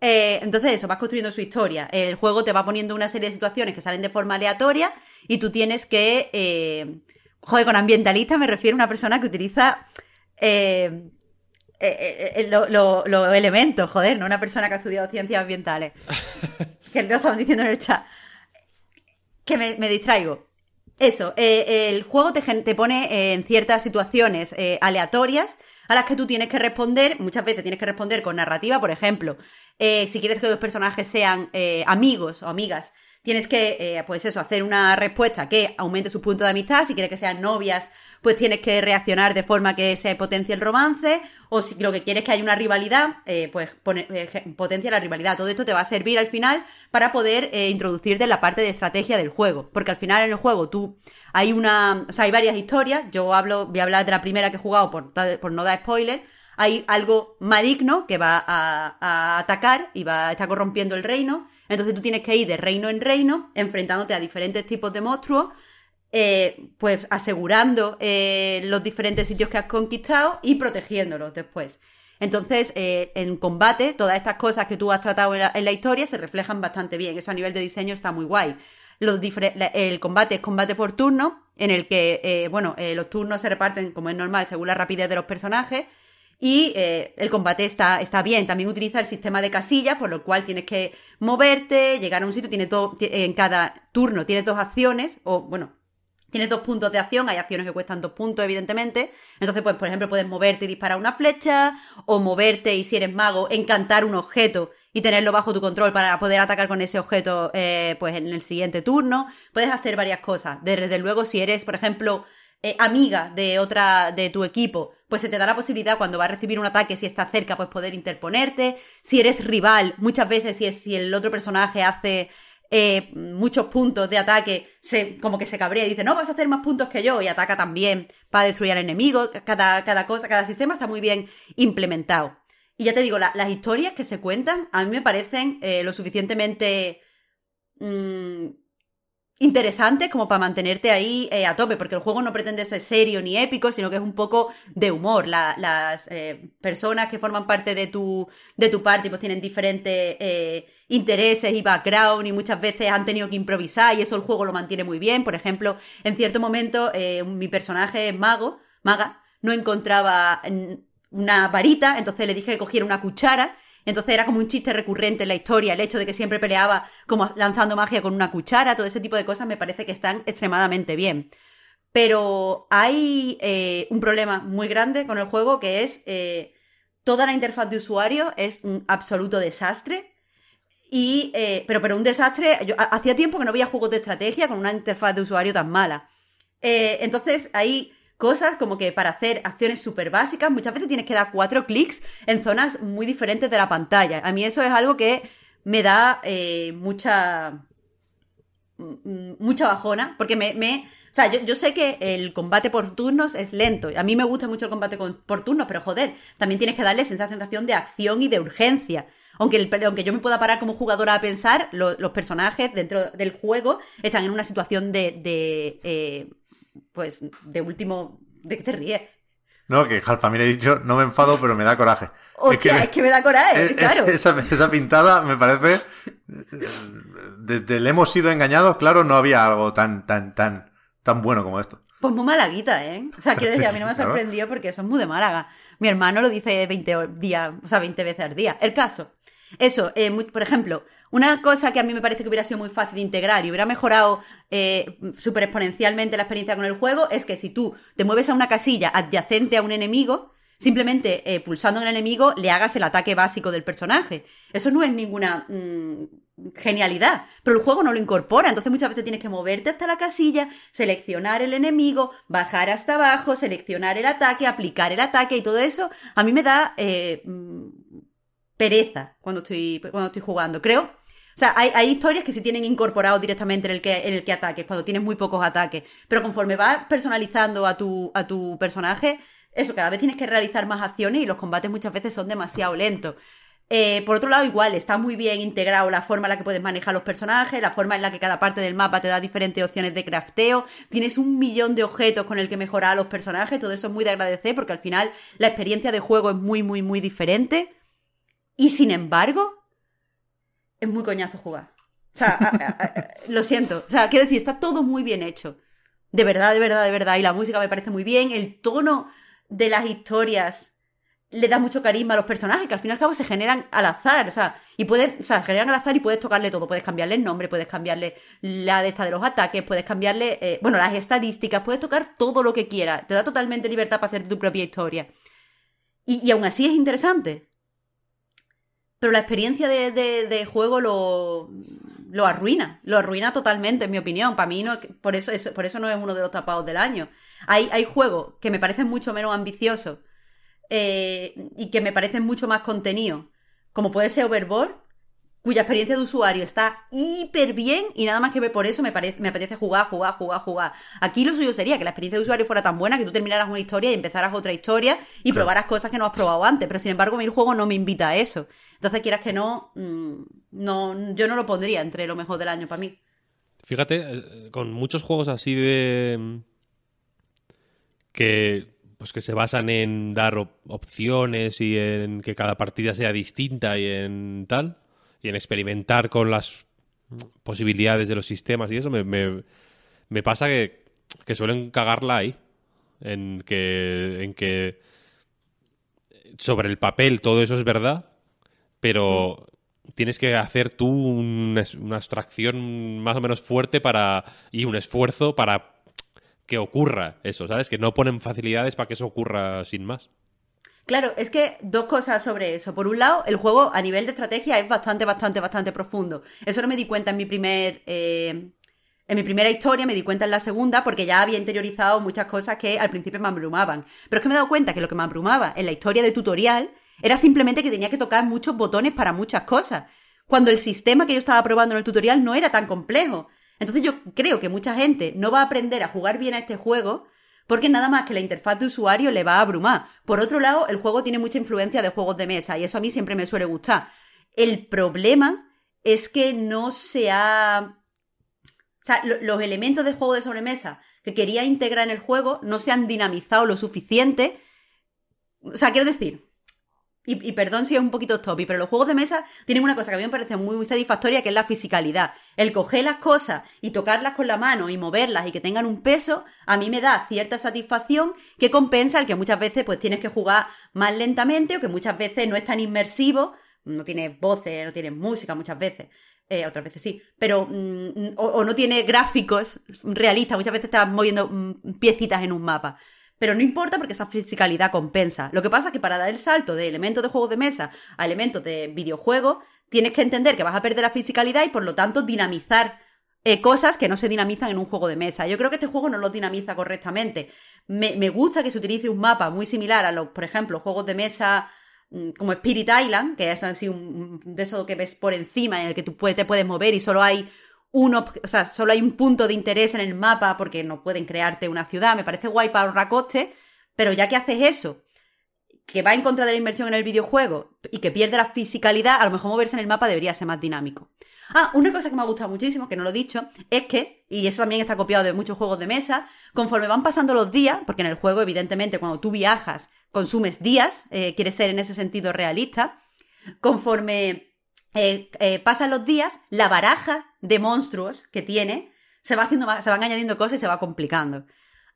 Eh, entonces eso, vas construyendo su historia. El juego te va poniendo una serie de situaciones que salen de forma aleatoria y tú tienes que... Eh, joder, con ambientalista me refiero a una persona que utiliza... eh, eh, eh, lo- lo- los elementos, joder, no una persona que ha estudiado ciencias ambientales. que lo estaban diciendo en el chat. que me, me distraigo. Eso, el juego te, te pone en ciertas situaciones aleatorias a las que tú tienes que responder, muchas veces tienes que responder con narrativa, por ejemplo, eh, si quieres que los personajes sean amigos o amigas, tienes que, eh, pues eso, hacer una respuesta que aumente su punto de amistad. Si quieres que sean novias, pues tienes que reaccionar de forma que se potencie el romance. O si lo que quieres que haya una rivalidad, eh, pues eh, potencia la rivalidad. Todo esto te va a servir al final para poder introducirte en la parte de estrategia del juego. Porque al final en el juego tú hay una, o sea, hay varias historias. Yo hablo, voy a hablar de la primera que he jugado por, no dar spoiler hay algo maligno que va a, atacar y va a estar corrompiendo el reino. Entonces tú tienes que ir de reino en reino, enfrentándote a diferentes tipos de monstruos, eh, pues asegurando eh, los diferentes sitios que has conquistado y protegiéndolos después. Entonces, eh, en combate, todas estas cosas que tú has tratado en la, historia se reflejan bastante bien. Eso a nivel de diseño está muy guay. El combate es combate por turno, en el que, bueno, los turnos se reparten como es normal según la rapidez de los personajes y eh, el combate está, está bien. También utiliza el sistema de casillas, por lo cual tienes que moverte, llegar a un sitio, tiene todo, en cada turno tienes dos acciones, o bueno, tienes dos puntos de acción, hay acciones que cuestan dos puntos, evidentemente. Entonces, pues, por ejemplo, puedes moverte y disparar una flecha, o moverte y si eres mago, encantar un objeto y tenerlo bajo tu control para poder atacar con ese objeto, eh, pues, en el siguiente turno. Puedes hacer varias cosas. Desde luego, si eres, por ejemplo, eh, amiga de otra, de tu equipo, pues se te da la posibilidad cuando va a recibir un ataque, si está cerca, pues poder interponerte. Si eres rival, muchas veces si, es, si el otro personaje hace eh, muchos puntos de ataque, se, como que se cabrea y dice, no, vas a hacer más puntos que yo, y ataca también para destruir al enemigo. Cada, cada cosa, cada sistema está muy bien implementado. Y ya te digo, las historias que se cuentan a mí me parecen eh, lo suficientemente mm, interesantes como para mantenerte ahí eh, a tope, porque el juego no pretende ser serio ni épico, sino que es un poco de humor. las eh, personas que forman parte de tu, de tu party pues tienen diferentes intereses y background y muchas veces han tenido que improvisar y eso el juego lo mantiene muy bien. Por ejemplo, en cierto momento mi personaje mago, maga, no encontraba una varita, entonces le dije que cogiera una cuchara entonces era como un chiste recurrente en la historia, el hecho de que siempre peleaba como lanzando magia con una cuchara, todo ese tipo de cosas me parece que están extremadamente bien. Pero hay eh, un problema muy grande con el juego que es eh, toda la interfaz de usuario es un absoluto desastre. Y, eh, pero, pero un desastre, yo hacía tiempo que no veía juegos de estrategia con una interfaz de usuario tan mala. entonces ahí cosas como que para hacer acciones súper básicas muchas veces tienes que dar cuatro clics en zonas muy diferentes de la pantalla. A mí eso es algo que me da eh, mucha mm, mucha bajona porque me, o sea, yo, sé que el combate por turnos es lento. A mí me gusta mucho el combate por turnos, pero joder, también tienes que darle esa sensación de acción y de urgencia. Aunque, el, aunque yo me pueda parar como jugadora a pensar, los personajes dentro del juego están en una situación de, eh, pues, de último, ¿de qué te ríes? No, que Jalfa, mira, he dicho, no me enfado, pero me da coraje. Hostia, es que, me da coraje, claro. esa, pintada me parece. Desde el hemos sido engañados, claro, no había algo tan, tan, tan, tan bueno como esto. Pues muy malaguita, ¿eh? O sea, quiero decir, a mí no me sorprendió porque son muy de Málaga. Mi hermano lo dice 20 días, o sea, 20 veces al día. El caso. Eso, eh, por ejemplo, una cosa que a mí me parece que hubiera sido muy fácil de integrar y hubiera mejorado eh, súper exponencialmente la experiencia con el juego es que si tú te mueves a una casilla adyacente a un enemigo, simplemente eh, pulsando en el enemigo le hagas el ataque básico del personaje. Eso no es ninguna mm, genialidad, pero el juego no lo incorpora, entonces muchas veces tienes que moverte hasta la casilla, seleccionar el enemigo, bajar hasta abajo, seleccionar el ataque, aplicar el ataque y todo eso a mí me da eh, mm, pereza cuando estoy, cuando estoy jugando. Creo o sea, hay, historias que se tienen incorporado directamente en el que, en el que ataques, cuando tienes muy pocos ataques. Pero conforme vas personalizando a tu, a tu personaje, eso, cada vez tienes que realizar más acciones y los combates muchas veces son demasiado lentos. Eh, por otro lado, igual, está muy bien integrado la forma en la que puedes manejar los personajes, la forma en la que cada parte del mapa te da diferentes opciones de crafteo, tienes un millón de objetos con el que mejorar a los personajes, todo eso es muy de agradecer porque al final la experiencia de juego es muy, muy, muy diferente. Y sin embargo, es muy coñazo jugar. O sea, lo siento. O sea, quiero decir, está todo muy bien hecho. De verdad, de verdad, de verdad. Y la música me parece muy bien. El tono de las historias le da mucho carisma a los personajes, que al fin y al cabo se generan al azar, o sea, y puedes, o sea, se generan al azar y puedes tocarle todo, puedes cambiarle el nombre, puedes cambiarle la de esa de los ataques, puedes cambiarle, eh, bueno, las estadísticas, puedes tocar todo lo que quieras, te da totalmente libertad para hacer tu propia historia. Y, y aún así es interesante. Pero la experiencia de, de, juego lo, lo arruina, lo arruina totalmente, en mi opinión. Para mí, no, por, eso, por eso no es uno de los tapados del año. Hay, hay juegos que me parecen mucho menos ambiciosos eh, y que me parecen mucho más contenido, como puede ser Overboard, cuya experiencia de usuario está hiper bien y nada más que por eso me, parece, me apetece jugar, jugar, jugar, jugar. Aquí lo suyo sería que la experiencia de usuario fuera tan buena que tú terminaras una historia y empezaras otra historia y probaras cosas que no has probado antes, pero sin embargo el juego no me invita a eso. Entonces quieras que no, mm, no yo no lo pondría entre lo mejor del año para mí. Fíjate, eh, con muchos juegos así de... que pues que se basan en dar opciones y en que cada partida sea distinta y en tal, y en experimentar con las posibilidades de los sistemas y eso, me, me, pasa que, que, suelen cagarla ahí, en que, en que sobre el papel todo eso es verdad, pero tienes que hacer tú una, una abstracción más o menos fuerte para y un esfuerzo para que ocurra eso, ¿sabes? Que no ponen facilidades para que eso ocurra sin más. Claro, es que dos cosas sobre eso. Por un lado, el juego a nivel de estrategia es bastante, bastante, bastante profundo. Eso no me di cuenta en mi primer. Eh, en mi primera historia, me di cuenta en la segunda, porque ya había interiorizado muchas cosas que al principio me abrumaban. Pero es que me he dado cuenta que lo que me abrumaba en la historia de tutorial era simplemente que tenía que tocar muchos botones para muchas cosas. Cuando el sistema que yo estaba probando en el tutorial no era tan complejo. Entonces yo creo que mucha gente no va a aprender a jugar bien a este juego porque nada más que la interfaz de usuario le va a abrumar. Por otro lado, el juego tiene mucha influencia de juegos de mesa y eso a mí siempre me suele gustar. El problema es que no se ha... O sea, los elementos de juego de sobremesa que quería integrar en el juego no se han dinamizado lo suficiente. O sea, quiero decir, y, perdón si es un poquito topi, pero los juegos de mesa tienen una cosa que a mí me parece muy, satisfactoria, que es la fisicalidad. El coger las cosas y tocarlas con la mano y moverlas y que tengan un peso, a mí me da cierta satisfacción que compensa el que muchas veces pues tienes que jugar más lentamente o que muchas veces no es tan inmersivo, no tiene voces, no tiene música muchas veces. Eh, otras veces sí, pero mm, o, no tiene gráficos realistas, muchas veces estás moviendo mm, piecitas en un mapa. Pero no importa porque esa fisicalidad compensa. Lo que pasa es que para dar el salto de elementos de juegos de mesa a elementos de videojuego, tienes que entender que vas a perder la fisicalidad y por lo tanto dinamizar eh, cosas que no se dinamizan en un juego de mesa. Yo creo que este juego no lo dinamiza correctamente. Me, gusta que se utilice un mapa muy similar a los, por ejemplo, juegos de mesa mm, como Spirit Island, que es así un, de eso que ves por encima, en el que tú te puedes mover y solo hay uno, o sea, solo hay un punto de interés en el mapa porque no pueden crearte una ciudad. Me parece guay para ahorrar coste, pero ya que haces eso, que va en contra de la inversión en el videojuego y que pierde la fisicalidad, a lo mejor moverse en el mapa debería ser más dinámico. Ah, una cosa que me ha gustado muchísimo, que no lo he dicho, es que, y eso también está copiado de muchos juegos de mesa, conforme van pasando los días, porque en el juego, evidentemente, cuando tú viajas, consumes días, eh, quieres ser en ese sentido realista, conforme eh, eh, pasan los días, la baraja de monstruos que tiene se va haciendo se van añadiendo cosas y se va complicando.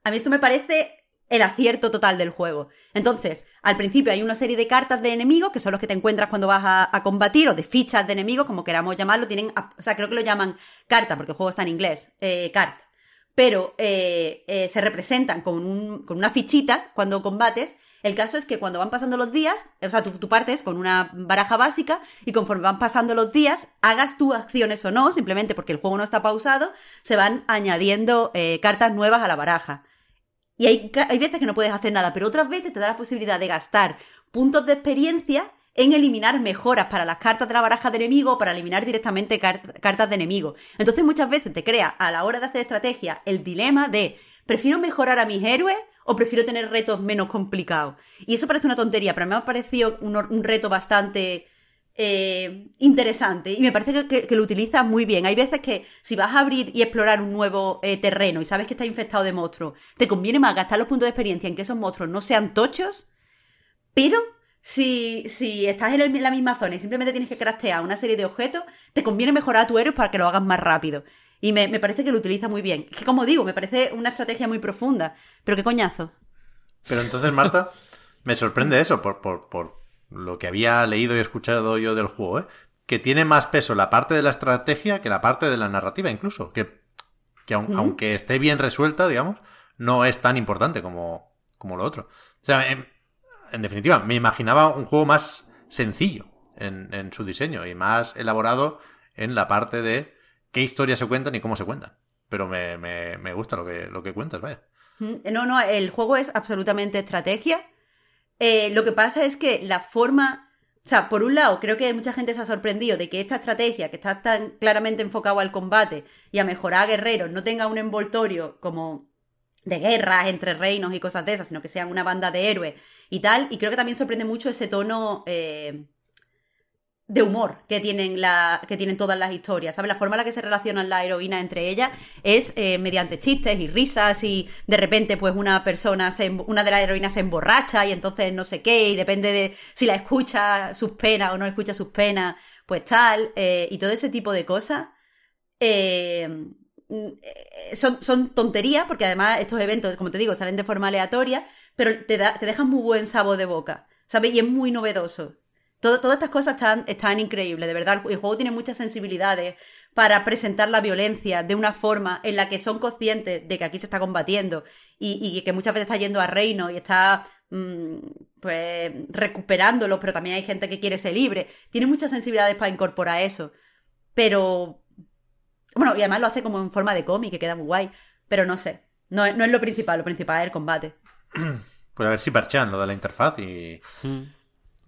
A mí esto me parece el acierto total del juego. Entonces, al principio hay una serie de cartas de enemigos, que son los que te encuentras cuando vas a, combatir, o de fichas de enemigos, como queramos llamarlo, tienen, o sea, creo que lo llaman carta, porque el juego está en inglés, eh, carta. Pero se representan con, con una fichita cuando combates, el caso es que cuando van pasando los días, o sea, tú, partes con una baraja básica y conforme van pasando los días, hagas tú acciones o no, simplemente porque el juego no está pausado, se van añadiendo eh, cartas nuevas a la baraja. Y hay, hay veces que no puedes hacer nada, pero otras veces te da la posibilidad de gastar puntos de experiencia en eliminar mejoras para las cartas de la baraja de enemigo para eliminar directamente cartas de enemigo. Entonces muchas veces te crea a la hora de hacer estrategia el dilema de prefiero mejorar a mis héroes o prefiero tener retos menos complicados. Y eso parece una tontería, pero me ha parecido un, reto bastante eh, interesante y me parece que, lo utiliza muy bien. Hay veces que si vas a abrir y explorar un nuevo eh, terreno y sabes que está infectado de monstruos, te conviene más gastar los puntos de experiencia en que esos monstruos no sean tochos, pero si, si estás en, la misma zona y simplemente tienes que craftear una serie de objetos, te conviene mejorar a tu héroe para que lo hagas más rápido. Y me, parece que lo utiliza muy bien. Es que, como digo, me parece una estrategia muy profunda. Pero qué coñazo. Pero entonces, Marta, Me sorprende eso, por, por, por lo que había leído y escuchado yo del juego, ¿eh? que tiene más peso la parte de la estrategia que la parte de la narrativa, incluso. Que, que aunque esté bien resuelta, digamos, no es tan importante como, como lo otro. O sea, en, definitiva, me imaginaba un juego más sencillo en, su diseño y más elaborado en la parte de qué historias se cuentan y cómo se cuentan. Pero me, me, me gusta lo que, lo que cuentas, vaya. No, no, el juego es absolutamente estrategia. Eh, lo que pasa es que la forma. O sea, por un lado, creo que mucha gente se ha sorprendido de que esta estrategia, que está tan claramente enfocada al combate y a mejorar a guerreros, no tenga un envoltorio como de guerras entre reinos y cosas de esas, sino que sean una banda de héroes y tal. Y creo que también sorprende mucho ese tono eh, de humor que tienen, la, que tienen todas las historias, ¿sabes? La forma en la que se relacionan las heroínas entre ellas es eh, mediante chistes y risas y de repente pues una persona, se, una de las heroínas se emborracha y entonces no sé qué y depende de si la escucha sus penas o no escucha sus penas, pues tal, eh, y todo ese tipo de cosas. Eh, son, son tonterías, porque además estos eventos, como te digo, salen de forma aleatoria, pero te, da, te dejan muy buen sabor de boca, ¿sabes? Y es muy novedoso todas estas cosas están, están increíbles, de verdad. El juego tiene muchas sensibilidades para presentar la violencia de una forma en la que son conscientes de que aquí se está combatiendo y, que muchas veces está yendo a reino y está mm, pues recuperándolo, pero también hay gente que quiere ser libre. Tiene muchas sensibilidades para incorporar eso. Pero. Bueno, y además lo hace como en forma de cómic, que queda muy guay. Pero no sé. No, no es lo principal, lo principal es el combate. Pues a ver si parchean lo de la interfaz y. Hmm.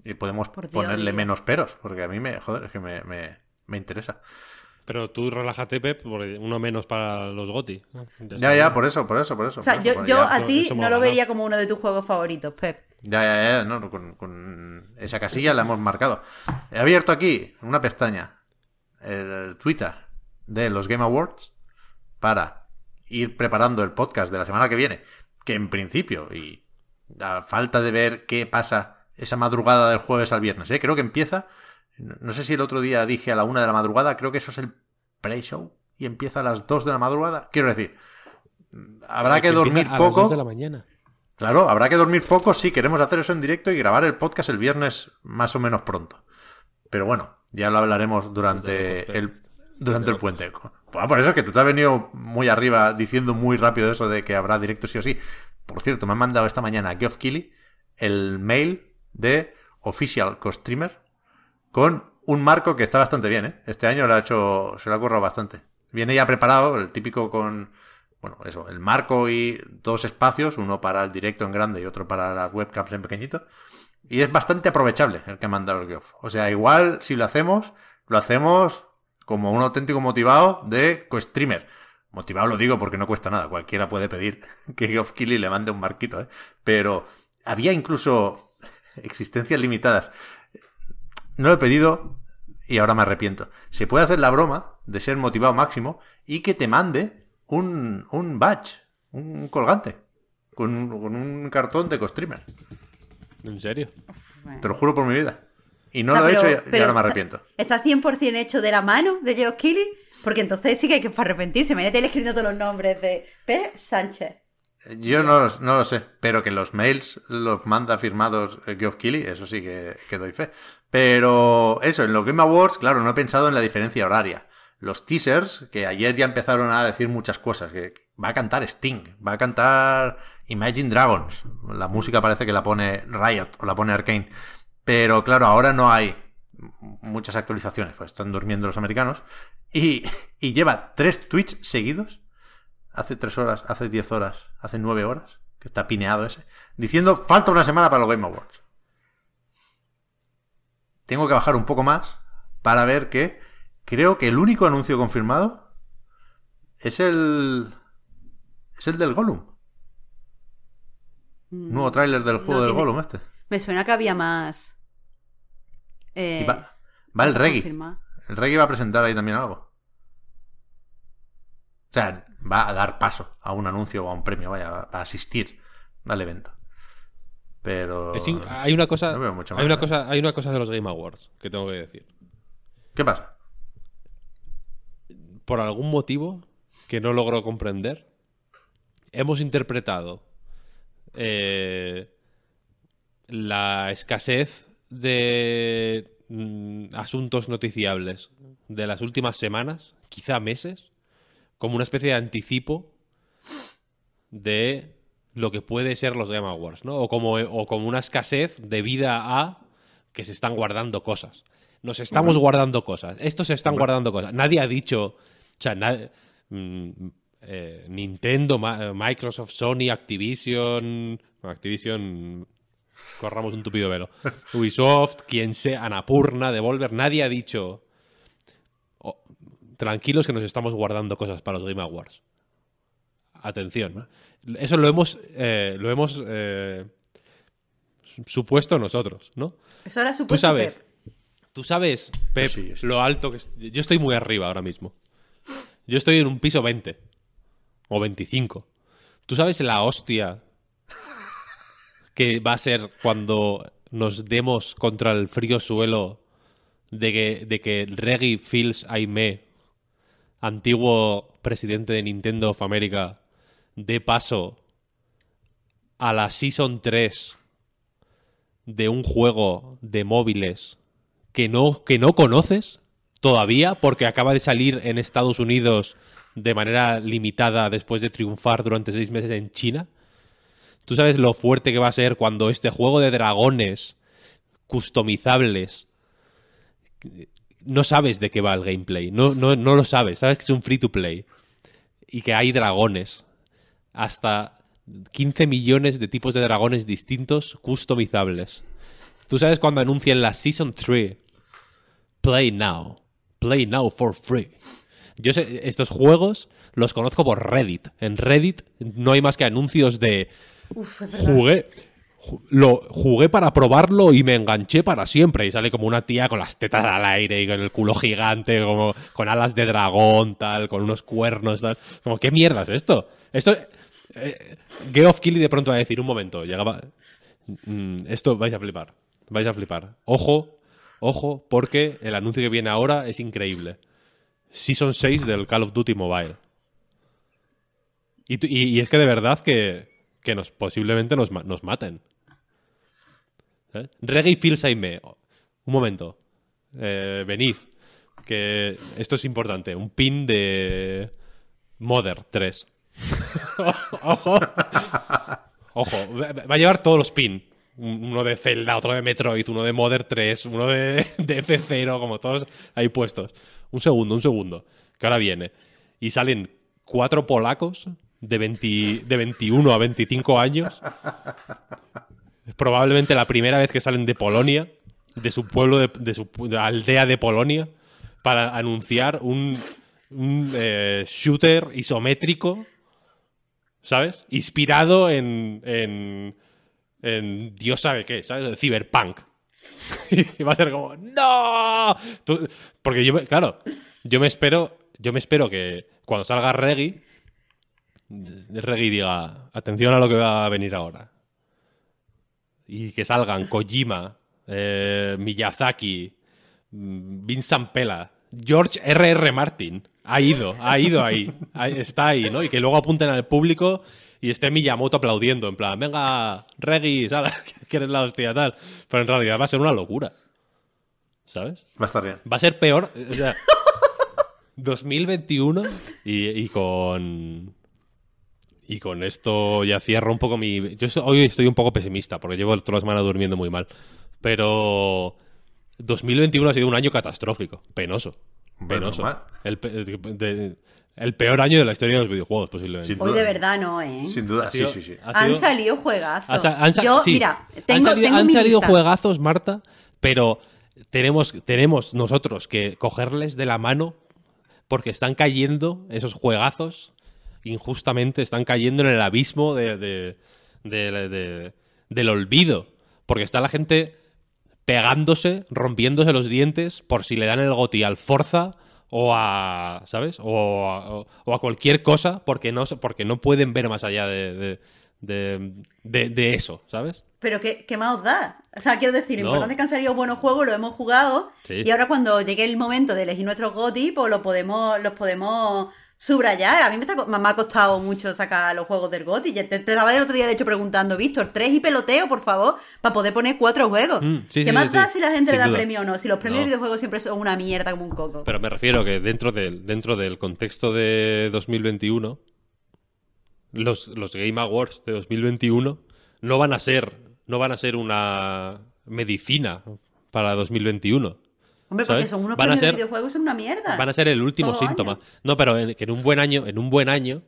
Y podemos ponerle menos peros, porque a mí me, joder, es que me, me, interesa. Pero tú relájate, Pep, uno menos para los GOTI. Ya, ya, por eso, por eso, por eso. O sea, yo, yo a ti no lo vería como uno de tus juegos favoritos, Pep. Ya, ya, ya, no, con, con, esa casilla la hemos marcado. He abierto aquí una pestaña, el Twitter de los Game Awards, para ir preparando el podcast de la semana que viene, que en principio, y a falta de ver qué pasa esa madrugada del jueves al viernes. ¿eh? Creo que empieza. No sé si el otro día dije a la una de la madrugada, creo que eso es el pre-show y empieza a las dos de la madrugada. Quiero decir, habrá que, dormir poco. de la mañana. Claro, habrá que dormir poco si queremos hacer eso en directo y grabar el podcast el viernes más o menos pronto. Pero bueno, ya lo hablaremos durante el, durante el puente. Bueno, por eso es que tú te has venido muy arriba diciendo muy rápido eso de que habrá directo sí o sí. Por cierto, me han mandado esta mañana a Geoff Keighley el mail de Official Costreamer con un marco que está bastante bien, ¿eh? Este año lo ha hecho, se lo ha currado bastante. Viene ya preparado, el típico con, bueno, eso, el marco y dos espacios, uno para el directo en grande y otro para las webcams en pequeñito. Y es bastante aprovechable el que ha mandado el Geoff. O sea, igual si lo hacemos, lo hacemos como un auténtico motivado de co-streamer. Motivado lo digo porque no cuesta nada. Cualquiera puede pedir que Geoff Keighley le mande un marquito, ¿eh? Pero había incluso existencias limitadas. No lo he pedido y ahora me arrepiento. Se puede hacer la broma de ser motivado máximo y que te mande un, un badge, un colgante, con, un cartón de costreamer. ¿En serio? Te lo juro por mi vida. Y no lo he hecho y, ahora me arrepiento. ¿Está 100% hecho de la mano de Joe Kelly? Porque entonces sí que hay que arrepentirse. Me he escribiendo todos los nombres de P. Sánchez. Yo no, no, lo sé, pero que los mails los manda firmados Geoff Keighley, eso sí que, doy fe. Pero eso, en los Game Awards, claro, no he pensado en la diferencia horaria. Los teasers, que ayer ya empezaron a decir muchas cosas, que va a cantar Sting, va a cantar Imagine Dragons, la música parece que la pone Riot o la pone Arkane. Pero claro, ahora no hay muchas actualizaciones, pues están durmiendo los americanos. Y, y lleva tres tweets seguidos hace tres horas, hace diez horas, hace nueve horas, que está pineado ese, diciendo falta una semana para los Game Awards. Tengo que bajar un poco más para ver que creo que el único anuncio confirmado es el. es el del Gollum. Mm. Nuevo tráiler del juego del Gollum este. Me suena que había más. Eh, va, el Reggie. El Reggie va a presentar ahí también algo. O sea, va a dar paso a un anuncio o a un premio, vaya, va a asistir al evento. Pero hay una cosa, hay una cosa, hay una cosa de los Game Awards que tengo que decir. ¿Qué pasa? Por algún motivo que no logro comprender, hemos interpretado eh, la escasez de mm, asuntos noticiables de las últimas semanas, quizá meses, como una especie de anticipo de lo que puede ser los Game Awards, ¿no? O como, o como una escasez debida a que se están guardando cosas. Nos estamos guardando cosas. Estos se están guardando cosas. Nadie ha dicho. O sea, mm, eh, Nintendo, Microsoft, Sony, Activision. Activision. Corramos un tupido velo. Ubisoft, quien sea, Anapurna, Devolver. Nadie ha dicho. "Oh, tranquilos que nos estamos guardando cosas para los Game Awards. Atención. Eso lo hemos, eh, lo hemos eh, supuesto nosotros, ¿no? Eso era supuesto. Tú sabes, Pep. tú sabes, Pep, Sí, sí. lo alto que Yo estoy muy arriba ahora mismo. Yo estoy en un piso 20 o 25. ¿Tú sabes la hostia que va a ser cuando nos demos contra el frío suelo de que, de que Reggie Fils Aimé, antiguo presidente de Nintendo of America, dé paso a la Season 3 de un juego de móviles que no, que no conoces todavía porque acaba de salir en Estados Unidos de manera limitada después de triunfar durante seis meses en China? ¿Tú sabes lo fuerte que va a ser cuando este juego de dragones customizables no sabes de qué va el gameplay? No, no, no lo sabes. Sabes que es un free to play y que hay dragones. Hasta 15 millones de tipos de dragones distintos customizables. ¿Tú sabes cuando anuncian la Season 3? Play now. Play now for free. Yo sé, estos juegos los conozco por Reddit. En Reddit no hay más que anuncios de Jugué ju- lo jugué para probarlo y me enganché para siempre. Y sale como una tía con las tetas al aire y con el culo gigante como con alas de dragón tal con unos cuernos tal. Como qué mierda es esto esto eh, Geoff Keighley de pronto va a decir un momento llegaba mm, esto vais a flipar vais a flipar. Ojo ojo porque el anuncio que viene ahora es increíble. Season 6 del Call of Duty Mobile y- y es que de verdad que, que nos posiblemente nos, nos maten. ¿Eh? Reggae Phil Saime. Un momento. Eh, venid. Que esto es importante. Un pin de Mother 3. Ojo. Ojo. Va a llevar todos los pin. Un- Uno de Zelda, otro de Metroid, uno de Mother 3, uno de, de F0, como todos ahí puestos. Un segundo, un segundo. Que ahora viene. Y salen cuatro polacos de, 20 de 21 a 25 años. Es probablemente la primera vez que salen de Polonia, de su pueblo, de, de su aldea de Polonia, para anunciar un, eh, shooter isométrico, ¿sabes? Inspirado en, en, en Dios sabe qué, ¿sabes? El cyberpunk. y va a ser como, ¡No! Porque yo, claro, yo me espero, yo me espero que cuando salga Reggie, Reggie diga, atención a lo que va a venir ahora. Y que salgan Kojima, eh, Miyazaki, mm, Vincent Pela, George R.R. Martin. Ha ido, ha ido ahí. Está ahí, ¿no? Y que luego apunten al público y esté Miyamoto aplaudiendo. En plan, venga, Reggie, sal, que eres la hostia, tal. Pero en realidad va a ser una locura. ¿Sabes? Va a estar bien. Va a ser peor. O sea, 2021 y, y con. Y con esto ya cierro un poco mi. Yo hoy estoy un poco pesimista porque llevo toda la semana durmiendo muy mal. Pero. 2021 ha sido un año catastrófico, penoso. Penoso. El, pe- de- el peor año de la historia de los videojuegos, posiblemente. Sin Hoy de verdad no, ¿eh? Sin duda, sí, sí, sí. ha Han sido- salido juegazos. han han Yo, sí. mira, han tengo, salido, tengo han mi salido lista. juegazos, Marta, pero tenemos, tenemos nosotros que cogerles de la mano porque están cayendo esos juegazos injustamente, están cayendo en el abismo de, de- de- de- del olvido. Porque está la gente pegándose, rompiéndose los dientes por si le dan el goti al Forza o a, ¿sabes? O a, o- o a cualquier cosa porque no, porque no pueden ver más allá de, de, de- de- de eso, ¿sabes? Pero ¿qué, qué más os da? O sea, quiero decir, No. importante es que han salido buenos juegos, lo hemos jugado, Sí. y ahora cuando llegue el momento de elegir nuestros GOTY, pues lo podemos, los podemos subrayar. A mí me, está, me ha costado mucho sacar los juegos del GOTY. Ya Te, te estaba el otro día, de hecho, preguntando, Víctor, tres y peloteo, por favor, para poder poner cuatro juegos. Mm, sí, ¿Qué sí, más sí, da si la gente le da duda. premio o no? Si los premios No. de videojuegos siempre son una mierda como un coco. Pero me refiero que dentro del, dentro del contexto de 2021, los, los Game Awards de 2021 no van a ser, no van a ser una medicina para 2021. Hombre, porque son unos Van a premios de ser- videojuegos, son una mierda. Van a ser el último Todo síntoma. año. No, pero en, que en un buen año, en un buen año,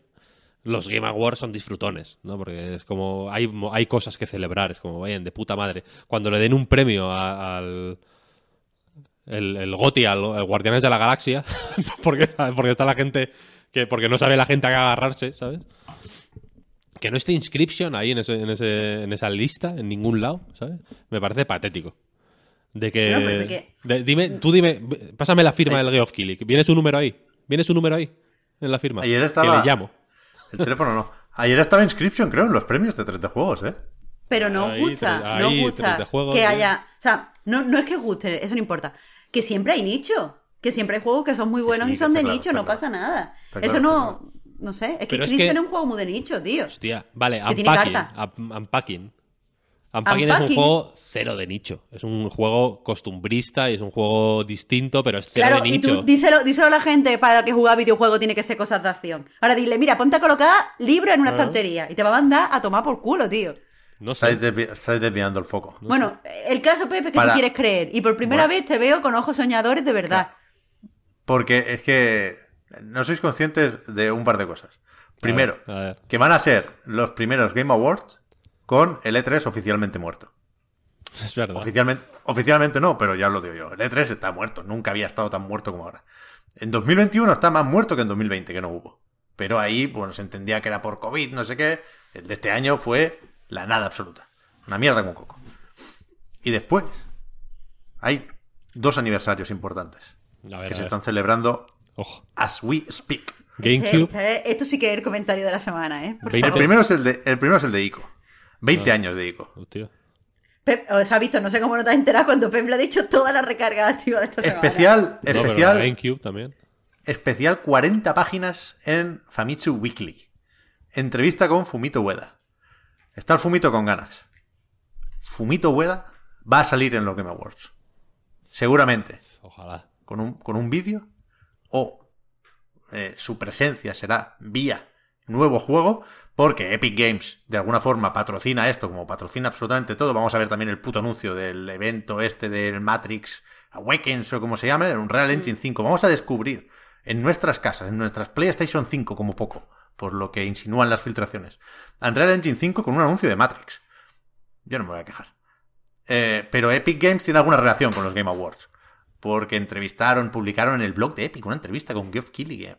los Game Awards son disfrutones, ¿no? Porque es como hay, hay cosas que celebrar, es como vayan de puta madre. Cuando le den un premio a- al el, el GOTY al, al Guardianes de la Galaxia, porque, porque está la gente que porque no sabe la gente a qué agarrarse, ¿sabes? Que no esté Inscription ahí en, ese, en, ese, en esa lista, en ningún lado, ¿sabes? Me parece patético. De que, No, pero porque- de- dime, tú dime, pásame la firma del Geoff Keighley. ¿Viene su número ahí? ¿Viene su número ahí? En la firma. Ayer estaba- Que le llamo. El teléfono no. Ayer estaba Inscription, creo, en los premios de 30 juegos, ¿eh? Pero no os Ahí, gusta, no os ahí, gusta juegos, que haya... O sea, no, no es que guste, eso no importa. Que siempre hay nicho. Que siempre hay juegos que son muy buenos sí, y son de claro, nicho, no claro. pasa nada. Está eso claro, no... No sé, es que es Inscription que- es un juego muy de nicho, tío. Hostia, vale, Que tiene Unpacking. carta. Unp- Unpacking. Unpacking es un juego cero de nicho. Es un juego costumbrista y es un juego distinto, pero es cero Claro, de y nicho. tú díselo, díselo a la gente para que jugar videojuego tiene que ser cosas de acción. Ahora dile, mira, ponte a colocar libros en una estantería y te va a mandar a tomar por culo, tío. No sé. Estáis, desvi- estáis desviando el foco. Bueno, el caso, Pepe, que Para- tú quieres creer. Y por primera Bueno. vez te veo con ojos soñadores de verdad. Porque es que no sois conscientes de un par de cosas. Primero, A ver. que van a ser los primeros Game Awards con el E3 oficialmente muerto. Es verdad. Oficialmente, oficialmente no, pero ya lo digo yo. El E3 está muerto. Nunca había estado tan muerto como ahora. En 2021 está más muerto que en 2020, que no hubo. Pero ahí, bueno, se entendía que era por COVID, no sé qué. El de este año fue la nada absoluta. Una mierda con coco. Y después, hay dos aniversarios importantes ver, que se están celebrando Ojo. as we speak. GameCube. Este- Esto sí que es el comentario de la semana, ¿eh? Por 20. El primero es el de, el primero es el de Ico. 20 Ah. años de Ico. Hostia. Pep, o sea, ha visto, no sé cómo no te has enterado cuando Pep le ha dicho toda la recarga activa de esta semana. Especial, No, pero especial, GameCube también. especial 40 páginas en Famitsu Weekly. Entrevista con Fumito Ueda. Está el Fumito con ganas. Fumito Ueda va a salir en los Game Awards. Seguramente. Ojalá. Con un, con un vídeo. O eh, su presencia será vía nuevo juego. Porque Epic Games de alguna forma patrocina esto, como patrocina absolutamente todo. Vamos a ver también el puto anuncio del evento este del Matrix Awakens o como se llame, un Real Engine 5. Vamos a descubrir en nuestras casas, en nuestras PlayStation 5 como poco, por lo que insinúan las filtraciones. Unreal Engine 5 con un anuncio de Matrix. Yo no me voy a quejar. Eh, pero Epic Games tiene alguna relación con los Game Awards. Porque entrevistaron, publicaron en el blog de Epic una entrevista con Geoff Keighley.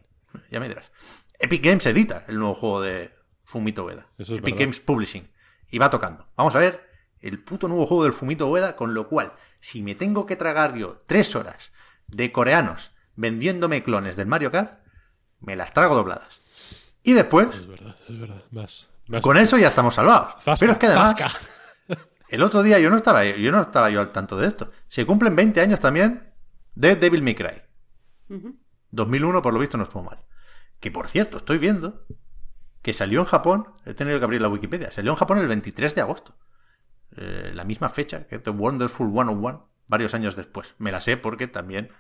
Ya me dirás. Epic Games edita el nuevo juego de Fumito Ueda. Eso es Epic verdad. Games Publishing. Y va tocando. Vamos a ver el puto nuevo juego del Fumito Ueda, con lo cual, si me tengo que tragar yo tres horas de coreanos vendiéndome clones del Mario Kart, me las trago dobladas. Y después, Es verdad, es verdad. Más. más con eso ya estamos salvados. Zasca, Pero es que además, el otro día yo no estaba yo no estaba yo al tanto de esto. Se cumplen 20 años también de Devil May Cry. 2001 por lo visto no estuvo mal. Que por cierto, estoy viendo que salió en Japón, he tenido que abrir la Wikipedia, salió en Japón el 23 de agosto. Eh, la misma fecha que The Wonderful 101, varios años después. Me la sé porque también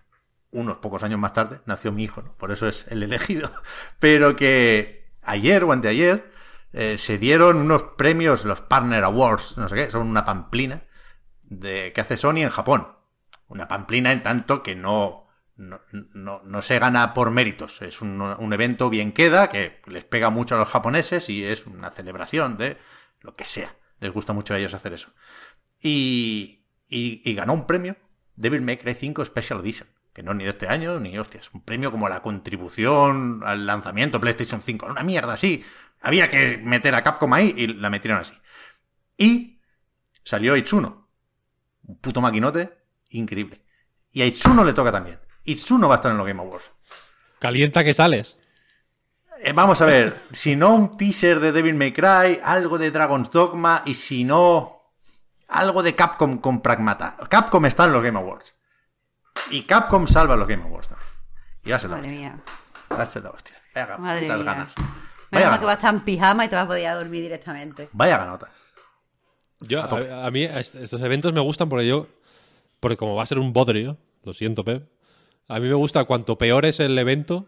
unos pocos años más tarde nació mi hijo, ¿no? por eso es el elegido. Pero que ayer o anteayer eh, se dieron unos premios, los Partner Awards, no sé qué, son una pamplina de, que hace Sony en Japón. Una pamplina en tanto que no, no, no, no se gana por méritos. Es un, un evento bien queda, que les pega mucho a los japoneses y es una celebración de lo que sea. Les gusta mucho a ellos hacer eso. Y, y, ganó un premio, Devil May Cry 5 Special Edition. Que no es ni de este año, ni hostias. Un premio como la contribución al lanzamiento PlayStation 5. Una mierda así. Había que meter a Capcom ahí y la metieron así. Y salió Itsuno. Un puto maquinote increíble. Y a Itsuno le toca también. Itsuno va a estar en los Game Awards. Calienta que sales. Eh, vamos a ver, si no un teaser de Devil May Cry, algo de Dragon's Dogma y si no algo de Capcom con Pragmata. Capcom está en los Game Awards. Y Capcom salva los Game Awards también. Y va a ser la Madre hostia. mía. Va a ser la hostia. Vaya Madre putas mía. ganas. Menos Vaya, mal que vas a estar en pijama y te vas a poder dormir directamente. Vaya ganotas. Yo, a, a mí est- estos eventos me gustan porque yo, porque como va a ser un bodrio, lo siento, Pep, a mí me gusta cuanto peor es el evento,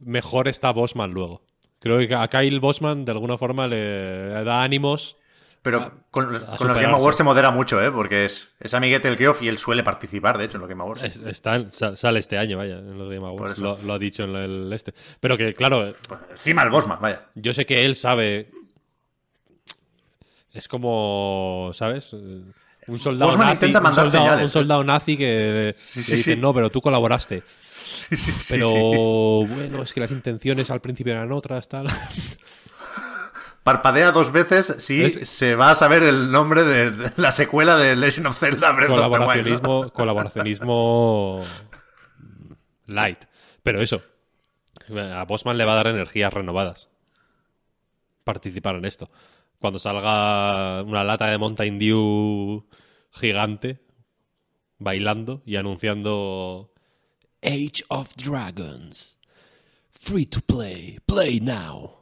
mejor está Bosman luego. Creo que a Kyle Bosman de alguna forma le, da ánimos. Pero A- con, a con los Game. Awards se modera mucho, ¿eh? Porque es, es amiguete del Geoff y él suele participar, de hecho, en los Game Awards. Es- está sale este año, vaya, en los Game Awards. Lo, lo ha dicho en el este. Pero que, claro, Pues encima el Bosman, vaya. yo sé que él sabe. Es como, ¿sabes? Un soldado Bosman nazi, intenta un mandar soldado, señales, un ¿eh? soldado nazi que Sí, le no, pero tú colaboraste. Pero bueno, es que las intenciones al principio eran otras, tal. Parpadea dos veces si Es- se va a saber el nombre de, de la secuela de Legend of Zelda Breath of the Wild, ¿no? colaboracionismo, colaboracionismo light. Pero eso, a Bosman le va a dar energías renovadas participar en esto. Cuando salga una lata de Mountain Dew gigante bailando y anunciando Age of Dragons. Free to play. Play now.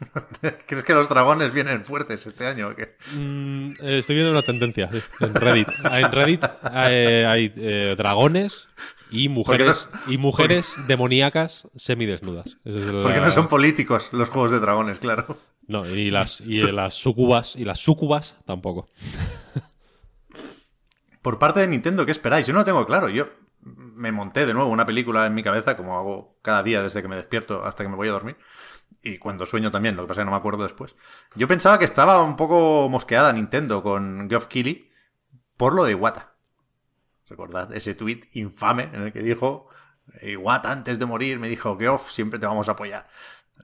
¿Crees que los dragones vienen fuertes este año o qué? Mm, eh, estoy viendo una tendencia sí, en Reddit. En Reddit eh, hay eh, dragones y mujeres y mujeres demoníacas semidesnudas. Es la- Porque no son políticos los juegos de dragones, claro. No, y las y las sucubas y las sucubas tampoco. Por parte de Nintendo, ¿qué esperáis? Yo no lo tengo claro. Yo me monté de nuevo una película en mi cabeza, como hago cada día desde que me despierto hasta que me voy a dormir. Y cuando sueño también, lo que pasa es que no me acuerdo después. Yo pensaba que estaba un poco mosqueada Nintendo con Geoff Keighley por lo de Iwata. Recordad ese tweet infame en el que dijo Iwata antes de morir me dijo Geoff, siempre te vamos a apoyar.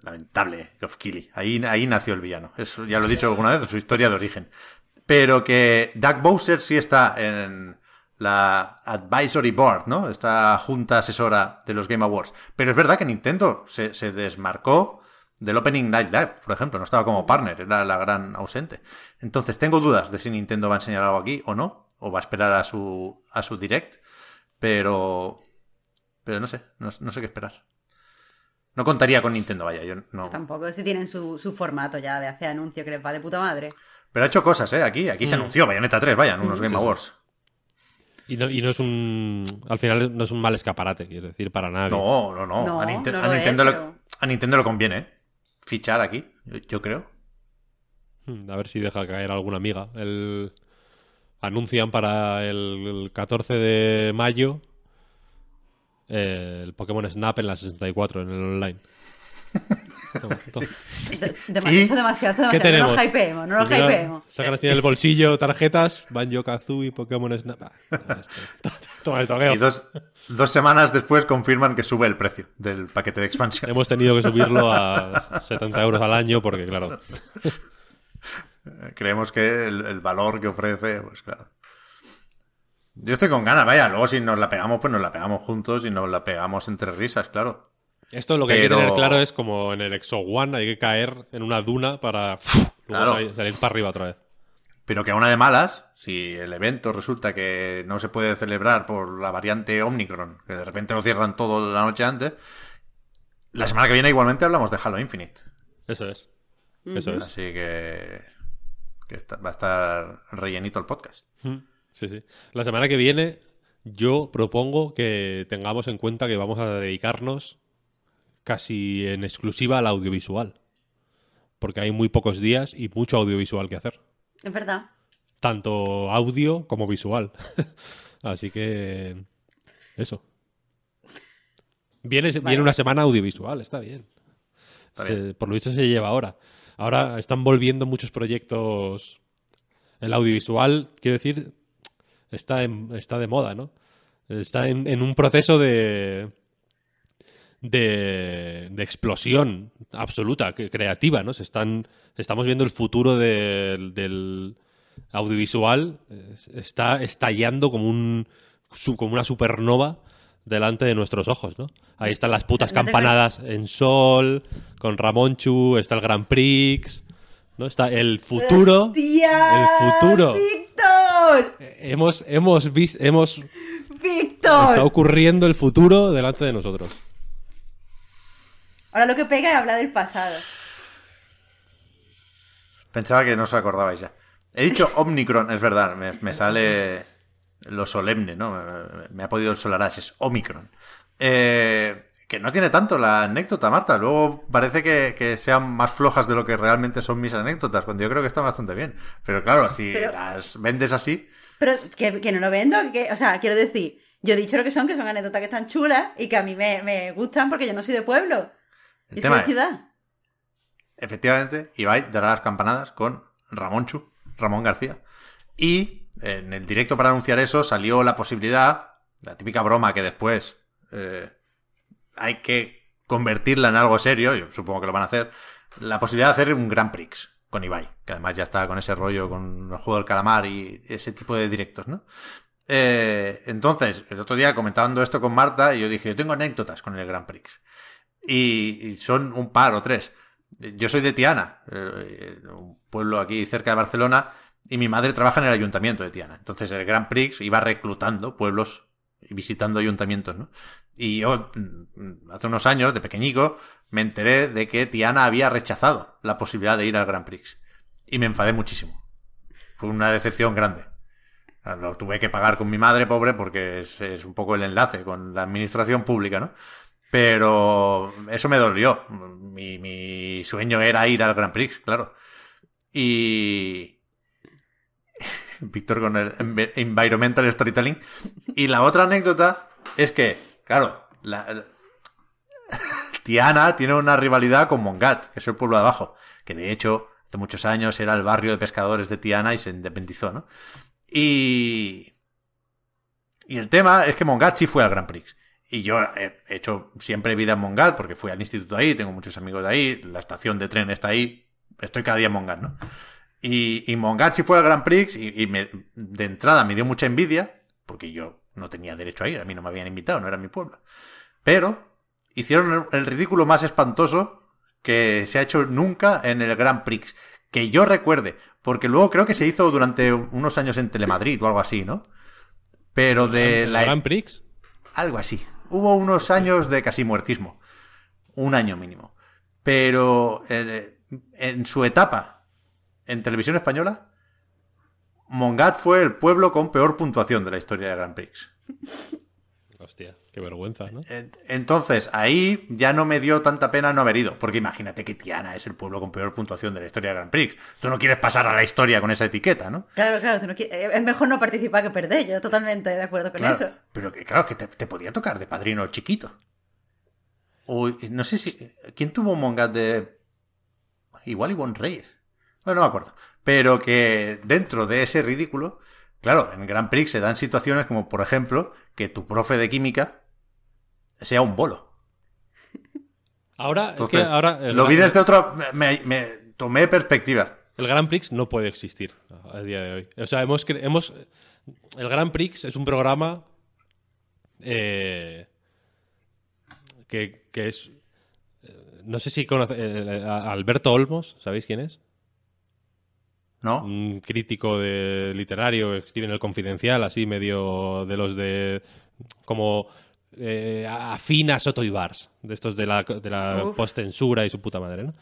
Lamentable, Geoff Keighley. Ahí, ahí nació el villano. Eso ya lo he dicho alguna vez, su historia de origen. Pero que Doug Bowser sí está en la Advisory Board, ¿no? Esta junta asesora de los Game Awards. Pero es verdad que Nintendo se, desmarcó del Opening Night Live, por ejemplo. No estaba como partner, era la gran ausente. Entonces tengo dudas de si Nintendo va a enseñar algo aquí o no, o va a esperar a su, a su direct. Pero... Pero no sé, no sé qué esperar. No contaría con Nintendo, vaya, yo no... Tampoco si tienen su, su formato ya de hacer anuncios que les va de puta madre. Pero ha hecho cosas, ¿eh? Aquí, aquí se anunció Bayonetta 3, vaya, en unos Game sí, sí. Awards. Y no, y no es un al final no es un mal escaparate, quiero decir, para nadie. No, no, no. No, a, Ninte- no a lo Nintendo es, pero- a Nintendo le conviene, ¿eh? Fichar aquí, yo, yo creo. Hmm, A ver si deja caer alguna amiga. El... Anuncian para el, el 14 de mayo eh, el Pokémon Snap en la 64, en el online. ¿Qué demasiado. No tenemos? nos hypeemos, no nos hypeemos. Sacan así en el bolsillo tarjetas, Banjo Kazooie, Pokémon Snap. Ah, toma esto. Y dos, dos semanas después confirman que sube el precio del paquete de expansión. Hemos tenido que subirlo a 70 euros al año porque, claro, Creemos que el, el valor que ofrece, pues claro. Yo estoy con ganas, vaya. Luego si nos la pegamos, pues nos la pegamos juntos y nos la pegamos entre risas, claro. Esto lo que hay que Pero- tener claro es como en el Exo One hay que caer en una duna para luego Claro. salir, salir para arriba otra vez. Pero que a una de malas, si el evento resulta que no se puede celebrar por la variante Omicron, que de repente lo cierran todo la noche antes, la semana que viene igualmente hablamos de Halo Infinite. Eso es. Eso es. Así que, que está- va a estar rellenito el podcast. Mm, Sí, sí. La semana que viene yo propongo que tengamos en cuenta que vamos a dedicarnos casi en exclusiva al audiovisual. Porque hay muy pocos días y mucho audiovisual que hacer. Es verdad. Tanto audio como visual. Así que... Eso. Viene, viene una semana audiovisual, está bien. Está Se- bien. por lo visto se lleva ahora. Ahora están volviendo muchos proyectos. El audiovisual, quiero decir, está, en- está de moda, ¿no? Está en, en un proceso de, de, de explosión absoluta, creativa, ¿no? Se están, estamos viendo el futuro del, del audiovisual, eh, está estallando como, un, como una supernova delante de nuestros ojos, ¿no? Ahí están las putas campanadas en Sol, con Ramonchu, está el Grand Prix, ¿no? Está el futuro. ¡Hostia! El futuro. ¡Víctor! Hemos, hemos visto, hemos ¡Víctor! Está ocurriendo el futuro delante de nosotros. Ahora lo que pega es hablar del pasado. Pensaba que no os acordabais ya. He dicho Omicron, es verdad, me, me sale lo solemne, ¿no? Me, me ha podido el Solaras, es Omicron. Eh, que no tiene tanto la anécdota, Marta. Luego parece que, que, sean más flojas de lo que realmente son mis anécdotas, cuando yo creo que están bastante bien. Pero claro, si Pero- las vendes así, Pero que, que no lo vendo, que, o sea, quiero decir, yo he dicho lo que son, que son anécdotas que están chulas y que a mí me, me gustan porque yo no soy de pueblo. El Yo soy de es- ciudad. efectivamente, Ibai dará las campanadas con Ramón Chu, Ramón García. Y en el directo para anunciar eso salió la posibilidad, la típica broma que después eh, hay que convertirla en algo serio, yo supongo que lo van a hacer, la posibilidad de hacer un Grand Prix con Ibai, que además ya está con ese rollo con el juego del calamar y ese tipo de directos, ¿no? Eh, entonces, el otro día comentando esto con Marta, yo dije, yo tengo anécdotas con el Grand Prix. Y, y son un par o tres. Yo soy de Tiana, eh, un pueblo aquí cerca de Barcelona, y mi madre trabaja en el ayuntamiento de Tiana. Entonces el Grand Prix iba reclutando pueblos y visitando ayuntamientos, ¿no? Y yo, mm, hace unos años, de pequeñico, me enteré de que Tiana había rechazado la posibilidad de ir al Grand Prix. Y me enfadé muchísimo. Fue una decepción grande. Lo tuve que pagar con mi madre, pobre, porque es, un poco el enlace con la administración pública, ¿no? Pero eso me dolió. Mi, mi sueño era ir al Grand Prix, claro. Y. Víctor con el env- environmental storytelling. Y la otra anécdota es que, claro, la- Tiana tiene una rivalidad con Mongat, que es el pueblo de abajo, que de hecho hace muchos años era el barrio de pescadores de Tiana y se independizó, ¿no? Y. Y el tema es que Mongat sí fue al Grand Prix. Y yo he hecho siempre vida en Mongat porque fui al instituto ahí, tengo muchos amigos de ahí, la estación de tren está ahí, estoy cada día en Mongat, ¿no? Y, y Mongat sí fue al Grand Prix y, de entrada me dio mucha envidia porque yo no tenía derecho a ir, a mí no me habían invitado, no era mi pueblo. Pero hicieron el ridículo más espantoso que se ha hecho nunca en el Grand Prix, que yo recuerde, porque luego creo que se hizo durante unos años en Telemadrid o algo así, ¿no? Pero de ¿El la... Grand Prix? Algo así. Hubo unos años de casi muertismo. Un año mínimo. Pero eh, en su etapa en televisión española, Mongat fue el pueblo con peor puntuación de la historia de Grand Prix. Hostia, qué vergüenza, ¿no? En- Entonces, ahí ya no me dio tanta pena no haber ido. Porque imagínate que Tiana es el pueblo con peor puntuación de la historia de Grand Prix. Tú no quieres pasar a la historia con esa etiqueta, ¿no? Claro, claro, tú no quieres- eh, es mejor no participar que perder, yo totalmente de acuerdo con Claro, eso. Pero que claro, que te, te podía tocar de padrino chiquito. O no sé si. ¿Quién tuvo un Mongat de. Igual Ivonne Reyes. Bueno, no me acuerdo. Pero que dentro de ese ridículo, claro, en Grand Prix se dan situaciones como, por ejemplo, que tu profe de química sea un bolo. Ahora, Entonces, es que ahora lo vi desde otro. Me, me tomé perspectiva. el Grand Prix no puede existir a día de hoy. O sea, hemos, hemos el Grand Prix es un programa eh, que, que es eh, no sé si conoce eh, a- Alberto Olmos, ¿sabéis quién es? ¿No? un crítico de literario escribe en el Confidencial, así medio de los de como eh, afín a Soto y Bars, de estos de la, de la postcensura y su puta madre, ¿no?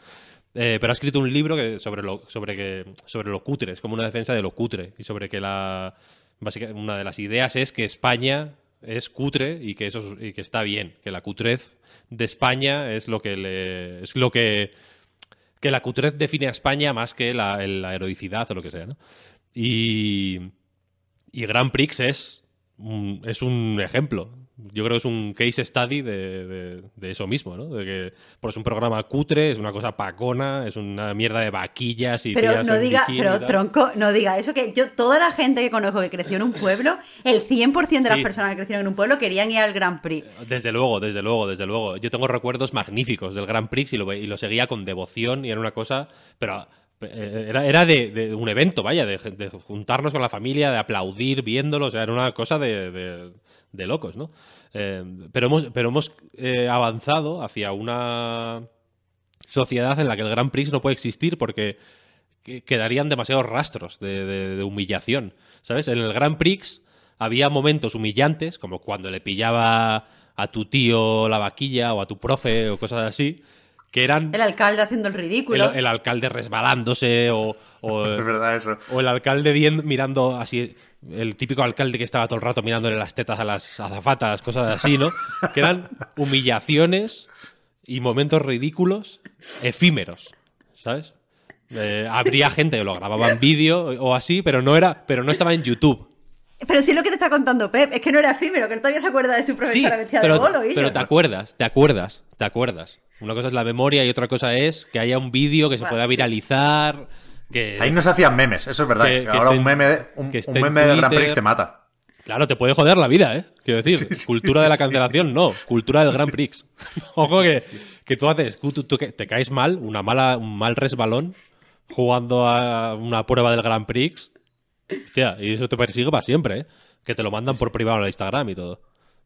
Eh, pero ha escrito un libro que, sobre, lo, sobre, que, sobre lo cutre, es como una defensa de lo cutre, y sobre que la básicamente una de las ideas es que España es cutre y que eso es- y que está bien, que la cutrez de España es lo que le, es lo que que la cutrez define a España más que la, la heroicidad o lo que sea, ¿no? Y, y Grand Prix es es un ejemplo. Yo creo que es un case study de, de- de eso mismo, ¿no? De que pues es un programa cutre, es una cosa pacona, es una mierda de vaquillas y Pero tías no en diga, pero tronco, no diga eso que yo, toda la gente que conozco que creció en un pueblo, el 100% de las personas que crecieron en un pueblo querían ir al Grand Prix. Desde luego, desde luego, desde luego. Yo tengo recuerdos magníficos del Grand Prix y lo, y lo seguía con devoción y era una cosa, pero eh, era, era de, de un evento, vaya, de, de juntarnos con la familia, de aplaudir viéndolo, o sea, era una cosa de, de- locos, ¿no? Eh, pero hemos, pero hemos eh, avanzado hacia una sociedad en la que el Grand Prix no puede existir porque que- quedarían demasiados rastros de, de- de humillación. ¿Sabes? En el Grand Prix había momentos humillantes, como cuando le pillaba a tu tío la vaquilla o a tu profe o cosas así, que eran El alcalde haciendo el el, ridículo. el alcalde resbalándose o, o- Es verdad eso. o el alcalde viendo, mirando así, el típico alcalde que estaba todo el rato mirándole las tetas a las azafatas, cosas así, ¿no? Que eran humillaciones y momentos ridículos efímeros, ¿sabes? Eh, habría gente que lo grababa en vídeo o así, pero no era, pero no estaba en YouTube. Pero sí lo que te está contando Pep, es que no era efímero, que él todavía se acuerda de su Sí, profesora vestida pero, de bolo. y pero yo. te acuerdas, te acuerdas, te acuerdas. Una cosa es la memoria y otra cosa es que haya un vídeo que se Bueno. pueda viralizar, que... Ahí no se hacían memes, eso es verdad. Que- que Ahora un meme, de- un, que un meme de Grand. Prix te mata. Claro, te puede joder la vida, ¿eh? Quiero decir, Sí, sí, cultura sí, de la cancelación, no. Cultura del Grand Prix. Ojo que, que tú haces, tú, tú- tú que te caes mal, una mala, un mal resbalón, jugando a una prueba del Grand Prix. Hostia, y eso te persigue para siempre, ¿eh? Que te lo mandan por privado en Instagram y todo.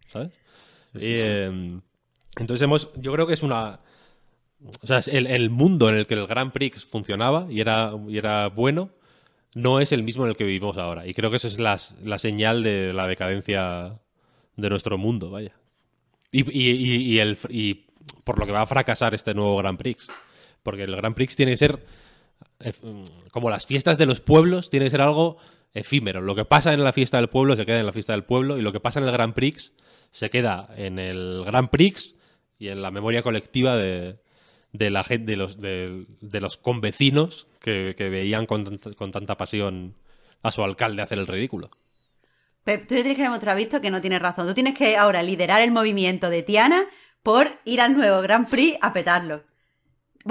¿Sabes? Y, eh, entonces hemos, yo creo que es una... O sea, el, el mundo en el que el Grand Prix funcionaba y era, y era bueno no es el mismo en el que vivimos ahora. Y creo que esa es la, la señal de la decadencia de nuestro mundo, vaya. Y, y- el, y por lo que va a fracasar este nuevo Grand Prix. Porque el Grand Prix tiene que ser, como las fiestas de los pueblos, tiene que ser algo efímero. Lo que pasa en la fiesta del pueblo se queda en la fiesta del pueblo y lo que pasa en el Grand Prix se queda en el Grand Prix y en la memoria colectiva de, de la gente, de los, de, de los convecinos que, que veían con, con tanta pasión a su alcalde hacer el ridículo. Pep, tú le tienes que demostrar, visto, que no tienes razón. Tú tienes que ahora liderar el movimiento de Tiana por ir al nuevo Grand Prix a petarlo.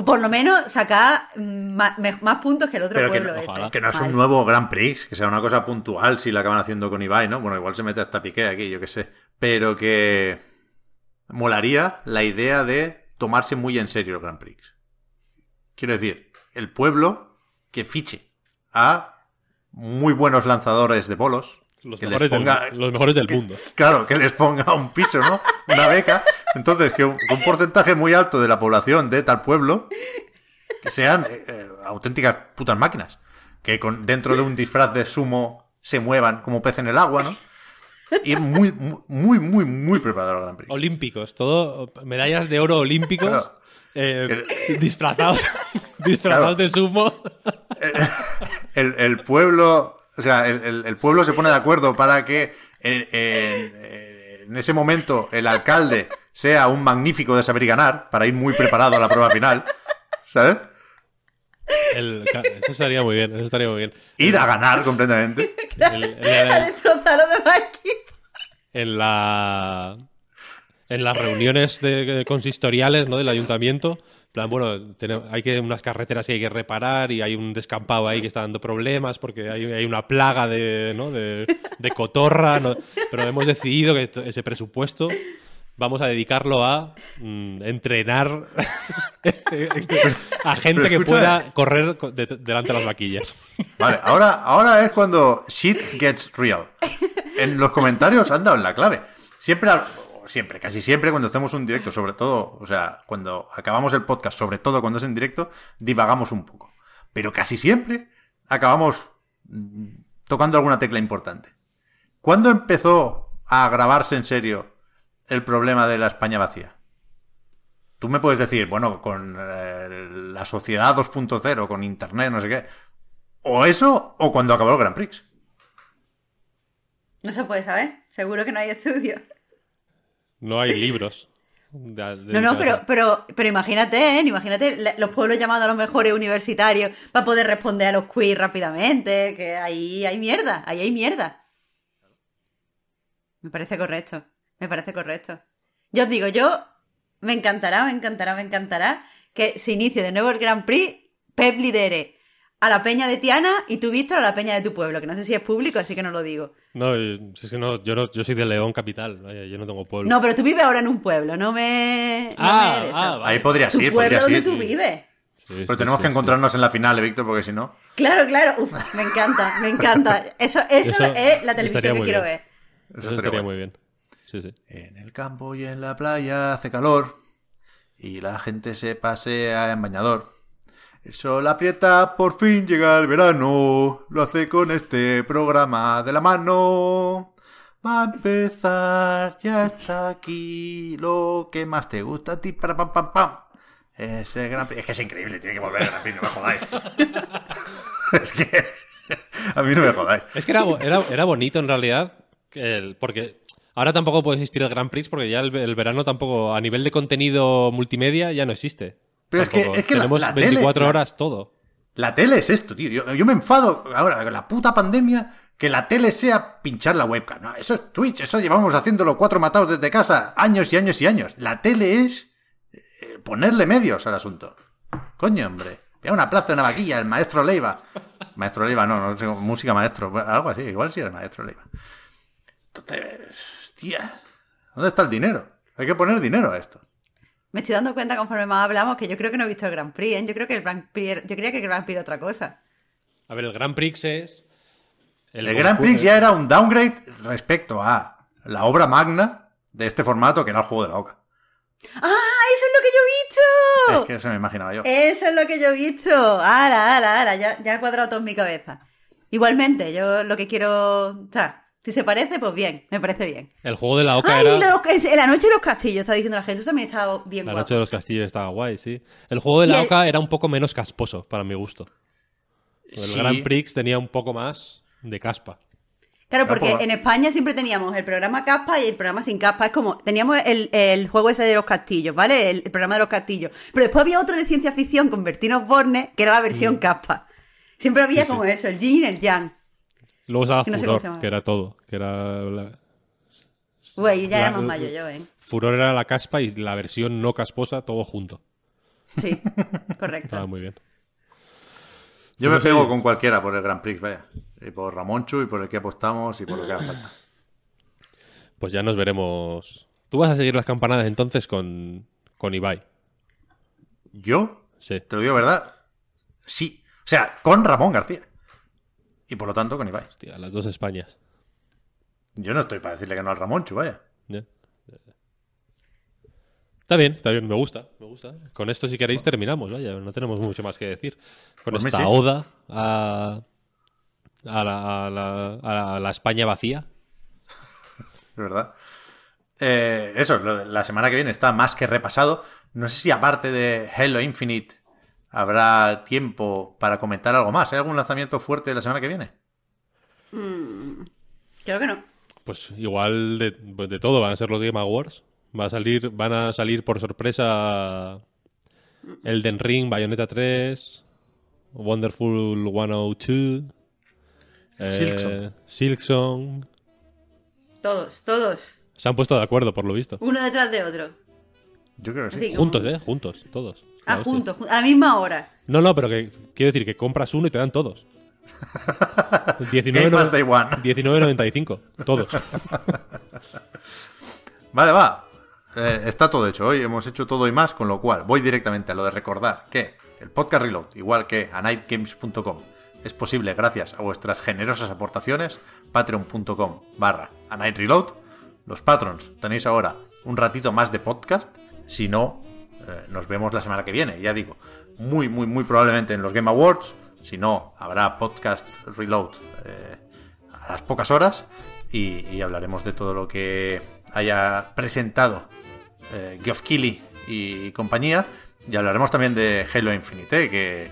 Por lo menos sacar mm, más, puntos que el otro Pero que pueblo no, ese. ojalá. que no es Vale. un nuevo Grand Prix, que sea una cosa puntual si la acaban haciendo con Ibai, ¿no? Bueno, igual se mete hasta Piqué aquí, yo qué sé. Pero que molaría la idea de tomarse muy en serio el Grand Prix. Quiero decir, el pueblo que fiche a muy buenos lanzadores de bolos. Los que mejores, les ponga, del, los mejores del que- mundo. Claro, que les ponga un piso, ¿no? Una beca. Entonces, que un, que un porcentaje muy alto de la población de tal pueblo que sean eh, eh, auténticas putas máquinas. Que con, dentro de un disfraz de sumo se muevan como pez en el agua, ¿no? Y muy, muy, muy, muy, preparado el Grand Prix. Olímpicos, todo medallas de oro olímpicos Claro. eh, disfrazados, disfrazados Claro. de sumo. el, el pueblo, o sea, el, el- el pueblo se pone de acuerdo para que en, en- en ese momento el alcalde sea un magnífico de saber y ganar, para ir muy preparado a la prueba final, ¿sabes? El- eso estaría muy bien, eso estaría muy bien. Ir a ganar completamente. El- el- A en la en las reuniones de, de consistoriales ¿no? del ayuntamiento en plan bueno tenemos- hay que unas carreteras que hay que reparar y hay un descampado ahí que está dando problemas porque hay, hay una plaga de, ¿no? de, de cotorra ¿no? pero hemos decidido que ese presupuesto vamos a dedicarlo a mm, entrenar este- a gente que pueda correr co- de- delante de las vaquillas Vale, ahora, ahora es cuando shit gets real. En los comentarios han dado la clave. Siempre, siempre, casi siempre cuando hacemos un directo, sobre todo, o sea, cuando acabamos el podcast, sobre todo cuando es en directo, divagamos un poco. Pero casi siempre acabamos mm, tocando alguna tecla importante. ¿Cuándo empezó a grabarse en serio el problema de la España vacía? Tú me puedes decir, bueno, con eh, la sociedad 2.0, con internet, no sé qué. O eso, o cuando acabó el Grand Prix. No se puede saber. Seguro que no hay estudios. no hay libros de- No, no, pero, pero, pero imagínate, ¿eh? Imagínate los pueblos llamando a los mejores universitarios para poder responder a los quiz rápidamente. Que ahí hay mierda, ahí hay mierda. Me parece correcto, me parece correcto. Yo os digo, yo me encantará, me encantará, me encantará que se inicie de nuevo el Grand Prix, Pep lidere a la peña de Tiana y tú, Víctor, a la peña de tu pueblo, que no sé si es público, así que no lo digo. No, si es que no, yo no, yo soy de León capital, vaya, yo no tengo pueblo. No, pero tú vives ahora en un pueblo, no me... no ah, me ah, vale. Ahí podría tu ir, pueblo donde tú vives. Sí, Pero sí, tenemos sí, que sí. encontrarnos en la final, ¿eh, Víctor, porque si no. Claro, claro. Uf, me encanta, me encanta. Eso, eso, Eso es la televisión que quiero bien. ver. Eso Eso estaría estaría bueno. muy bien. Sí, sí. En el campo y en la playa hace calor y la gente se pasea en bañador. El sol aprieta, por fin llega el verano. Lo hace con este programa de la mano. Va a empezar, ya está aquí lo que más te gusta a ti. Para pam pam pam. Es el Gran Prix. Es que es increíble, tiene que volver el Gran Prix, no me jodáis. tío. es que a mí no me jodáis. Es que era, era, era bonito en realidad, el- porque ahora tampoco puede existir el Grand Prix porque ya el, el verano tampoco, a nivel de contenido multimedia, ya no existe. Pero es que- es que Tenemos la tele- 24 la- horas todo. La tele es esto, tío. Yo, yo me enfado ahora con la puta pandemia que la tele sea pinchar la webcam. No, eso es Twitch, eso llevamos haciéndolo cuatro matados desde casa años y años y años. La tele es eh, ponerle medios al asunto. Coño, hombre. Ya una plaza, una vaquilla, el maestro Leiva. Maestro Leiva, no, no sé, música maestro, algo así, igual sí era el maestro Leiva. Entonces, hostia, ¿dónde está el dinero? Hay que poner dinero a esto. Me estoy dando cuenta conforme más hablamos que yo creo que no he visto el Grand Prix, ¿eh? Yo creo que el Grand Prix, yo creía que el Grand Prix era otra cosa. A ver, el Grand Prix es... El, Grand Prix ya era un downgrade respecto a la obra magna de este formato que era el juego de la Oca. ¡Ah! ¡Eso es lo que yo he visto! Es que eso me imaginaba yo. Eso es lo que yo he visto. Ahora, ahora, ahora. Ya, ya ha cuadrado todo en mi cabeza. Igualmente, yo lo que quiero. O sea, si se parece, pues bien, me parece bien. El juego de la Oca ¡Ay! era... los- el- la noche de los castillos, está diciendo la gente. Eso también está bien La guapo. noche de los castillos estaba guay, sí. El juego de la el- Oca era un poco menos casposo, para mi gusto. El Sí. Grand Prix tenía un poco más de caspa. Claro, porque en España siempre teníamos el programa caspa y el programa sin caspa. Es como, teníamos el, el juego ese de los castillos, ¿vale? El, el programa de los castillos. Pero después había otro de ciencia ficción con Bertino Borne, que era la versión caspa. Siempre había Mm. Sí. como eso, el yin y el yang. Luego estaba Que no sé Furor, que era todo. Que era la- Güey, ya La- era más mayo yo, ¿eh? Furor era la caspa y la versión no casposa, todo junto. Sí, Estaba correcto. muy bien. Yo me pego con cualquiera por el Grand Prix, vaya. Y por Ramonchu, y por el que apostamos, y por lo que haga falta. Pues ya nos veremos. Tú vas a seguir las campanadas entonces con, con Ibai. Yo, Sí. te lo digo verdad, sí. O sea, con Ramón García. Y por lo tanto con Ibai. Hostia, las dos Españas. Yo no estoy para decirle que no al Ramonchu, vaya. Ya. Está bien, está bien, me gusta, me gusta. Con esto, si queréis, terminamos, vaya, no tenemos mucho más que decir. Con Por esta sí. oda a, a, la, a la- a la- a la España vacía. Es verdad. Eh, eso, lo de la semana que viene está más que repasado. No sé si aparte de Halo Infinite habrá tiempo para comentar algo más. ¿Hay algún lanzamiento fuerte la semana que viene? Creo que no. Pues igual de, pues de todo, van a ser los Game Awards. Va a salir, van a salir por sorpresa Elden Ring, Bayonetta 3, Wonderful 102, eh, Silksong. Silksong. Todos, todos. Se han puesto de acuerdo, por lo visto. Uno detrás de otro. Yo creo que sí. Así como- Juntos, ¿eh? Juntos, todos. Ah, hostia. juntos, jun- a la misma hora. No, no, pero que quiero decir que compras uno y te dan todos. 19 Game Pass Day One. 19.95, todos. Vale, va. Eh, está todo hecho. Hoy hemos hecho todo y más, con lo cual voy directamente a lo de recordar que el podcast Reload, igual que a nightgames.com, es posible gracias a vuestras generosas aportaciones. Patreon.com barra a. Los patrons tenéis ahora un ratito más de podcast. Si no, eh, nos vemos la semana que viene. Ya digo, muy, muy, muy probablemente en los Game Awards. Si no, habrá podcast Reload eh, a las pocas horas y, hablaremos de todo lo que haya presentado eh, Geoff Keighley y compañía. Y hablaremos también de Halo Infinite, eh, que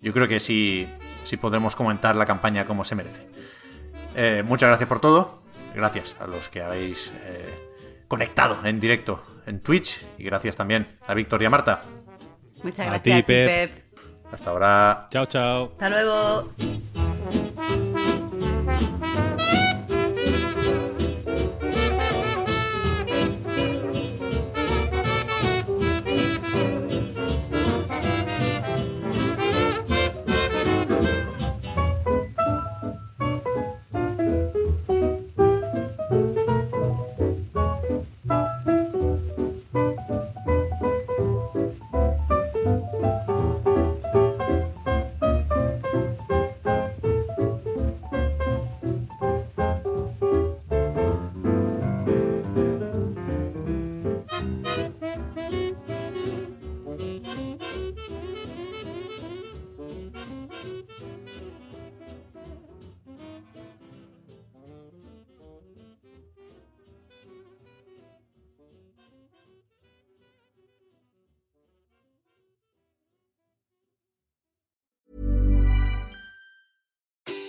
yo creo que sí, sí podremos comentar la campaña como se merece. Muchas gracias por todo. Gracias a los que habéis conectado en directo en Twitch. Y gracias también a Víctor y a Marta. Muchas A gracias ti, a ti, Pep. Pep. Hasta ahora. Chao, chao. Hasta luego.